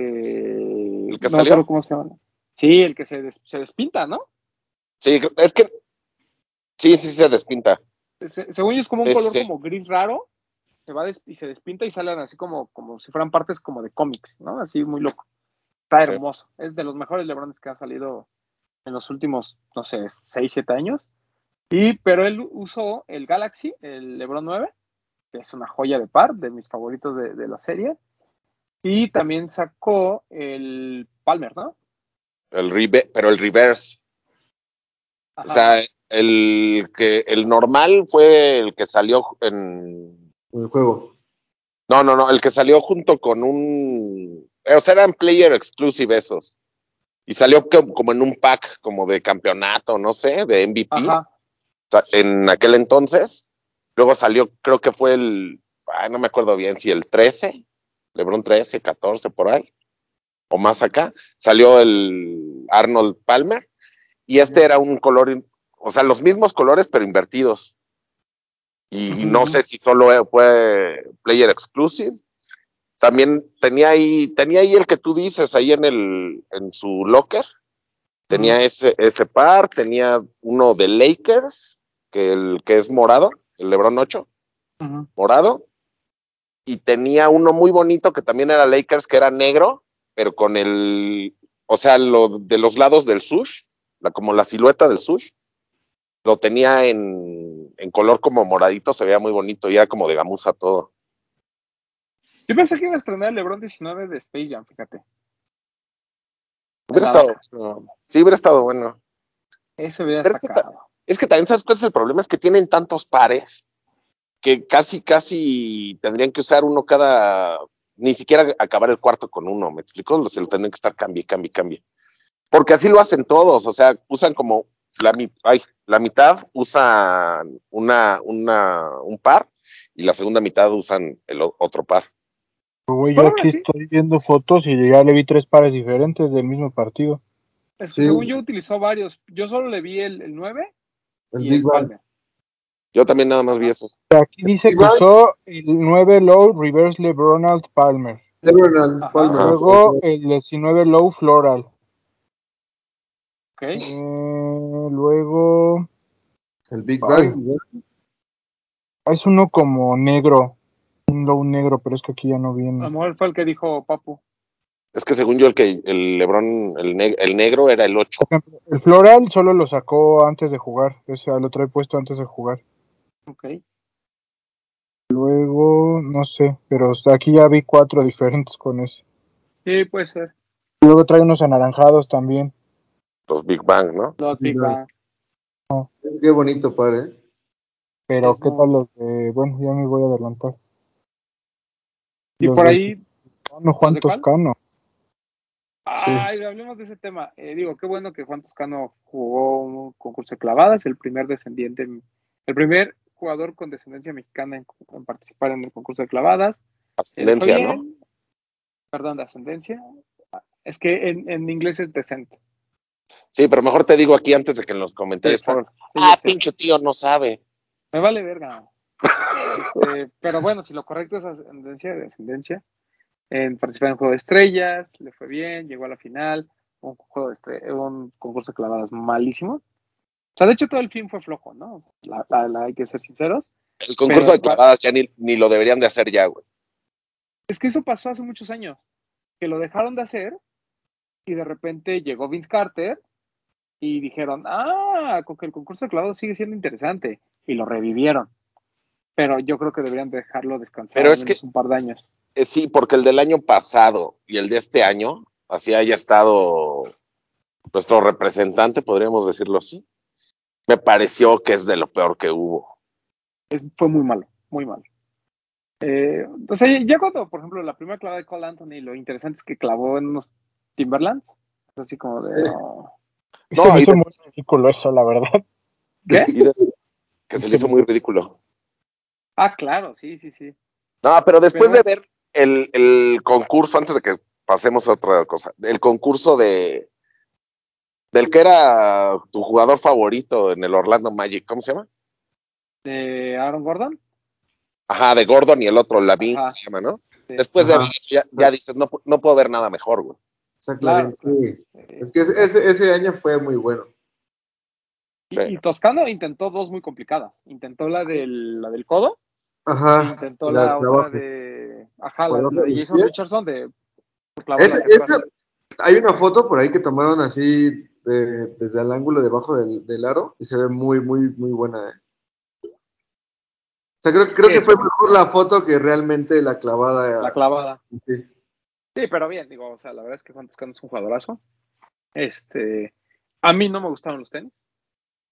[SPEAKER 2] Que,
[SPEAKER 5] ¿El que
[SPEAKER 2] no
[SPEAKER 5] salió?
[SPEAKER 2] cómo se llama. Sí, el que se, des- se despinta, ¿no?
[SPEAKER 5] Sí, es que sí, sí se despinta.
[SPEAKER 2] Se- según yo es como un
[SPEAKER 5] Sí,
[SPEAKER 2] color
[SPEAKER 5] sí.
[SPEAKER 2] como gris raro, se va des- y se despinta y salen así como, como si fueran partes como de cómics, ¿no? Así muy loco. Está
[SPEAKER 5] Sí.
[SPEAKER 2] hermoso. Es de los mejores Lebrones que han salido en los últimos, no sé, 6, 7 años. Y, pero él usó el Galaxy, el Lebron 9, que es una joya de par, de mis favoritos de, de la serie. Y también sacó el Palmer, ¿no?
[SPEAKER 5] El rever- pero el reverse.
[SPEAKER 2] Ajá.
[SPEAKER 5] O sea, el que el normal fue el que salió en
[SPEAKER 4] el juego.
[SPEAKER 5] no, no, no, el que salió junto con un o sea, eran player exclusive esos. Y salió co- como en un pack como de campeonato, no sé, de MVP
[SPEAKER 2] Ajá.
[SPEAKER 5] o sea, en aquel entonces. Luego salió, creo que fue el, ay, no me acuerdo bien si el 13, LeBron 13, 14 por ahí, o más acá. Salió el Arnold Palmer y este era un color, o sea, los mismos colores pero invertidos. Y no sé si solo fue player exclusive. También tenía ahí, tenía ahí el que tú dices ahí en el, en su locker. Tenía ese, ese par, tenía uno de Lakers, que el que es morado, el LeBron 8,
[SPEAKER 2] Ujú.
[SPEAKER 5] morado. Y tenía uno muy bonito que también era Lakers, que era negro, pero con el, o sea, lo de los lados del sush, la, como la silueta del sush, lo tenía en, en color como moradito, se veía muy bonito y era como de gamuza todo.
[SPEAKER 2] Yo pensé que iba a estrenar el LeBron 19 de Space Jam, fíjate.
[SPEAKER 5] Hubiera estado, no, sí, hubiera estado bueno.
[SPEAKER 2] Eso hubiera
[SPEAKER 5] es que. Es que también sabes cuál es el problema, es que tienen tantos pares que casi, casi tendrían que usar uno cada, ni siquiera acabar el cuarto con uno, ¿me explico? Se lo tendrían que estar cambie, cambie, cambie. Porque así lo hacen todos, o sea, usan como la, mi- ay, la mitad usan una, una, un par y la segunda mitad usan el otro par.
[SPEAKER 6] Güey, yo
[SPEAKER 2] Bueno,
[SPEAKER 6] aquí
[SPEAKER 2] sí.
[SPEAKER 6] estoy viendo fotos y ya le vi tres pares diferentes del mismo partido.
[SPEAKER 2] Es que
[SPEAKER 4] Sí.
[SPEAKER 2] según yo utilizó varios. Yo solo le vi el, el 9
[SPEAKER 4] El
[SPEAKER 2] y
[SPEAKER 4] Big
[SPEAKER 2] el. Palmer.
[SPEAKER 5] Yo también nada más vi eso.
[SPEAKER 6] Aquí dice que usó el 9 low reverse LeBronald Palmer.
[SPEAKER 4] LeBron
[SPEAKER 2] Ajá.
[SPEAKER 4] Palmer.
[SPEAKER 6] Luego el 19 low floral.
[SPEAKER 2] ¿Ok?
[SPEAKER 6] Eh, luego
[SPEAKER 4] El Big. Bang. ¿no?
[SPEAKER 6] es uno como negro. Un low negro, pero es que aquí ya no
[SPEAKER 2] A lo
[SPEAKER 6] viene.
[SPEAKER 2] mejor fue el que dijo Papu.
[SPEAKER 5] Es que según yo el que el Lebron, el, neg- el negro era el 8.
[SPEAKER 6] Por ejemplo, el floral solo lo sacó antes de jugar. O sea, lo trae puesto antes de jugar.
[SPEAKER 2] Ok.
[SPEAKER 6] Luego, no sé, pero aquí ya vi cuatro diferentes con ese.
[SPEAKER 2] Sí, puede ser.
[SPEAKER 6] Luego trae unos anaranjados también.
[SPEAKER 5] Los Big Bang, ¿no?
[SPEAKER 2] Los Big Bang.
[SPEAKER 4] Qué bonito par, ¿eh?
[SPEAKER 6] Pero
[SPEAKER 2] Sí,
[SPEAKER 6] qué
[SPEAKER 2] no.
[SPEAKER 6] tal los de... Bueno, ya me voy a adelantar.
[SPEAKER 2] Y
[SPEAKER 6] Los
[SPEAKER 2] por ahí,
[SPEAKER 6] Toscano, Juan? Toscano.
[SPEAKER 2] ay, hablemos de ese tema. Eh, digo, qué bueno que Juan Toscano jugó un concurso de clavadas, el primer descendiente, el primer jugador con descendencia mexicana en, en participar en el concurso de clavadas.
[SPEAKER 5] Ascendencia, ¿no?
[SPEAKER 2] Perdón, de ascendencia. Es que en, en inglés es descent.
[SPEAKER 5] Sí, pero mejor te digo aquí antes de que en los comentarios
[SPEAKER 2] Sí,
[SPEAKER 5] pongan,
[SPEAKER 2] Sí,
[SPEAKER 5] ah,
[SPEAKER 2] sé.
[SPEAKER 5] pinche tío, no sabe.
[SPEAKER 2] Me vale verga. Este, pero bueno, si lo correcto es ascendencia, descendencia. En participar en juego de estrellas, le fue bien, llegó a la final, un juego de un concurso de clavadas malísimo. O sea, de hecho todo el film fue flojo, ¿no? La, la- la- hay que ser sinceros.
[SPEAKER 5] El concurso
[SPEAKER 2] Pero-
[SPEAKER 5] de clavadas ya ni, ni lo deberían de hacer ya, güey.
[SPEAKER 2] Es que eso pasó hace muchos años, que lo dejaron de hacer y de repente llegó Vince Carter y dijeron, ah, con que el concurso de clavados sigue siendo interesante y lo revivieron. Pero yo creo que deberían dejarlo descansar
[SPEAKER 5] Pero es que-
[SPEAKER 2] un par de años.
[SPEAKER 5] Eh, sí, porque el del año pasado y el de este año, así haya estado nuestro representante, podríamos decirlo así, me pareció que es de lo peor que hubo.
[SPEAKER 2] Es- fue muy malo, muy malo. Eh, o sea, ya cuando, por ejemplo, la primera clavada de Cole Anthony, lo interesante es que clavó en unos Timberlands. Es así como de.
[SPEAKER 4] Sí.
[SPEAKER 2] oh,
[SPEAKER 6] Se
[SPEAKER 5] No,
[SPEAKER 6] me hizo
[SPEAKER 5] de-
[SPEAKER 6] muy ridículo eso, la verdad.
[SPEAKER 2] ¿Qué?
[SPEAKER 5] De- que se le hizo muy ridículo.
[SPEAKER 2] Ah, claro, sí, sí, sí.
[SPEAKER 5] No, pero después
[SPEAKER 2] Pero
[SPEAKER 5] de ver el, el concurso, antes de que pasemos a otra cosa, el concurso de del que era tu jugador favorito en el Orlando Magic, ¿cómo se llama?
[SPEAKER 2] De Aaron Gordon.
[SPEAKER 5] Ajá, de Gordon y el otro, Lavin,
[SPEAKER 2] Ajá.
[SPEAKER 5] se llama, ¿no? Después de
[SPEAKER 4] Ajá.
[SPEAKER 5] eso, ya, ya dices, no, no puedo ver nada mejor, güey.
[SPEAKER 4] Zach
[SPEAKER 2] Claro,
[SPEAKER 4] sí. Es que ese, ese- ese año fue muy bueno.
[SPEAKER 2] Y, Toscano intentó dos muy complicadas. Intentó la del, la del codo e
[SPEAKER 4] Ajá.
[SPEAKER 2] intentó
[SPEAKER 4] la
[SPEAKER 2] la,
[SPEAKER 4] de
[SPEAKER 2] otra de. Ajá,
[SPEAKER 4] ¿Por
[SPEAKER 2] la, la de Jason? Richardson de. por clavarla
[SPEAKER 4] Es-
[SPEAKER 2] hacia atrás.
[SPEAKER 4] esa- hay una foto por ahí que tomaron así de- desde el ángulo debajo del, del aro y se ve muy, muy, muy buena. eh. O sea, creo, creo
[SPEAKER 2] Sí,
[SPEAKER 4] que fue mejor la foto que realmente la clavada.
[SPEAKER 2] La clavada.
[SPEAKER 4] Sí.
[SPEAKER 2] Sí, pero bien, digo, o sea, la verdad es que Juan Toscano es un jugadorazo. Este. A mí no me gustaron los tenis.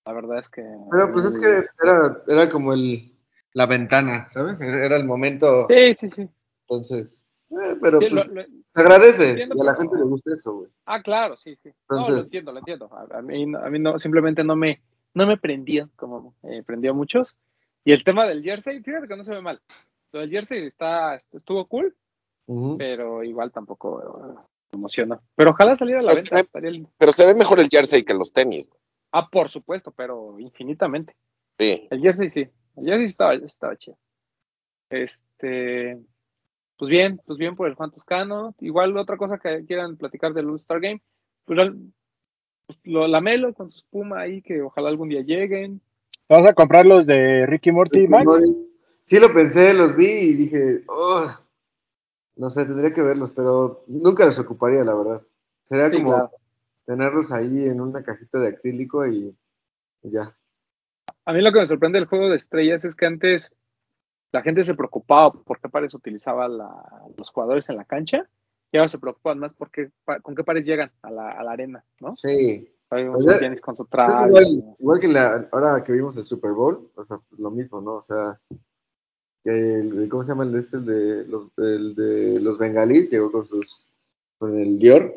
[SPEAKER 2] La verdad es que.
[SPEAKER 4] Pero pues es que era, era como el, la ventana, ¿sabes? Era el momento.
[SPEAKER 2] Sí, sí, sí.
[SPEAKER 4] Entonces, eh, pero
[SPEAKER 2] Sí,
[SPEAKER 4] pues
[SPEAKER 2] lo- lo-
[SPEAKER 4] se agradece
[SPEAKER 2] entiendo,
[SPEAKER 4] y a la gente le gusta eso, güey.
[SPEAKER 2] Ah, claro, sí, sí. no, lo
[SPEAKER 4] Entonces-
[SPEAKER 2] entiendo, lo entiendo. A, a mí, no- a mí no, simplemente no me, no me prendió como eh, prendió a muchos. Y el tema del jersey, fíjate que no se ve mal. Lo del jersey está, estuvo cool, pero igual tampoco eh, me emocionó. Pero ojalá saliera a la
[SPEAKER 5] O sea,
[SPEAKER 2] venta,
[SPEAKER 5] se ve-. Pero se ve mejor el jersey que los tenis.
[SPEAKER 2] Ah, por supuesto, pero infinitamente.
[SPEAKER 5] Sí.
[SPEAKER 2] El jersey sí, el jersey estaba, estaba chido. Este, pues bien, pues bien por el Juan Toscano. Igual otra cosa que quieran platicar del All-Star Game, pues, pues, lo lamelo con su espuma ahí, que ojalá algún día lleguen.
[SPEAKER 6] ¿Vas a comprar los de Ricky Morty, Max?
[SPEAKER 4] Sí lo pensé, los vi y dije, oh, no sé, tendría que verlos, pero nunca los ocuparía, la verdad. Sería
[SPEAKER 2] Sí,
[SPEAKER 4] como
[SPEAKER 2] claro.
[SPEAKER 4] tenerlos ahí en una cajita de acrílico y, y ya.
[SPEAKER 2] A mí lo que me sorprende del juego de estrellas es que antes la gente se preocupaba por qué pares utilizaba la- los jugadores en la cancha y ahora se preocupan más por qué, con qué pares llegan a la, a la arena, ¿no?
[SPEAKER 4] Sí. Pues
[SPEAKER 2] con su traje.
[SPEAKER 4] igual, igual que la, ahora que vimos el Super Bowl, o sea, lo mismo, ¿no? O sea, que el, ¿cómo se llama el de este? El de los, el de los bengalíes, llegó con sus, con el Dior,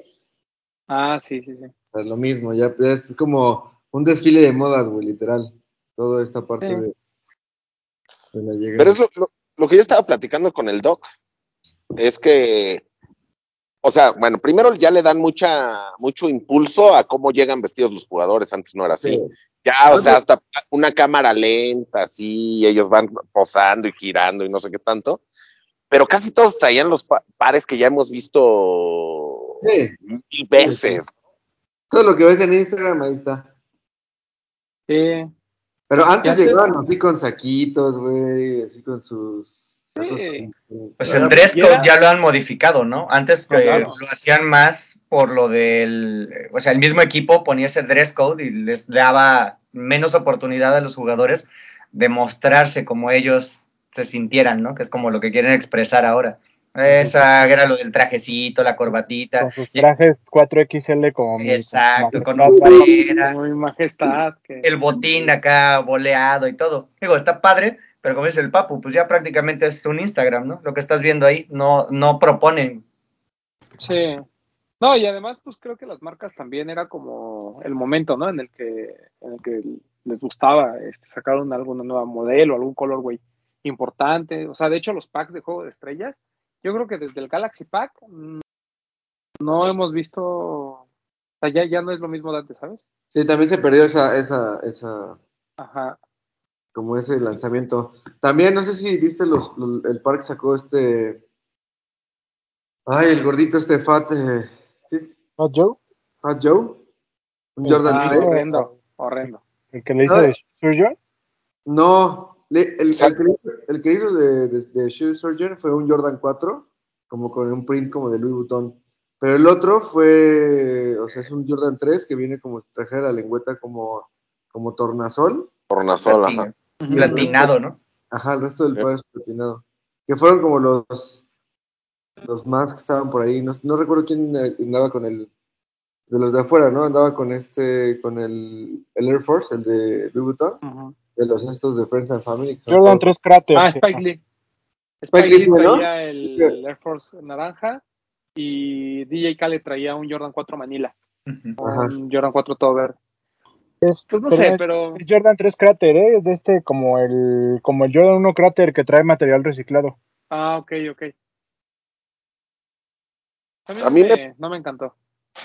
[SPEAKER 2] Ah, sí, sí, sí.
[SPEAKER 4] o sea, lo mismo, ya es como un desfile de modas, güey, literal. Toda esta parte
[SPEAKER 2] Sí.
[SPEAKER 4] de.
[SPEAKER 5] Pero es lo, lo- lo que yo estaba platicando con el doc. Es que, o sea, bueno, primero ya le dan mucha, mucho impulso a cómo llegan vestidos los jugadores. Antes no era así.
[SPEAKER 4] Sí.
[SPEAKER 5] Ya, o sea, hasta una cámara lenta, así, ellos van posando y girando y no sé qué tanto. Pero casi todos traían los pa- pares que ya hemos visto
[SPEAKER 4] Sí.
[SPEAKER 5] mil veces.
[SPEAKER 4] Todo lo que ves en Instagram, ahí está.
[SPEAKER 2] Sí,
[SPEAKER 4] Pero antes llegaban así con saquitos, güey, así con sus...
[SPEAKER 2] Sí.
[SPEAKER 3] Pues el dress code ya lo han modificado, ¿no? Antes
[SPEAKER 2] claro.
[SPEAKER 3] lo hacían más por lo del, o sea, el mismo equipo ponía ese dress code y les daba menos oportunidad a los jugadores de mostrarse como ellos se sintieran, ¿no? Que es como lo que quieren expresar ahora. Esa era lo del trajecito, la corbatita.
[SPEAKER 6] Con sus trajes 4XL como
[SPEAKER 3] Exacto, con hombera,
[SPEAKER 2] muy majestad. Que...
[SPEAKER 3] el botín acá boleado y todo. Digo, está padre, pero como dice el Papu, pues ya prácticamente es un Instagram, ¿no? Lo que estás viendo ahí no, no proponen
[SPEAKER 2] Sí. No, y además, pues creo que las marcas también era como el momento, ¿no? En el que, en el que les gustaba este, sacar un, alguna nueva modelo, algún colorway importante. O sea, de hecho, los packs de juego de estrellas, yo creo que desde el Galaxy Pack mm, no hemos visto. O sea, ya, ya no es lo mismo de antes, ¿sabes?
[SPEAKER 4] Sí, también se perdió esa, esa, esa,
[SPEAKER 2] Ajá.
[SPEAKER 4] como ese lanzamiento. También, no sé si viste los, los- el parque sacó este, ay, el gordito este Fat, eh, ¿sí?
[SPEAKER 6] ¿No, Joe?
[SPEAKER 4] Fat Joe, un. Jordan
[SPEAKER 2] Ah,
[SPEAKER 4] 3.
[SPEAKER 2] horrendo, horrendo.
[SPEAKER 6] El que le hizo
[SPEAKER 4] No,
[SPEAKER 6] de Surgeon.
[SPEAKER 4] No, le- el, el que, el que hizo de, de, de Shoe Surgeon fue un Jordan 4, como con un print como de Louis Vuitton. Pero el otro fue, o sea, es un Jordan 3 que viene como si trajera la lengüeta como, como tornasol.
[SPEAKER 5] Tornasol,
[SPEAKER 3] Platin-
[SPEAKER 5] ajá.
[SPEAKER 3] Platinado, ¿no?
[SPEAKER 4] Ajá, el resto del
[SPEAKER 5] Sí.
[SPEAKER 4] par es platinado. Que fueron como los, los más que estaban por ahí. No, no recuerdo quién andaba con el, de los de afuera, ¿no? Andaba con este, con el, el Air Force, el de Louis Vuitton,
[SPEAKER 2] Ujú.
[SPEAKER 4] De los estos de Friends and Family.
[SPEAKER 6] Jordan
[SPEAKER 4] todos-
[SPEAKER 6] 3 Crater.
[SPEAKER 2] Ah. Spike Lee.
[SPEAKER 4] Spike
[SPEAKER 2] Lee traía el, el Air Force naranja y DJ Khaled traía un Jordan 4 Manila.
[SPEAKER 4] Ajá.
[SPEAKER 2] un Jordan 4 todo verde.
[SPEAKER 6] Es-
[SPEAKER 2] Pues no
[SPEAKER 6] pero
[SPEAKER 2] sé, pero
[SPEAKER 6] es Jordan 3 Crater, ¿eh? Es de este como el, como el Jordan 1 Crater que trae material reciclado.
[SPEAKER 2] ah, ok, ok. A mí,
[SPEAKER 5] A
[SPEAKER 2] me, no me encantó.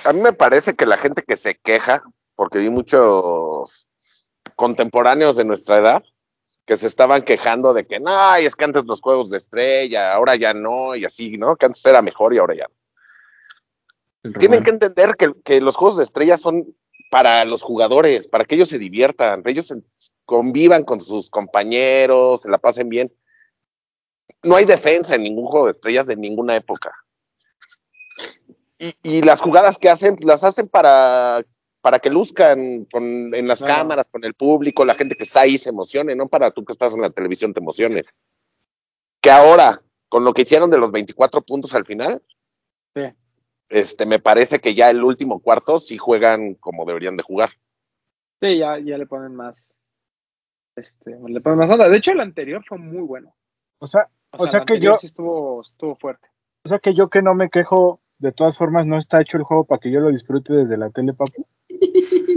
[SPEAKER 5] A mí me parece que la gente que se queja, porque vi muchos contemporáneos de nuestra edad que se estaban quejando de que no, es que antes los juegos de estrella, ahora ya no, y así, ¿no? Que antes era mejor y ahora ya no. Tienen que entender que, que los juegos de estrella son para los jugadores, para que ellos se diviertan, ellos se- convivan con sus compañeros, se la pasen bien. No hay defensa en ningún juego de estrellas de ninguna época. Y, y las jugadas que hacen, las hacen para, para que luzcan con- en las
[SPEAKER 2] Claro.
[SPEAKER 5] cámaras, con el público, la gente que está ahí se emocione, no para tú que estás en la televisión te emociones. Que ahora, con lo que hicieron de los 24 puntos al final,
[SPEAKER 2] Sí.
[SPEAKER 5] este, me parece que ya el último cuarto sí juegan como deberían de jugar.
[SPEAKER 2] Sí, ya, ya le ponen más. Este, le ponen más onda. De hecho, el anterior fue muy bueno.
[SPEAKER 6] O sea, O sea
[SPEAKER 2] el
[SPEAKER 6] que yo-
[SPEAKER 2] sí estuvo, estuvo fuerte.
[SPEAKER 6] o sea que yo que no me quejo, de todas formas no está hecho el juego para que yo lo disfrute desde la tele, papu. <laughs>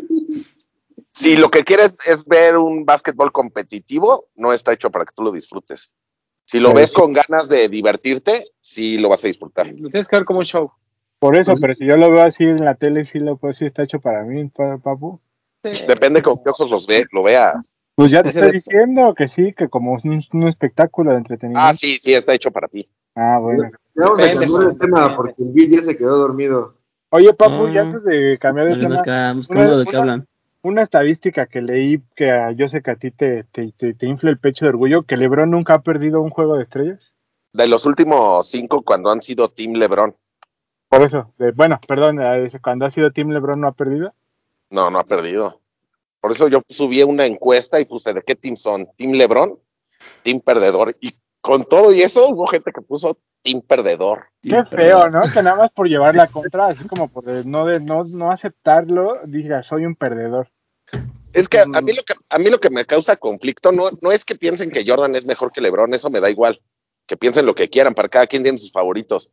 [SPEAKER 5] Si lo que quieres es ver un básquetbol competitivo, no está hecho para que tú lo disfrutes. Si lo
[SPEAKER 6] Pero
[SPEAKER 5] ves
[SPEAKER 6] sí.
[SPEAKER 5] con ganas de divertirte, sí lo vas a disfrutar.
[SPEAKER 2] Lo tienes que ver como un show.
[SPEAKER 6] Por eso, pero si yo lo veo así en la tele, sí lo puedo decir, está hecho para mí, pa- papu.
[SPEAKER 2] Sí.
[SPEAKER 5] Depende con qué ojos los ve, lo veas.
[SPEAKER 6] Pues ya te estoy diciendo que sí, que como es un, un espectáculo de entretenimiento.
[SPEAKER 5] Ah, sí, sí, está hecho para ti.
[SPEAKER 6] Ah, bueno.
[SPEAKER 4] Ya vamos a cambiar el tema porque el Gui ya se quedó dormido.
[SPEAKER 6] Oye, papu, y
[SPEAKER 7] Ah,
[SPEAKER 6] antes de cambiar de tema,
[SPEAKER 7] pues, que
[SPEAKER 6] una-
[SPEAKER 7] buscamos de qué
[SPEAKER 6] una-
[SPEAKER 7] hablan.
[SPEAKER 6] una estadística que leí que yo sé que a ti te, te, te, te infla el pecho de orgullo, que LeBron nunca ha perdido un juego de estrellas.
[SPEAKER 5] De los últimos cinco, cuando han sido Team LeBron,
[SPEAKER 6] Por eso, de- bueno, perdón, cuando ha sido Team LeBron no ha perdido.
[SPEAKER 5] no, no ha perdido. Por eso yo subí una encuesta y puse de qué team son, Team LeBron, Team Perdedor. Y con todo y eso hubo gente que puso Team Perdedor.
[SPEAKER 6] Qué feo, ¿no? Que nada más por llevar la <laughs> contra, así como por no, de, no, no aceptarlo, diga, soy un perdedor.
[SPEAKER 5] Es que a mí lo que a mí lo que me causa conflicto no, no es que piensen que Jordan es mejor que LeBron, eso me da igual. Que piensen lo que quieran, para cada quien tiene sus favoritos,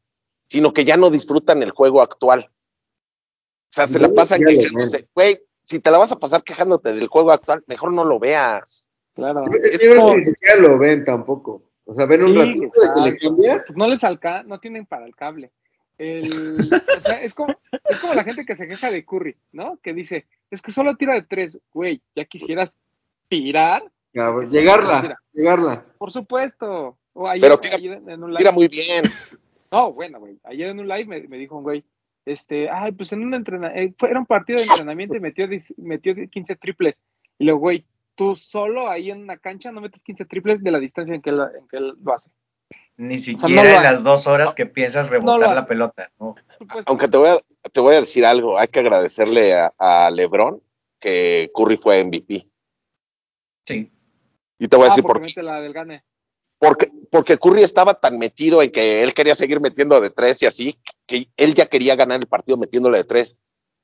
[SPEAKER 5] sino que ya no disfrutan el juego actual. O sea, se la pasan quejándose. Güey, si te la vas a pasar quejándote del juego actual, mejor no lo veas.
[SPEAKER 2] Claro.
[SPEAKER 4] Yo creo que ni siquiera lo ven tampoco. O sea, ven un
[SPEAKER 2] Sí,
[SPEAKER 4] ratito de que le cambias.
[SPEAKER 2] No les alcanza, no tienen para el cable. El, o sea, es como, es como la gente que se queja de Curry, ¿no? Que dice, es que solo tira de tres, güey, ya quisieras tirar.
[SPEAKER 4] Llegarla, llegarla.
[SPEAKER 2] por supuesto. O ayer,
[SPEAKER 5] Pero tira-
[SPEAKER 2] ayer en un live,
[SPEAKER 5] Tira muy bien.
[SPEAKER 2] no, bueno, güey, ayer en un live me, me dijo un güey, este, ay, pues en un entrenamiento, era un partido de entrenamiento y metió, metió 15 triples. Y luego, güey, tú solo ahí en una cancha no metes 15 triples de la distancia en que, él- en que él lo hace.
[SPEAKER 3] Ni siquiera en las dos horas que piensas rebotar la pelota.
[SPEAKER 5] Aunque te voy a, te voy a decir algo, hay que agradecerle a, a LeBron que Curry fue MVP.
[SPEAKER 3] Sí.
[SPEAKER 5] Y te voy a
[SPEAKER 2] Ah,
[SPEAKER 5] decir
[SPEAKER 2] porque
[SPEAKER 5] por qué.
[SPEAKER 2] la del gane.
[SPEAKER 5] Porque, porque Curry estaba tan metido en que él quería seguir metiendo de tres y así, que él ya quería ganar el partido metiéndole de tres.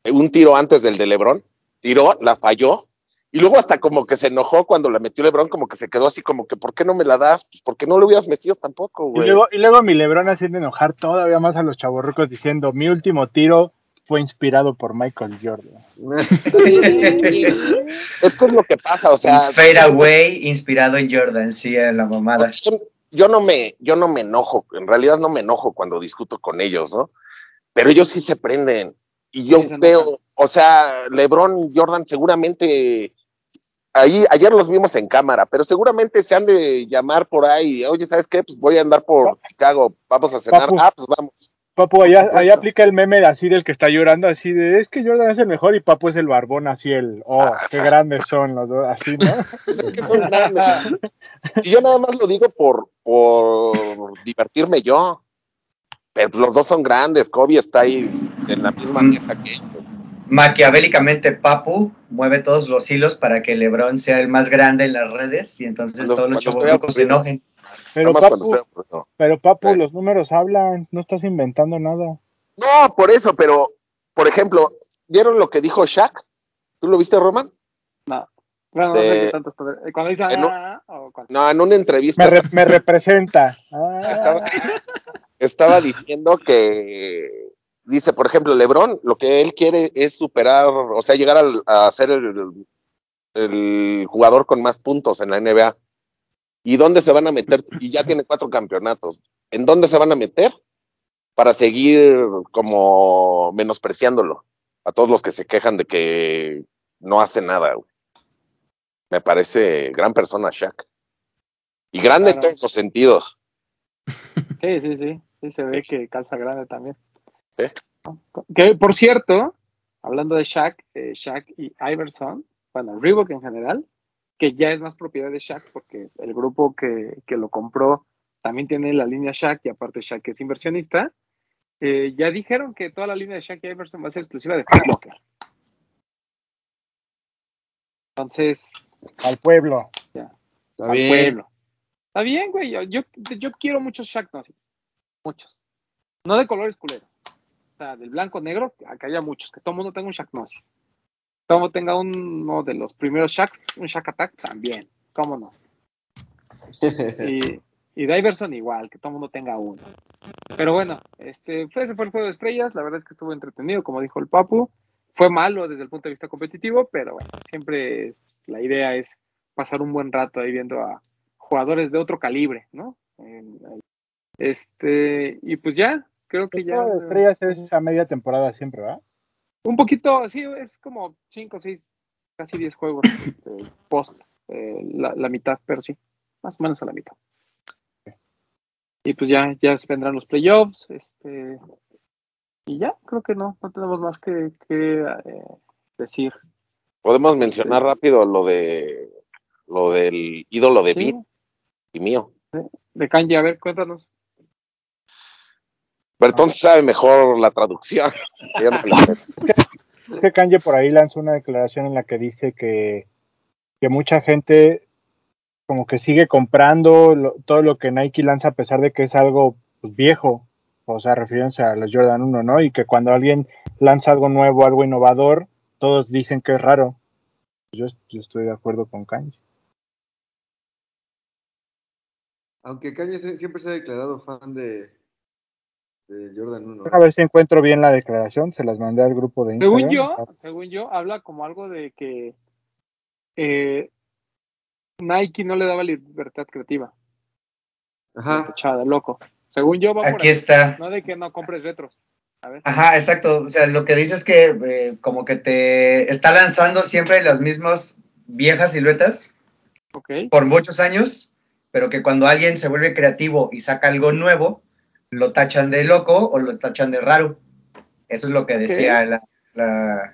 [SPEAKER 5] Un tiro antes del de Lebron, tiró, la falló, y luego hasta como que se enojó cuando la metió Lebron, como que se quedó así como que, ¿por qué no me la das? Pues porque no lo hubieras metido tampoco,
[SPEAKER 6] Y
[SPEAKER 5] güey.
[SPEAKER 6] luego, y luego mi Lebron haciendo enojar todavía más a los chavorrucos diciendo, mi último tiro fue inspirado por Michael Jordan. <laughs>
[SPEAKER 5] Es que es lo que pasa, o sea,
[SPEAKER 3] Un fadeaway inspirado en Jordan, sí, en la
[SPEAKER 5] o
[SPEAKER 3] mamada.
[SPEAKER 5] sea, yo, yo no me, yo no me enojo, en realidad no me enojo cuando discuto con ellos, ¿no? Pero ellos sí se prenden. Y yo
[SPEAKER 2] Sí,
[SPEAKER 5] veo, o sea, LeBron y Jordan seguramente ahí ayer los vimos en cámara, pero seguramente se han de llamar por ahí, oye, ¿sabes qué? Pues voy a andar por Chicago, vamos a cenar.
[SPEAKER 6] Papu.
[SPEAKER 5] Ah, pues vamos.
[SPEAKER 6] Papu, allá, allá aplica el meme así del que está llorando, así de, es que Jordan es el mejor y Papu es el barbón, así el, oh,
[SPEAKER 5] Ah,
[SPEAKER 6] qué grandes son los dos, así, ¿no? <laughs>
[SPEAKER 5] Pues es que son grandes. Y yo nada más lo digo por, por divertirme yo. Pero los dos son grandes, Kobe está ahí en la misma
[SPEAKER 3] Mm.
[SPEAKER 5] mesa que ellos.
[SPEAKER 3] Maquiavélicamente, Papu mueve todos los hilos para que LeBron sea el más grande en las redes y entonces
[SPEAKER 5] Cuando-
[SPEAKER 3] todos los chavorrucos se enojen.
[SPEAKER 6] Pero Papu,
[SPEAKER 5] estoy aburrido.
[SPEAKER 6] pero Papu,
[SPEAKER 5] Sí.
[SPEAKER 6] los números hablan, no estás inventando nada.
[SPEAKER 5] No, por eso, pero, por ejemplo, ¿vieron lo que dijo Shaq? ¿Tú lo viste, Roman?
[SPEAKER 2] No. Bueno, no sé qué tanto está- Cuando dice
[SPEAKER 5] en un-
[SPEAKER 2] ah, o cuando-
[SPEAKER 5] No, en una entrevista
[SPEAKER 6] Me, re- me representa. Ah, <laughs>
[SPEAKER 5] estaba, estaba diciendo que, dice, por ejemplo, LeBron, lo que él quiere es superar, o sea, llegar al- a ser el, el jugador con más puntos en la NBA. ¿Y dónde se van a meter? Y ya tiene cuatro campeonatos. ¿En dónde se van a meter? Para seguir como menospreciándolo a todos los que se quejan de que no hace nada. güey. Me parece gran persona Shaq. Y grande en todos los sentidos.
[SPEAKER 2] Sí, sí, sí. Sí, se ve que calza grande también.
[SPEAKER 5] ¿Eh?
[SPEAKER 2] Que, por cierto, hablando de Shaq, eh, Shaq y Iverson, bueno, Reebok en general, que ya es más propiedad de Shaq porque el grupo que, que lo compró también tiene la línea Shaq y aparte Shaq es inversionista, eh, ya dijeron que toda la línea de Shaq y Iverson va a ser exclusiva de Foot Locker. Entonces,
[SPEAKER 6] Al pueblo.
[SPEAKER 4] Está
[SPEAKER 2] al
[SPEAKER 4] bien.
[SPEAKER 2] pueblo. Está bien, güey. Yo, yo, yo quiero muchos Shaq Nossis. Muchos. No de colores culeros. O sea, del blanco negro, acá haya muchos. Que todo el mundo tenga un Shaq Nossis. Todo el mundo tenga uno de los primeros Shaqs, un Shaq Attack también. ¿Cómo no? <laughs> Y, y Diverson igual, que todo el mundo tenga uno. Pero bueno, este, fue, ese fue el juego de estrellas. La verdad es que estuvo entretenido, como dijo el Papu. Fue malo desde el punto de vista competitivo, pero bueno, siempre la idea es pasar un buen rato ahí viendo a jugadores de otro calibre, ¿no? Este, y pues ya, creo que
[SPEAKER 6] El
[SPEAKER 2] ya.
[SPEAKER 6] juego de estrellas es a media temporada siempre, ¿verdad?
[SPEAKER 2] Un poquito, sí, es como 5, 6, casi 10 juegos este, post, eh, la, la mitad, pero sí, más o menos a la mitad. Y pues ya, ya vendrán los playoffs, este, y ya, creo que no, no tenemos más que, que, eh, decir.
[SPEAKER 5] Podemos mencionar rápido lo de lo del ídolo de
[SPEAKER 2] Sí.
[SPEAKER 5] Beat y mío.
[SPEAKER 2] De Kanji, a ver, cuéntanos.
[SPEAKER 5] Pero entonces sabe mejor la traducción. <laughs> Yo no la <laughs>
[SPEAKER 6] que Kanye por ahí lanzó una declaración en la que dice que, que mucha gente como que sigue comprando lo- todo lo que Nike lanza a pesar de que es algo pues, viejo, o sea, refiriéndose a los Jordan 1, ¿no? Y que cuando alguien lanza algo nuevo, algo innovador, todos dicen que es raro. Yo, yo estoy de acuerdo con Kanye.
[SPEAKER 4] Aunque Kanye siempre se ha declarado fan de, de Jordan 1.
[SPEAKER 6] A ver si encuentro bien la declaración, se las mandé al grupo de Instagram.
[SPEAKER 2] Según yo, según yo, habla como algo de que eh, Nike no le daba libertad creativa.
[SPEAKER 4] Ajá.
[SPEAKER 2] Echada, loco. Según yo, va por
[SPEAKER 3] Aquí
[SPEAKER 2] ahí.
[SPEAKER 3] está.
[SPEAKER 2] No de que no compres retros. A ver.
[SPEAKER 3] Ajá, exacto. O sea, lo que dice es que eh, como que te está lanzando siempre las mismas viejas siluetas
[SPEAKER 2] Ok.
[SPEAKER 3] por muchos años, pero que cuando alguien se vuelve creativo y saca algo nuevo, lo tachan de loco o lo tachan de raro. Eso es lo que decía la, la,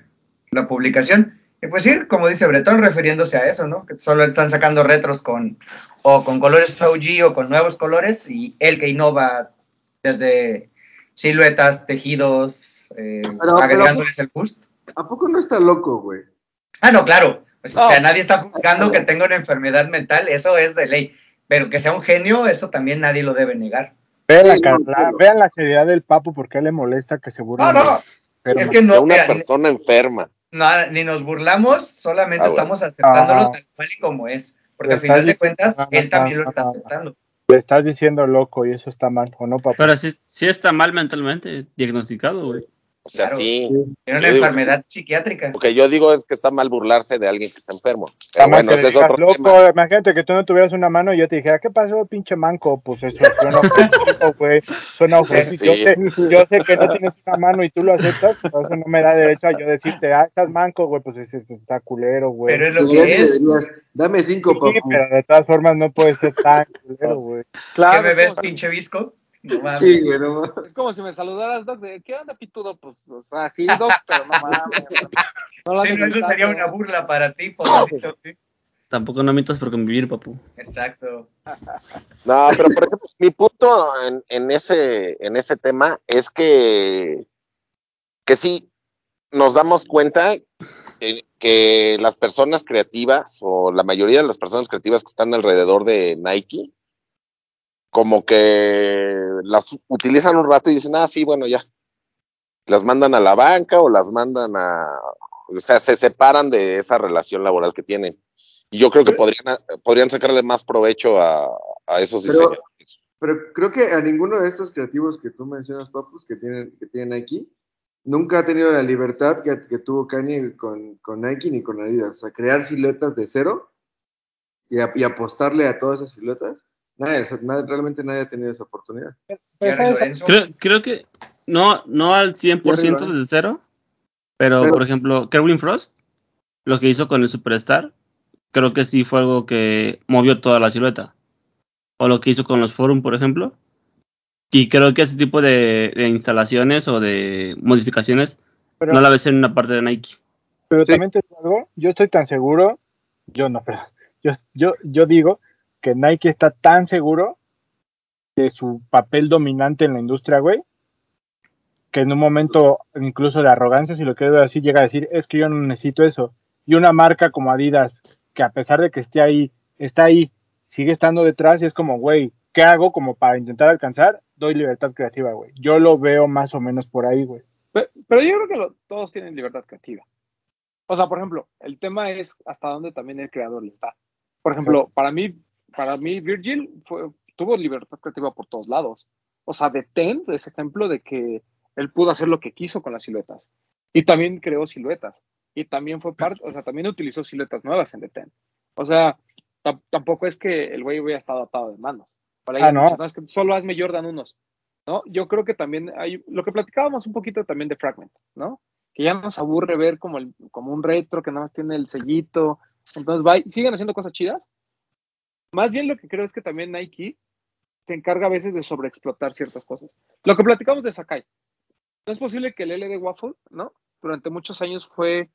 [SPEAKER 3] la publicación. Y pues sí, como dice Bretón, refiriéndose a eso, ¿no? Que solo están sacando retros con o con colores OG o con nuevos colores y él que innova desde siluetas, tejidos, eh,
[SPEAKER 4] pero-
[SPEAKER 3] agregándoles el boost.
[SPEAKER 4] ¿A poco no está loco, güey?
[SPEAKER 3] Ah, no, claro. O sea,
[SPEAKER 2] No.
[SPEAKER 3] nadie está juzgando que tenga una enfermedad mental, eso es de ley. Pero que sea un genio, eso también nadie lo debe negar.
[SPEAKER 6] Vean la,
[SPEAKER 4] no,
[SPEAKER 6] la-
[SPEAKER 4] pero-
[SPEAKER 6] vean la seriedad del papu, porque a él le molesta que se burlen.
[SPEAKER 3] No, no,
[SPEAKER 6] de-
[SPEAKER 3] es que
[SPEAKER 5] De
[SPEAKER 3] no,
[SPEAKER 5] una
[SPEAKER 3] mira,
[SPEAKER 5] persona enferma.
[SPEAKER 3] no, ni nos burlamos, solamente
[SPEAKER 5] Ah, bueno.
[SPEAKER 3] estamos aceptándolo
[SPEAKER 6] Ah.
[SPEAKER 3] tal cual y como es. Porque al final de cuentas, él también lo está aceptando.
[SPEAKER 6] Le estás diciendo loco y eso está mal, ¿o no, papu?
[SPEAKER 7] Pero sí, sí está mal mentalmente diagnosticado, güey.
[SPEAKER 5] O sea,
[SPEAKER 3] Claro.
[SPEAKER 5] sí.
[SPEAKER 3] Tiene una
[SPEAKER 5] Yo digo
[SPEAKER 3] enfermedad psiquiátrica.
[SPEAKER 5] Lo que yo digo es que está mal burlarse de alguien que está enfermo. Pero bueno, ese es otro
[SPEAKER 6] loco,
[SPEAKER 5] tema.
[SPEAKER 6] Imagínate que tú no tuvieras una mano y yo te dijera, ¿qué pasó, pinche manco? Pues eso suena ofensivo, güey. Suena <laughs> ofensivo.
[SPEAKER 5] Sí.
[SPEAKER 6] Yo, sé, yo sé que no tienes una mano y tú lo aceptas, pero eso no me da derecho a yo decirte, ah, estás manco, güey, pues ese está culero, güey.
[SPEAKER 3] Pero es lo que es.
[SPEAKER 4] Dame cinco,
[SPEAKER 6] Sí,
[SPEAKER 4] papu.
[SPEAKER 6] pero de todas formas no puede ser tan culero, güey.
[SPEAKER 2] Claro.
[SPEAKER 3] ¿Qué me
[SPEAKER 2] es
[SPEAKER 3] ves,
[SPEAKER 2] como si-
[SPEAKER 3] pinche visco? No mames.
[SPEAKER 4] Sí, güey, no mames.
[SPEAKER 2] Es como si me saludaras, Doc, de ¿qué onda, pitudo? Pues, o sea, sí, Doc, pero no mames. No lo
[SPEAKER 3] Sí, no, eso sería una burla para ti, pobrecito. sí.
[SPEAKER 7] Tampoco no mientas por convivir, papu.
[SPEAKER 3] Exacto.
[SPEAKER 5] No, pero por ejemplo, mi punto en, en ese, en ese tema es que, que sí, nos damos cuenta que las personas creativas o la mayoría de las personas creativas que están alrededor de Nike, como que las utilizan un rato y dicen, ah, sí, bueno, ya. Las mandan a la banca o las mandan a, o sea, se separan de esa relación laboral que tienen. Y yo creo que podrían, podrían sacarle más provecho a, a esos
[SPEAKER 4] Pero-
[SPEAKER 5] diseños.
[SPEAKER 4] Pero creo que a ninguno de estos creativos que tú mencionas, papus, que tienen, que tienen Nike, nunca ha tenido la libertad que, que tuvo Kanye con, con Nike ni con Adidas. O sea, crear siluetas de cero y, a- y apostarle a todas esas siluetas. Nadie, realmente nadie ha tenido esa oportunidad.
[SPEAKER 7] Creo, creo que no, no al 100%
[SPEAKER 2] Jerry
[SPEAKER 7] desde cero, pero,
[SPEAKER 4] Pero-
[SPEAKER 7] por ejemplo, Kerwin Frost, lo que hizo con el Superstar, creo que sí fue algo que movió toda la silueta. O lo que hizo con los Forum, por ejemplo. Y creo que ese tipo de, de instalaciones o de modificaciones
[SPEAKER 6] Pero,
[SPEAKER 7] No la ves en una parte de Nike.
[SPEAKER 6] pero
[SPEAKER 4] Sí.
[SPEAKER 6] también te digo algo, yo estoy tan seguro, yo no, pero yo, yo, yo digo que Nike está tan seguro de su papel dominante en la industria, güey, que en un momento incluso de arrogancia, si lo quiero así, llega a decir, es que yo no necesito eso. Y una marca como Adidas, que a pesar de que esté ahí, está ahí, sigue estando detrás y es como, güey, ¿qué hago como para intentar alcanzar? Doy libertad creativa, güey. Yo lo veo más o menos por ahí, güey.
[SPEAKER 2] Pe- Pero, yo creo que lo- todos tienen libertad creativa. O sea, por ejemplo, el tema es hasta dónde también el creador le está. Por ejemplo, para mí, para mí Virgil fue, tuvo libertad creativa por todos lados. O sea, de Ten es ejemplo de que él pudo hacer lo que quiso con las siluetas. Y también creó siluetas. Y también fue parte, o sea, también utilizó siluetas nuevas en The Ten. O sea, tam- tampoco es que el güey hubiera estado atado de manos. Por ahí
[SPEAKER 6] Ah, no.
[SPEAKER 2] muchas, "No, es que solo hazme Jordan unos. ¿no? Yo creo que también hay, lo que platicábamos un poquito también de Fragment, ¿no? Que ya nos aburre ver como, el, como un retro que nada más tiene el sellito. Entonces, va, siguen haciendo cosas chidas. Más bien lo que creo es que también Nike se encarga a veces de sobreexplotar ciertas cosas. Lo que platicamos de Sakai. No es posible que el LD Waffle, ¿no? Durante muchos años fue,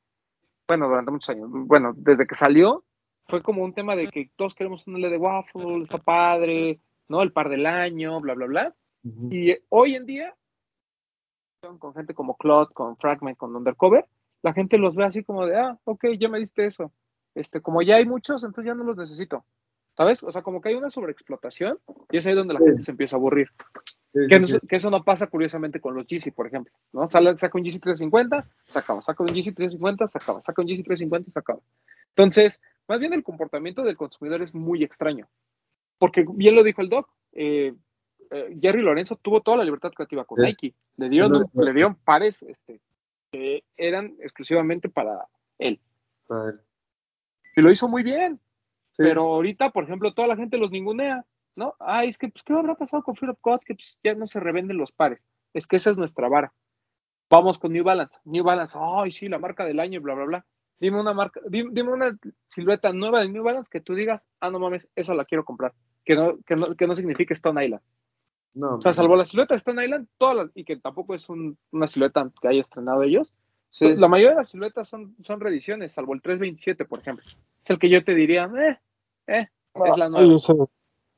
[SPEAKER 2] bueno, durante muchos años, bueno, desde que salió, fue como un tema de que todos queremos un LD Waffle, está padre, ¿no? El par del año, bla, bla, bla. Y hoy en día, con gente como Cloud, con Fragment, con Undercover, la gente los ve así como de, ah, ok, ya me diste eso. Este, como ya hay muchos, entonces ya no los necesito. ¿Sabes? O sea, como que hay una sobreexplotación y es ahí donde la
[SPEAKER 4] Sí.
[SPEAKER 2] gente se empieza a aburrir.
[SPEAKER 4] Sí,
[SPEAKER 2] Que,
[SPEAKER 4] sí,
[SPEAKER 2] eso no pasa curiosamente con los Yeezy, por ejemplo. ¿no? Sale, saca un Yeezy 350, se acaba. Saca un Yeezy 350, se acaba. Saca un Yeezy 350, se acaba. Entonces, más bien el comportamiento del consumidor es muy extraño. Porque bien lo dijo el doc, eh, eh, Jerry Lorenzo tuvo toda la libertad creativa con. Nike. Le dieron, le dieron pares este, que eran exclusivamente para él.
[SPEAKER 4] Para él.
[SPEAKER 2] Y lo hizo muy bien.
[SPEAKER 4] Sí.
[SPEAKER 2] Pero ahorita, por ejemplo, toda la gente los ningunea, ¿no? Ay, es que, pues, ¿qué habrá pasado con Fear of God? Que pues, ya no se revenden los pares. Es que esa es nuestra vara. Vamos con New Balance. New Balance, ay, sí, la marca del año, bla, bla, bla. Dime una marca, dime, dime una silueta nueva de New Balance que tú digas, ah, no mames, esa la quiero comprar. Que no, que no, que no signifique Stone Island.
[SPEAKER 4] No,
[SPEAKER 2] O sea, salvo la silueta de Stone Island, todas las, y que tampoco es un- una silueta que haya estrenado ellos,
[SPEAKER 4] sí.
[SPEAKER 2] la mayoría de las siluetas son, son reediciones, salvo el 327, por ejemplo. Es el que yo te diría, eh, eh, es la nueva.
[SPEAKER 6] Ese,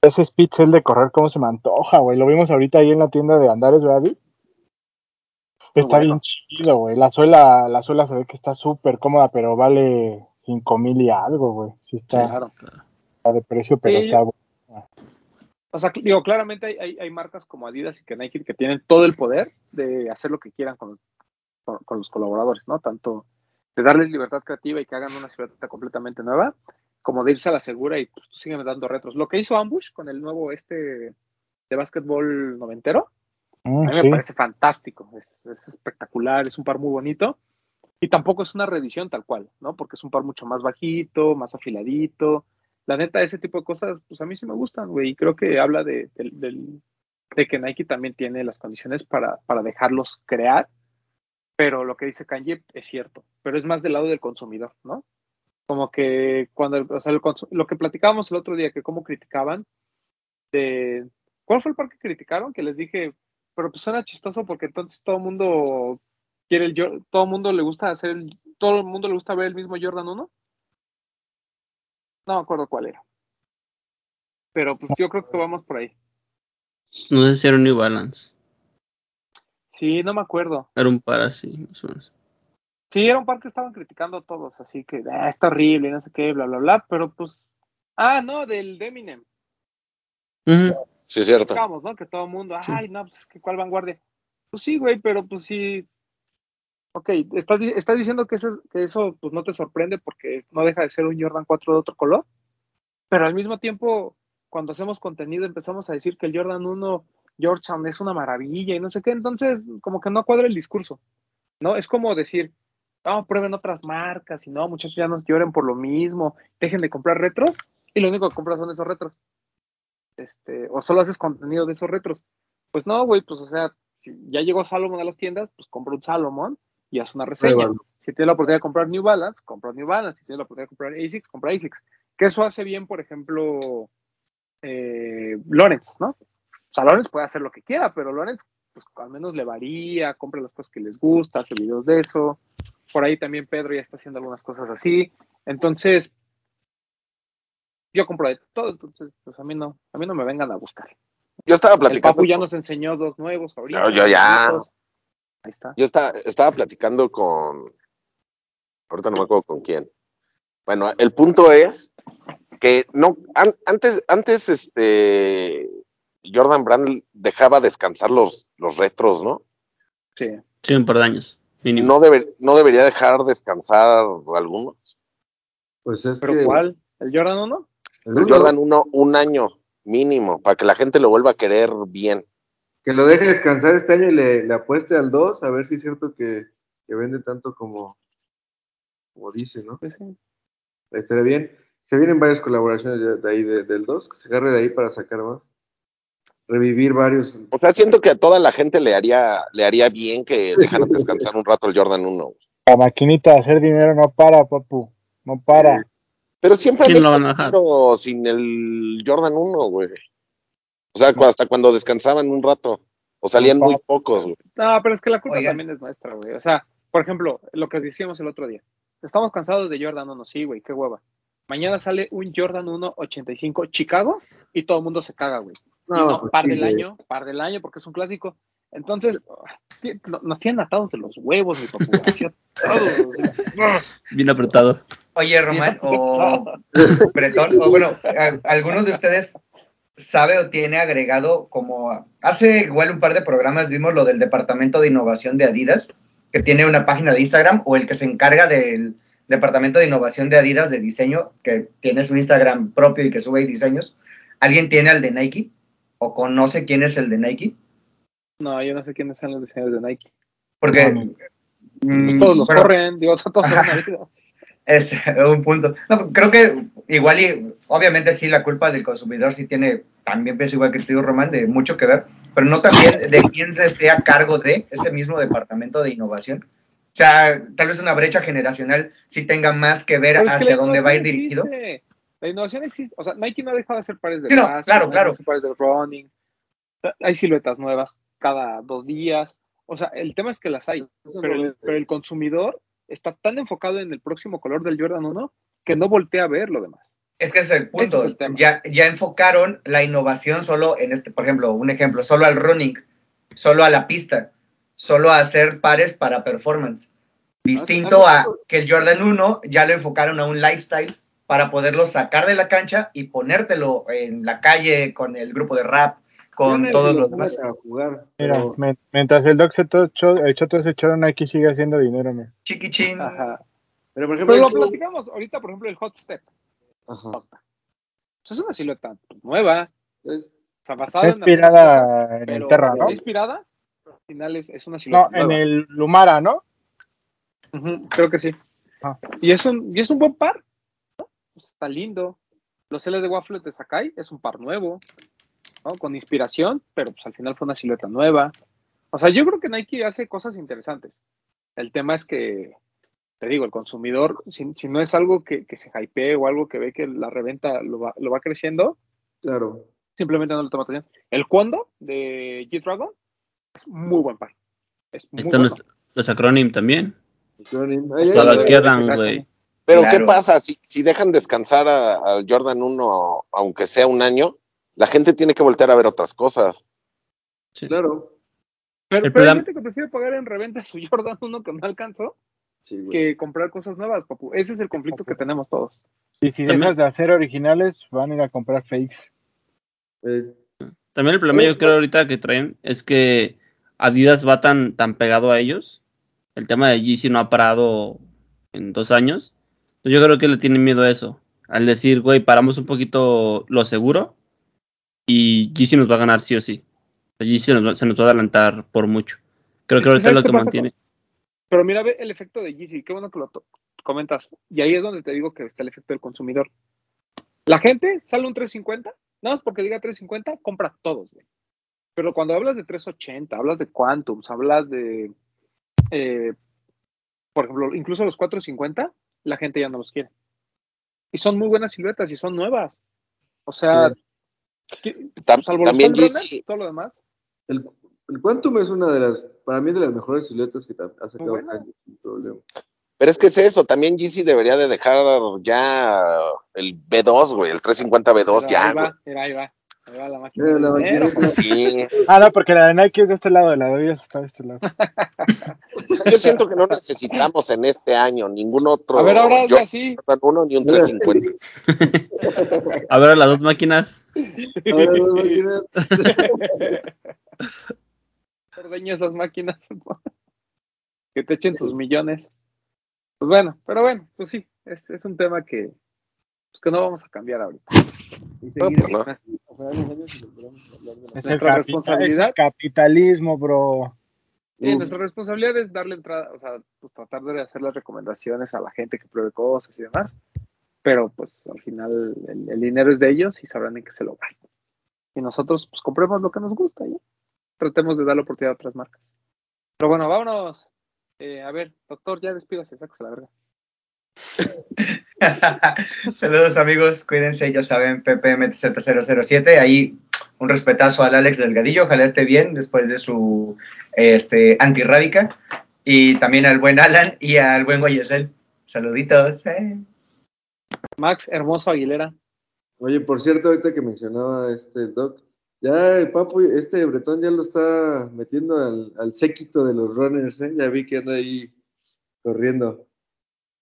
[SPEAKER 6] ese Spitzel de correr, ¿cómo se me antoja, güey? Lo vimos ahorita ahí en la tienda de Andares, ¿verdad? Está
[SPEAKER 2] bueno.
[SPEAKER 6] bien chido, güey. La suela, la suela se ve que está súper cómoda, pero vale cinco mil y algo, güey. Sí está,
[SPEAKER 2] Claro.
[SPEAKER 6] está de precio, pero
[SPEAKER 2] Sí,
[SPEAKER 6] está
[SPEAKER 2] yo- O sea, digo, claramente hay, hay, hay marcas como Adidas y que Nike que tienen todo el poder de hacer lo que quieran con, con, con los colaboradores, ¿no? Tanto de darles libertad creativa y que hagan una silueta completamente nueva, como de irse a la segura y pues, siguen dando retros. Lo que hizo Ambush con el nuevo este de básquetbol noventero,
[SPEAKER 6] Mm,
[SPEAKER 2] a mí me parece fantástico, es, es espectacular, es un par muy bonito y tampoco es una reedición tal cual, ¿no? Porque es un par mucho más bajito, más afiladito. La neta, ese tipo de cosas, pues a mí sí me gustan, güey, y creo que habla de, del- de que Nike también tiene las condiciones para, para dejarlos crear, pero lo que dice Kanye es cierto, pero es más del lado del consumidor, ¿no? Como que cuando, lo que platicábamos el otro día, que cómo criticaban, de, ¿cuál fue el par que criticaron? Que les dije, pero pues suena chistoso porque entonces todo el mundo quiere el Jor- todo el mundo le gusta hacer todo el mundo le gusta ver el mismo Jordan 1. No me acuerdo cuál era. Pero pues yo creo que vamos por ahí.
[SPEAKER 7] No sé si era New Balance.
[SPEAKER 2] Sí, no me acuerdo.
[SPEAKER 7] Era un par así, más o menos.
[SPEAKER 2] Sí, era un par que estaban criticando todos, así que "Ah, está horrible, no sé qué, bla, bla, bla, pero pues. Ah, no, del de Eminem.
[SPEAKER 7] Ujú.
[SPEAKER 5] Sí, es cierto.
[SPEAKER 2] Criticamos, ¿no? Que todo el mundo,
[SPEAKER 7] Sí.
[SPEAKER 2] ay, no, pues es que cuál vanguardia. Pues sí, güey, pero pues sí. Ok, estás, estás diciendo que eso, que eso pues no te sorprende porque no deja de ser un Jordan 4 de otro color, pero al mismo tiempo, cuando hacemos contenido empezamos a decir que el Jordan 1 Georgetown es una maravilla y no sé qué, entonces como que no cuadra el discurso, ¿no? Es como decir, no, prueben otras marcas y no, muchachos, ya nos lloren por lo mismo, dejen de comprar retros y lo único que compras son esos retros. Este, o solo haces contenido de esos retros. Pues no, güey, pues o sea, si ya llegó Salomon a las tiendas, pues compra un Salomon y haz una reseña. Si tienes la oportunidad de comprar New Balance, compra New Balance. Si tienes la oportunidad de comprar ASICS, compra ASICS. Que eso hace bien, por ejemplo, eh, Lawrence, ¿no? O sea, Lawrence puede hacer lo que quiera, pero Lawrence pues al menos le varía, compra las cosas que les gusta, hace videos de eso. Por ahí también Pedro ya está haciendo algunas cosas así. Entonces, yo compro de todo, entonces, pues a mí no, a mí no me vengan a buscar.
[SPEAKER 5] Yo estaba
[SPEAKER 2] El
[SPEAKER 5] platicando.
[SPEAKER 2] Papu ya nos enseñó dos nuevos ahorita.
[SPEAKER 5] Yo- yo ya.
[SPEAKER 2] Ahí está.
[SPEAKER 5] Yo estaba, estaba platicando con. Ahorita no me acuerdo con quién. Bueno, el punto es que no. an- antes, antes, este. Jordan Brand dejaba descansar los, los retros, ¿no?
[SPEAKER 2] Sí.
[SPEAKER 7] Sí, un par de años. Mínimo.
[SPEAKER 5] No, debe- no debería dejar descansar algunos.
[SPEAKER 4] Pues es
[SPEAKER 2] ¿Pero
[SPEAKER 4] que
[SPEAKER 2] cuál? ¿El Jordan 1?
[SPEAKER 4] el
[SPEAKER 5] Jordan 1, un año mínimo, para que la gente lo vuelva a querer bien.
[SPEAKER 4] que lo deje descansar este año y le, le apueste al 2, a ver si es cierto que, que vende tanto como, como dice, ¿no?
[SPEAKER 2] Pues sí.
[SPEAKER 4] Estaría bien. Se vienen varias colaboraciones de, de ahí de- del 2, que se agarre de ahí para sacar más. Revivir varios.
[SPEAKER 5] O sea, siento que a toda la gente le haría, le haría bien que dejaran descansar un rato el Jordan 1.
[SPEAKER 6] La maquinita de hacer dinero no para, papu. No para.
[SPEAKER 5] Pero siempre
[SPEAKER 7] ¿Quién
[SPEAKER 5] han
[SPEAKER 7] lo van a dejar?
[SPEAKER 5] dinero sin el Jordan 1, güey. O sea, hasta cuando descansaban un rato. O salían muy pocos, güey.
[SPEAKER 2] No, pero es que la culpa
[SPEAKER 3] Oigan.
[SPEAKER 2] también es nuestra, güey. O sea, por ejemplo, lo que decíamos el otro día. Estamos cansados de Jordan 1, sí, güey, qué hueva. Mañana sale un Jordan 1 85 Chicago y todo el mundo se caga, güey. Y no,
[SPEAKER 4] pues
[SPEAKER 2] par
[SPEAKER 4] sí,
[SPEAKER 2] del
[SPEAKER 4] güey.
[SPEAKER 2] año, par del año, porque es un clásico. Entonces, nos tienen atados de los huevos, mi así. <laughs>
[SPEAKER 7] Bien apretado.
[SPEAKER 3] Oye, Román, o Bretón, o bueno, algunos de ustedes sabe o tiene agregado como hace igual un par de programas vimos lo del departamento de innovación de Adidas, que tiene una página de Instagram, o el que se encarga del departamento de innovación de Adidas de diseño, que tiene su Instagram propio y que sube ahí diseños. ¿Alguien tiene al de Nike? ¿O conoce quién es el de Nike?
[SPEAKER 2] No, yo no sé quiénes son los diseñadores de Nike.
[SPEAKER 3] Porque
[SPEAKER 6] No,
[SPEAKER 3] mm,
[SPEAKER 2] Todos los corren, digo, todos son.
[SPEAKER 3] Es un punto. No, creo que igual y obviamente sí la culpa del consumidor sí tiene, también pienso igual que tú, Román, de mucho que ver, pero no también de quién se esté a cargo de ese mismo departamento de innovación. O sea, tal vez una brecha generacional sí tenga más que ver
[SPEAKER 2] Pero es que
[SPEAKER 3] hacia dónde va a ir dirigido.
[SPEAKER 2] existe. La innovación existe. O sea, Nike no ha dejado de hacer pares de
[SPEAKER 3] Sí, no,
[SPEAKER 2] básquet,
[SPEAKER 3] claro,
[SPEAKER 2] no
[SPEAKER 3] claro.
[SPEAKER 2] hacer pares de running. Hay siluetas nuevas cada dos días. O sea, el tema es que las hay. Pero el, pero el consumidor está tan enfocado en el próximo color del Jordan 1 que no voltea a ver lo demás.
[SPEAKER 3] Es que ese es el punto.
[SPEAKER 2] Ese es el tema.
[SPEAKER 3] ya, ya enfocaron la innovación solo en este, por ejemplo, un ejemplo, solo al running, solo a la pista, solo a hacer pares para performance. Distinto a que el Jordan 1 ya lo enfocaron a un lifestyle para poderlo sacar de la cancha y ponértelo en la calle con el grupo de rap, con todos los demás.
[SPEAKER 4] a jugar.
[SPEAKER 6] Mira,
[SPEAKER 4] pero-
[SPEAKER 6] mientras el Doc se to- cho- echó todo ese choro, Nike sigue haciendo dinero, me.
[SPEAKER 3] Chiquichín.
[SPEAKER 2] Ajá.
[SPEAKER 4] pero por ejemplo,
[SPEAKER 2] Pero lo platicamos ahorita, por ejemplo, el Hot Step.
[SPEAKER 4] Ajá.
[SPEAKER 2] Pues es una silueta nueva,
[SPEAKER 4] Es-
[SPEAKER 2] o sea, basada
[SPEAKER 6] Está
[SPEAKER 2] en cosas,
[SPEAKER 6] inspirada en el Terra, ¿no?
[SPEAKER 2] está inspirada, final es, es una silueta
[SPEAKER 6] No, en el Lumara, ¿no?
[SPEAKER 2] Creo que sí.
[SPEAKER 6] Ah.
[SPEAKER 2] Y es un, y es un buen par. ¿no? Pues está lindo. Los L de Waffle de Sakai es un par nuevo, ¿no? Con inspiración, pero pues al final fue una silueta nueva. O sea, yo creo que Nike hace cosas interesantes. El tema es que, te digo, el consumidor, si, si no es algo que, que se hypee o algo que ve que la reventa lo va, lo va creciendo,
[SPEAKER 4] claro.
[SPEAKER 2] simplemente no lo toma atención. El Kondo de G-Dragon es muy buen par. Es muy
[SPEAKER 7] Está
[SPEAKER 2] bueno.
[SPEAKER 7] los, los acrónim también. Güey.
[SPEAKER 5] Pero
[SPEAKER 3] Claro.
[SPEAKER 5] ¿qué pasa? Si, si dejan descansar al Jordan 1, aunque sea un año, la gente tiene que voltear a ver otras cosas.
[SPEAKER 7] Sí.
[SPEAKER 4] Claro.
[SPEAKER 2] Pero,
[SPEAKER 7] El
[SPEAKER 2] pero hay gente que prefiere pagar en reventa su Jordan 1 que no alcanzó
[SPEAKER 4] Sí,
[SPEAKER 2] que comprar cosas nuevas, papu. Ese es el conflicto que tenemos todos.
[SPEAKER 6] Y si
[SPEAKER 7] También-
[SPEAKER 6] dejas de hacer originales, van a ir a comprar fakes.
[SPEAKER 4] Eh,
[SPEAKER 7] También el problema yo creo ahorita que traen es que Adidas va tan, tan pegado a ellos. El tema de Yeezy no ha parado en dos años. Yo creo que le tienen miedo a eso. Al decir, güey, paramos un poquito lo seguro y Yeezy nos va a ganar sí o sí. Yeezy nos va- se nos va a adelantar por mucho. Creo que ahorita es
[SPEAKER 2] ¿sabes
[SPEAKER 7] lo que mantiene.
[SPEAKER 2] Pero mira, ve el efecto de Yeezy. Qué bueno que lo comentas. Y ahí es donde te digo que está el efecto del consumidor. La gente sale un 350, nada más porque diga 350, compra todos, güey. Pero cuando hablas de 380, hablas de Quantums, hablas de, eh, por ejemplo, incluso los 450, la gente ya no los quiere. Y son muy buenas siluetas y son nuevas. O sea, ¿qué-
[SPEAKER 5] Tam-
[SPEAKER 2] salvo
[SPEAKER 5] también
[SPEAKER 2] los Runners, todo lo demás.
[SPEAKER 4] el, el Quantum es una de las, para mí, de las mejores siluetas que ha sacado. Kanye, sin problema.
[SPEAKER 5] Pero es que es eso, también Yeezy debería de dejar ya el B2, güey, el 350 B2
[SPEAKER 2] Pero
[SPEAKER 5] ya,
[SPEAKER 2] ahí
[SPEAKER 5] güey.
[SPEAKER 2] va, ahí va. Ahí va la máquina.
[SPEAKER 4] La maquinita.
[SPEAKER 5] Sí,
[SPEAKER 6] Ah, no, porque la de Nike es de este lado, la de Adidas está de este lado.
[SPEAKER 5] O sea, yo siento que no necesitamos en este año ningún otro
[SPEAKER 2] A ver, ahora
[SPEAKER 5] yo
[SPEAKER 2] así.
[SPEAKER 5] uno ni un 350.
[SPEAKER 7] A ver, las dos máquinas.
[SPEAKER 4] Ahora las máquinas,
[SPEAKER 2] Ordeña esas máquinas. que te echen tus millones. Pues bueno, pero bueno, pues sí, es, es un tema que, pues que no vamos a cambiar ahorita. Y
[SPEAKER 5] No,
[SPEAKER 2] seguir
[SPEAKER 5] pues no.
[SPEAKER 2] Así, a finales de año, si volvemos a hablar de la-
[SPEAKER 6] Es
[SPEAKER 2] Nuestra
[SPEAKER 6] capital-
[SPEAKER 2] responsabilidad,
[SPEAKER 6] es capitalismo, bro.
[SPEAKER 2] sí, nuestra responsabilidad es darle entrada, o sea, pues tratar de hacer las recomendaciones a la gente que pruebe cosas y demás. Pero pues al final el, el dinero es de ellos y sabrán en qué se lo gastan. Y nosotros pues compremos lo que nos gusta y tratemos de darle oportunidad a otras marcas. Pero bueno, vámonos. Eh, a ver, doctor, ya despídase, sáquese la verga. <laughs> <laughs>
[SPEAKER 3] Saludos amigos, cuídense, ya saben, PPMTZ007, ahí un respetazo al Alex Delgadillo, ojalá esté bien después de su este, antirrábica, y también al buen Alan y al buen Guayesel. Saluditos. eh.
[SPEAKER 2] Max Hermoso Aguilera.
[SPEAKER 4] Oye, por cierto, ahorita que mencionaba este Doc, ya el Papu, este Bretón ya lo está metiendo al, al séquito de los runners, ¿eh? Ya vi que anda ahí corriendo.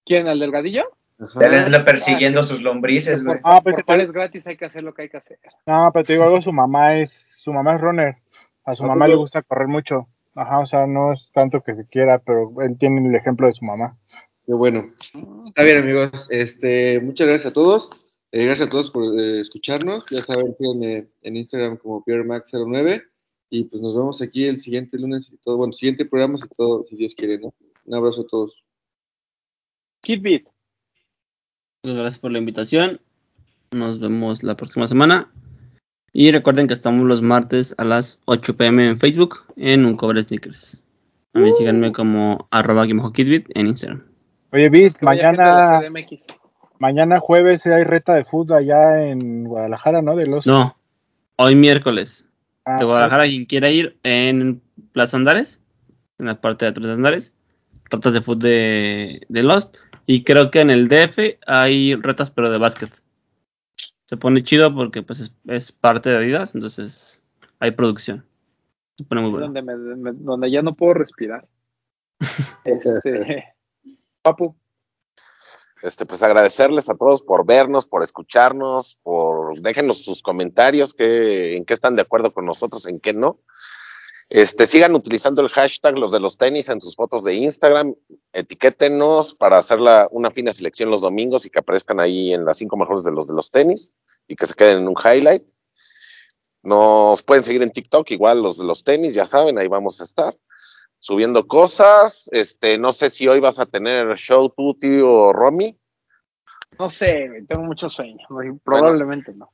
[SPEAKER 2] ¿Quién? ¿El delgadillo?
[SPEAKER 4] Ajá.
[SPEAKER 3] anda persiguiendo sus lombrices, güey.
[SPEAKER 6] Ah, pues
[SPEAKER 2] Por
[SPEAKER 6] que te-
[SPEAKER 2] pares gratis hay que hacer lo que hay que hacer.
[SPEAKER 6] No, pero te digo algo, su mamá es, su mamá es runner. A su
[SPEAKER 4] ¿A
[SPEAKER 6] mamá
[SPEAKER 4] poco?
[SPEAKER 6] le gusta correr mucho. Ajá, o sea, no es tanto que se quiera, pero él tiene el ejemplo de su mamá.
[SPEAKER 4] Qué bueno. Está bien, amigos. Este, muchas gracias a todos. Eh, gracias a todos por eh, escucharnos. Ya saben, síganme en Instagram como PierreMax09. Y pues nos vemos aquí el siguiente lunes y todo. Bueno, siguiente programa si todo, si Dios quiere, ¿no? Un abrazo a todos.
[SPEAKER 2] Kidbit.
[SPEAKER 7] Muchas gracias por la invitación. Nos vemos la próxima semana. Y recuerden que estamos los martes a las 8 pm en Facebook en un cover sneakers. A mí síganme como arroba en Instagram.
[SPEAKER 6] Oye, Viz, mañana, mañana jueves hay reta de fútbol allá en Guadalajara, ¿no? De los
[SPEAKER 7] No, hoy miércoles.
[SPEAKER 6] Ah,
[SPEAKER 7] De Guadalajara, quien quiera ir en Plaza Andares, en la parte de atrás de Andares, retas de fútbol de, de Lost. Y creo que en el DF hay retas, pero de básquet. Se pone chido porque pues es, es parte de Adidas, entonces hay producción. Se pone muy bueno.
[SPEAKER 2] Donde, me- me- donde ya no puedo respirar. <laughs> Este, <laughs> Papu.
[SPEAKER 5] Este, pues agradecerles a todos por vernos, por escucharnos, por déjenos sus comentarios, que, en qué están de acuerdo con nosotros, en qué no. Este, sigan utilizando el hashtag los de los tenis en sus fotos de Instagram, etiquétenos para hacer la- una fina selección los domingos y que aparezcan ahí en las cinco mejores de los de los tenis y que se queden en un highlight. Nos pueden seguir en TikTok, igual los de los tenis, ya saben, ahí vamos a estar subiendo cosas. Este, no sé si hoy vas a tener show tú, tío o Romy.
[SPEAKER 2] No sé, tengo mucho sueño. Probablemente no.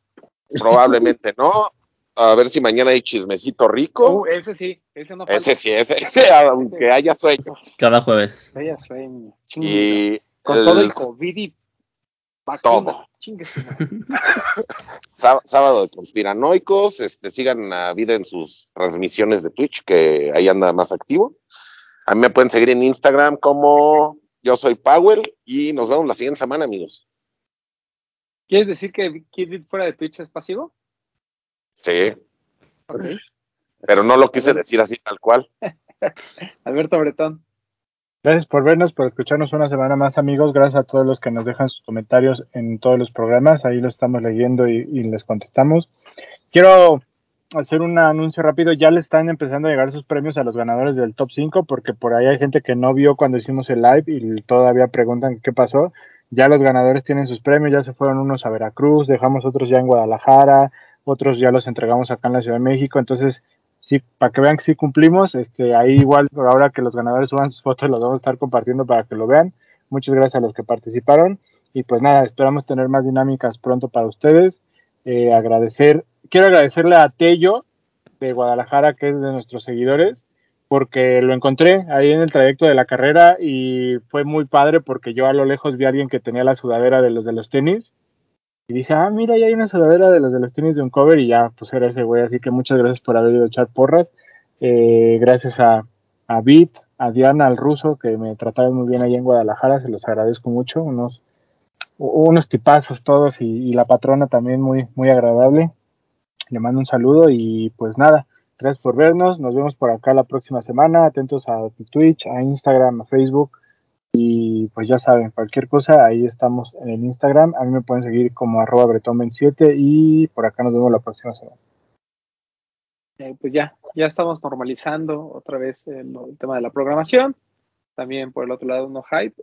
[SPEAKER 5] Probablemente no. <laughs> A ver si mañana hay chismecito rico.
[SPEAKER 2] Uh, ese sí, ese no falta.
[SPEAKER 5] ese sí, ese, ese, aunque haya sueño.
[SPEAKER 7] Cada jueves.
[SPEAKER 2] Vaya sueño. Chingue,
[SPEAKER 5] Y
[SPEAKER 2] Con
[SPEAKER 5] el
[SPEAKER 2] todo el COVID y vacuna.
[SPEAKER 5] Todo. <laughs> Sábado de conspiranoicos, este, sigan a vida en sus transmisiones de Twitch, que ahí anda más activo. A mí me pueden seguir en Instagram como yo soy Powell y nos vemos la siguiente semana, amigos.
[SPEAKER 2] ¿Quieres decir que Kidbit fuera de Twitch es pasivo?
[SPEAKER 5] Sí, pero no lo quise decir así tal cual. <laughs>
[SPEAKER 2] Alberto Bretón.
[SPEAKER 6] Gracias por vernos, por escucharnos una semana más, amigos. Gracias a todos los que nos dejan sus comentarios en todos los programas. Ahí lo estamos leyendo y, y les contestamos. Quiero hacer un anuncio rápido. Ya le están empezando a llegar sus premios a los ganadores del top 5, porque por ahí hay gente que no vio cuando hicimos el live y todavía preguntan qué pasó. Ya los ganadores tienen sus premios, ya se fueron unos a Veracruz, dejamos otros ya en Guadalajara, otros ya los entregamos acá en la Ciudad de México. Entonces, sí, para que vean que sí cumplimos, este, ahí igual ahora que los ganadores suban sus fotos los vamos a estar compartiendo para que lo vean. Muchas gracias a los que participaron y pues nada, esperamos tener más dinámicas pronto para ustedes. Eh, agradecer, quiero agradecerle a Tello de Guadalajara, que es de nuestros seguidores, porque lo encontré ahí en el trayecto de la carrera y fue muy padre porque yo a lo lejos vi a alguien que tenía la sudadera de los de los tenis y dije, ah, mira, ya hay una sudadera de los de los tenis de un cover y ya, pues era ese güey, así que muchas gracias por haber ido a echar porras. Eh, gracias a, a Bit, a Diana, al ruso, que me trataron muy bien allá en Guadalajara, se los agradezco mucho, unos, unos tipazos todos y, y la patrona también muy, muy agradable. Le mando un saludo y pues nada, gracias por vernos, nos vemos por acá la próxima semana, atentos a Twitch, a Instagram, a Facebook y pues ya saben, cualquier cosa, ahí estamos en el Instagram, a mí me pueden seguir como arroba bretón27 y por acá nos vemos la próxima semana.
[SPEAKER 2] Eh, pues ya, ya estamos normalizando otra vez el, tema de la programación. También por el otro lado, no hype.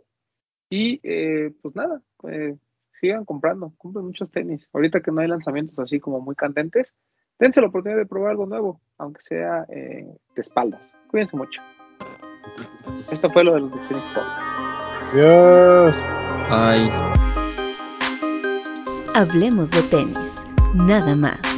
[SPEAKER 2] Y eh, pues nada, eh, sigan comprando, compren muchos tenis. Ahorita que no hay lanzamientos así como muy candentes, dense la oportunidad de probar algo nuevo, aunque sea de espaldas. Cuídense mucho. Esto fue lo de los Phoenix Post.
[SPEAKER 6] Adiós.
[SPEAKER 7] Ay.
[SPEAKER 1] Hablemos de tenis, nada más.